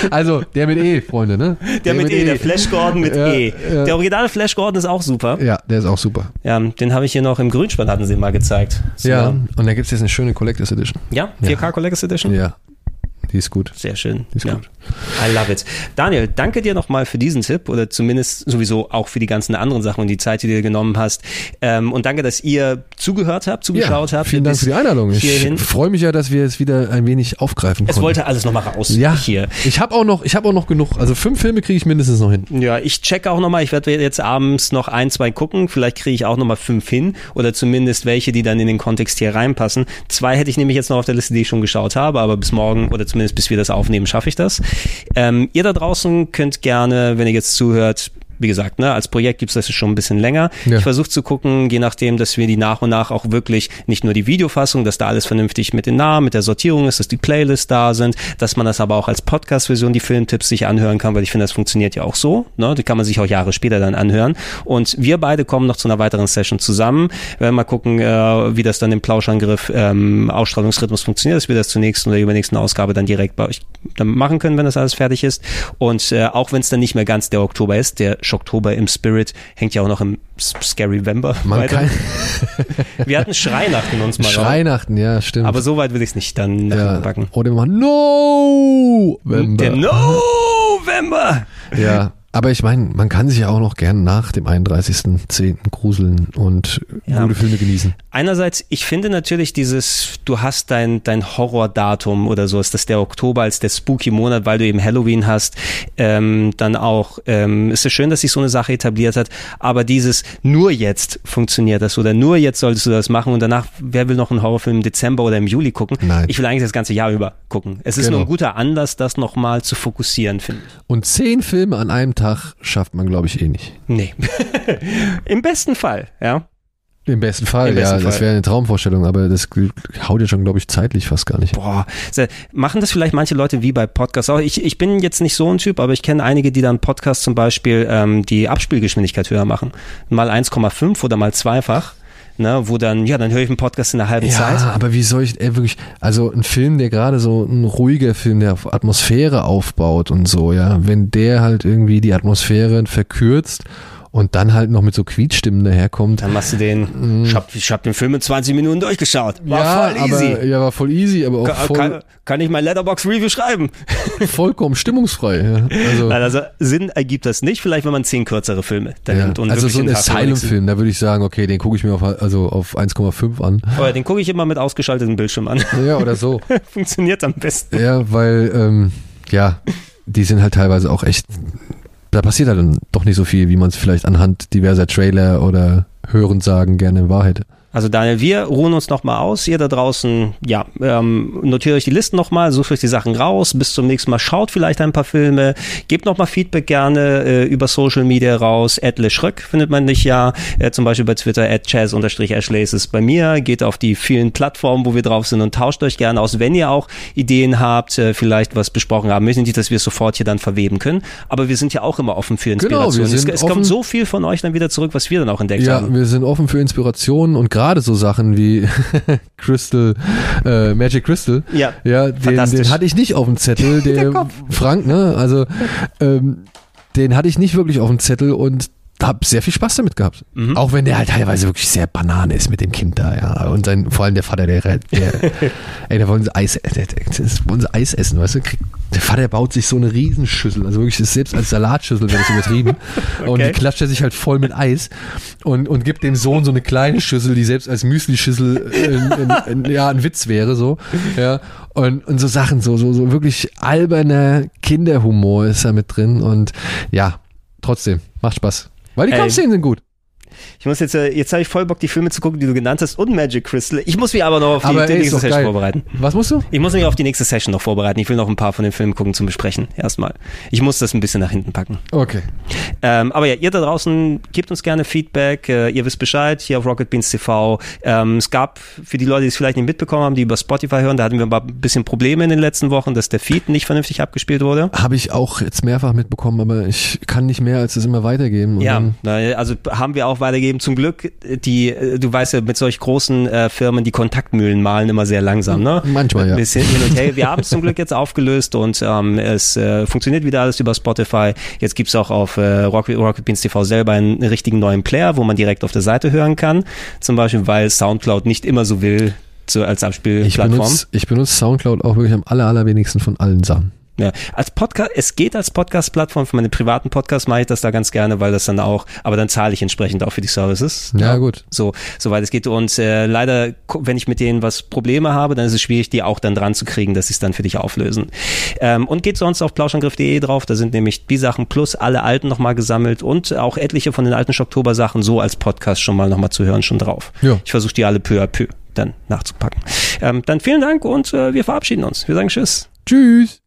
Also, der mit E, Freunde, ne? Der, mit E, der Flash Gordon mit Ja, E. ja. Der originale Flash Gordon ist auch super. Ja, der ist auch super. Ja, den habe ich hier noch im Grünspann, hatten sie mal gezeigt. So, Ja, und da gibt's jetzt eine schöne Collectors Edition. Ja, 4K Collectors Edition? Ja, die ist gut. Sehr schön. ist ja. gut. I love it. Daniel, danke dir nochmal für diesen Tipp oder zumindest sowieso auch für die ganzen anderen Sachen und die Zeit, die du dir genommen hast. Ähm, und danke, dass ihr zugehört habt, zugeschaut habt. vielen Dank für die Einladung. Ich freue mich ja, dass wir es wieder ein wenig aufgreifen Es konnten. wollte alles nochmal raus ja, hier. ich habe auch noch, ich habe auch noch genug. Also fünf Filme kriege ich mindestens noch hin. Ja, ich checke auch nochmal. Ich werde jetzt abends noch ein, zwei gucken. Vielleicht kriege ich auch nochmal fünf hin oder zumindest welche, die dann in den Kontext hier reinpassen. Zwei hätte ich nämlich jetzt noch auf der Liste, die ich schon geschaut habe, aber bis morgen oder zumindest bis wir das aufnehmen, schaffe ich das. Ähm, ihr da draußen könnt gerne, wenn ihr jetzt zuhört, wie gesagt, ne, als Projekt gibt's das schon ein bisschen länger. Ja. Ich versuche zu gucken, je nachdem, dass wir die nach und nach auch wirklich nicht nur die Videofassung, dass da alles vernünftig mit den Namen, mit der Sortierung ist, dass die Playlists da sind, dass man das aber auch als Podcast-Version die Filmtipps sich anhören kann, weil ich finde, das funktioniert ja auch so. Ne? Die kann man sich auch Jahre später dann anhören. Und wir beide kommen noch zu einer weiteren Session zusammen. Wir werden mal gucken, äh, wie das dann im Plauschangriff ähm, Ausstrahlungsrhythmus funktioniert, dass wir das zur nächsten oder übernächsten Ausgabe dann direkt bei euch dann machen können, wenn das alles fertig ist. Und äh, auch wenn es dann nicht mehr ganz der Oktober ist, der Schocktober im Spirit hängt ja auch noch im Scary Vember Man weiter. kann Wir hatten Schreinachten uns mal. Schreinachten, ja, stimmt. Aber so weit will ich es nicht dann ja. packen. Oder immer No! Der November! Ja, aber ich meine, man kann sich ja auch noch gern nach dem 31.10. gruseln und Ja. gute Filme genießen. Einerseits, ich finde natürlich dieses, du hast dein, dein Horrordatum oder so, ist das der Oktober als der spooky Monat, weil du eben Halloween hast, ähm, dann auch, ähm, ist es schön, dass sich so eine Sache etabliert hat, aber dieses nur jetzt funktioniert das oder nur jetzt solltest du das machen und danach, wer will noch einen Horrorfilm im Dezember oder im Juli gucken? Nein. Ich will eigentlich das ganze Jahr über gucken. Es ist Genau. nur ein guter Anlass, das nochmal zu fokussieren, finde ich. Und zehn Filme an einem Tag schafft man, glaube ich, eh nicht. Nee. Im besten Fall, ja. Im besten Fall, Im besten ja, das Fall. wäre eine Traumvorstellung, aber das haut ja schon, glaube ich, zeitlich fast gar nicht. Boah, machen das vielleicht manche Leute wie bei Podcasts auch. Ich, ich bin jetzt nicht so ein Typ, aber ich kenne einige, die dann Podcasts zum Beispiel ähm, die Abspielgeschwindigkeit höher machen. Mal 1,5 oder mal zweifach. Ne, wo dann, ja, dann höre ich einen Podcast in einer halben Ja, Zeit. aber wie soll ich, ey, wirklich, also ein Film, der gerade so ein ruhiger Film, der auf Atmosphäre aufbaut und so, ja, wenn der halt irgendwie die Atmosphäre verkürzt und dann halt noch mit so Quietstimmen daherkommt. Dann machst du den, ich hab, ich hab den Film in 20 Minuten durchgeschaut. War Mhm. ja, voll easy. aber, ja, war voll easy, aber auch voll, kann, kann ich mein Letterbox Review schreiben? vollkommen stimmungsfrei. Ja. Also, Nein, also Sinn ergibt das nicht, vielleicht wenn man zehn kürzere Filme dann ja. nimmt. Und also wirklich so ein Asylum-Film, da würde ich sagen, okay, den gucke ich mir auf, also auf 1,5 an. Oh ja, den gucke ich immer mit ausgeschaltetem Bildschirm an. Ja, oder so. Funktioniert am besten. Ja, weil, ähm, ja, die sind halt teilweise auch echt, da passiert halt dann doch nicht so viel, wie man es vielleicht anhand diverser Trailer oder Hörensagen gerne wahr hätte. Also Daniel, wir ruhen uns nochmal aus. Ihr da draußen, ja, ähm, notiert euch die Listen nochmal, sucht euch die Sachen raus. Bis zum nächsten Mal. Schaut vielleicht ein paar Filme. Gebt nochmal Feedback gerne äh, über Social Media raus. Ed Schröck findet man dich ja. Äh, zum Beispiel bei Twitter at chaz-ashley ist es bei mir. Geht auf die vielen Plattformen, wo wir drauf sind und tauscht euch gerne aus, wenn ihr auch Ideen habt, äh, vielleicht was besprochen haben. Müssen nicht, dass wir es sofort hier dann verweben können. Aber wir sind ja auch immer offen für Genau, Inspiration. wir es, sind es offen. kommt so viel von euch dann wieder zurück, was wir dann auch entdeckt Ja, haben. wir sind offen für Inspirationen und gerade so Sachen wie Crystal, äh, Magic Crystal. Ja, Ja, den, den hatte ich nicht auf dem Zettel, der, Kopf. Frank, ne? Also ähm, den hatte ich nicht wirklich auf dem Zettel und habe sehr viel Spaß damit gehabt. Mhm. Auch wenn der halt teilweise wirklich sehr Banane ist mit dem Kind da, ja. Und sein, vor allem der Vater, der, der ey, der wollen sie Eis, der, der, wollen sie Eis essen, weißt du? Krieg, der Vater baut sich so eine Riesenschüssel, also wirklich ist selbst als Salatschüssel wäre das übertrieben. Und die Okay. klatscht er sich halt voll mit Eis und, und gibt dem Sohn so eine kleine Schüssel, die selbst als Müsli-Schüssel äh, ja, ein Witz wäre, so. Ja. Und, und so Sachen, so, so, so wirklich alberner Kinderhumor ist da mit drin und ja, trotzdem, macht Spaß. Weil die. Kampfszenen sind gut. Ich muss jetzt, äh, jetzt habe ich voll Bock, die Filme zu gucken, die du genannt hast und Magic Crystal. Ich muss mich aber noch auf die, Aber die ey, nächste Session geil. vorbereiten. Was musst du? Ich muss mich auf die nächste Session noch vorbereiten. Ich will noch ein paar von den Filmen gucken zum Besprechen. Erstmal. Ich muss das ein bisschen nach hinten packen. Okay. Ähm, aber ja, ihr da draußen gebt uns gerne Feedback. Äh, ihr wisst Bescheid hier auf Rocket Beans TV. Ähm, es gab für die Leute, die es vielleicht nicht mitbekommen haben, die über Spotify hören, da hatten wir ein bisschen Probleme in den letzten Wochen, dass der Feed nicht vernünftig abgespielt wurde. Habe ich auch jetzt mehrfach mitbekommen, aber ich kann nicht mehr als es immer weitergeben. Ja, also haben wir auch weitergegeben. Zum Glück, die, du weißt ja, mit solch großen äh, Firmen, die Kontaktmühlen malen immer sehr langsam, ne? Manchmal, ja. Ein bisschen hin und her. Wir haben es zum Glück jetzt aufgelöst und ähm, es äh, funktioniert wieder alles über Spotify. Jetzt gibt's auch auf äh, Rocket, Rocket Beans TV selber einen richtigen neuen Player, wo man direkt auf der Seite hören kann. Zum Beispiel, weil Soundcloud nicht immer so will, so als Ich Abspielplattform. benutze, ich benutze Soundcloud auch wirklich am aller, allerwenigsten von allen Sachen. Ja, als Podcast, es geht als Podcast-Plattform, für meine privaten Podcasts mache ich das da ganz gerne, weil das dann auch, aber dann zahle ich entsprechend auch für die Services. Ja, gut. So, soweit es geht. Und äh, leider, wenn ich mit denen was Probleme habe, dann ist es schwierig, die auch dann dran zu kriegen, dass sie es dann für dich auflösen. Ähm, und geht sonst auf plauschangriff.de drauf, da sind nämlich die Sachen plus alle alten nochmal gesammelt und auch etliche von den alten Schocktober-Sachen so als Podcast schon mal nochmal zu hören, schon drauf. Ja. Ich versuche die alle peu à peu dann nachzupacken. Ähm, dann vielen Dank und äh, wir verabschieden uns. Wir sagen Tschüss. Tschüss.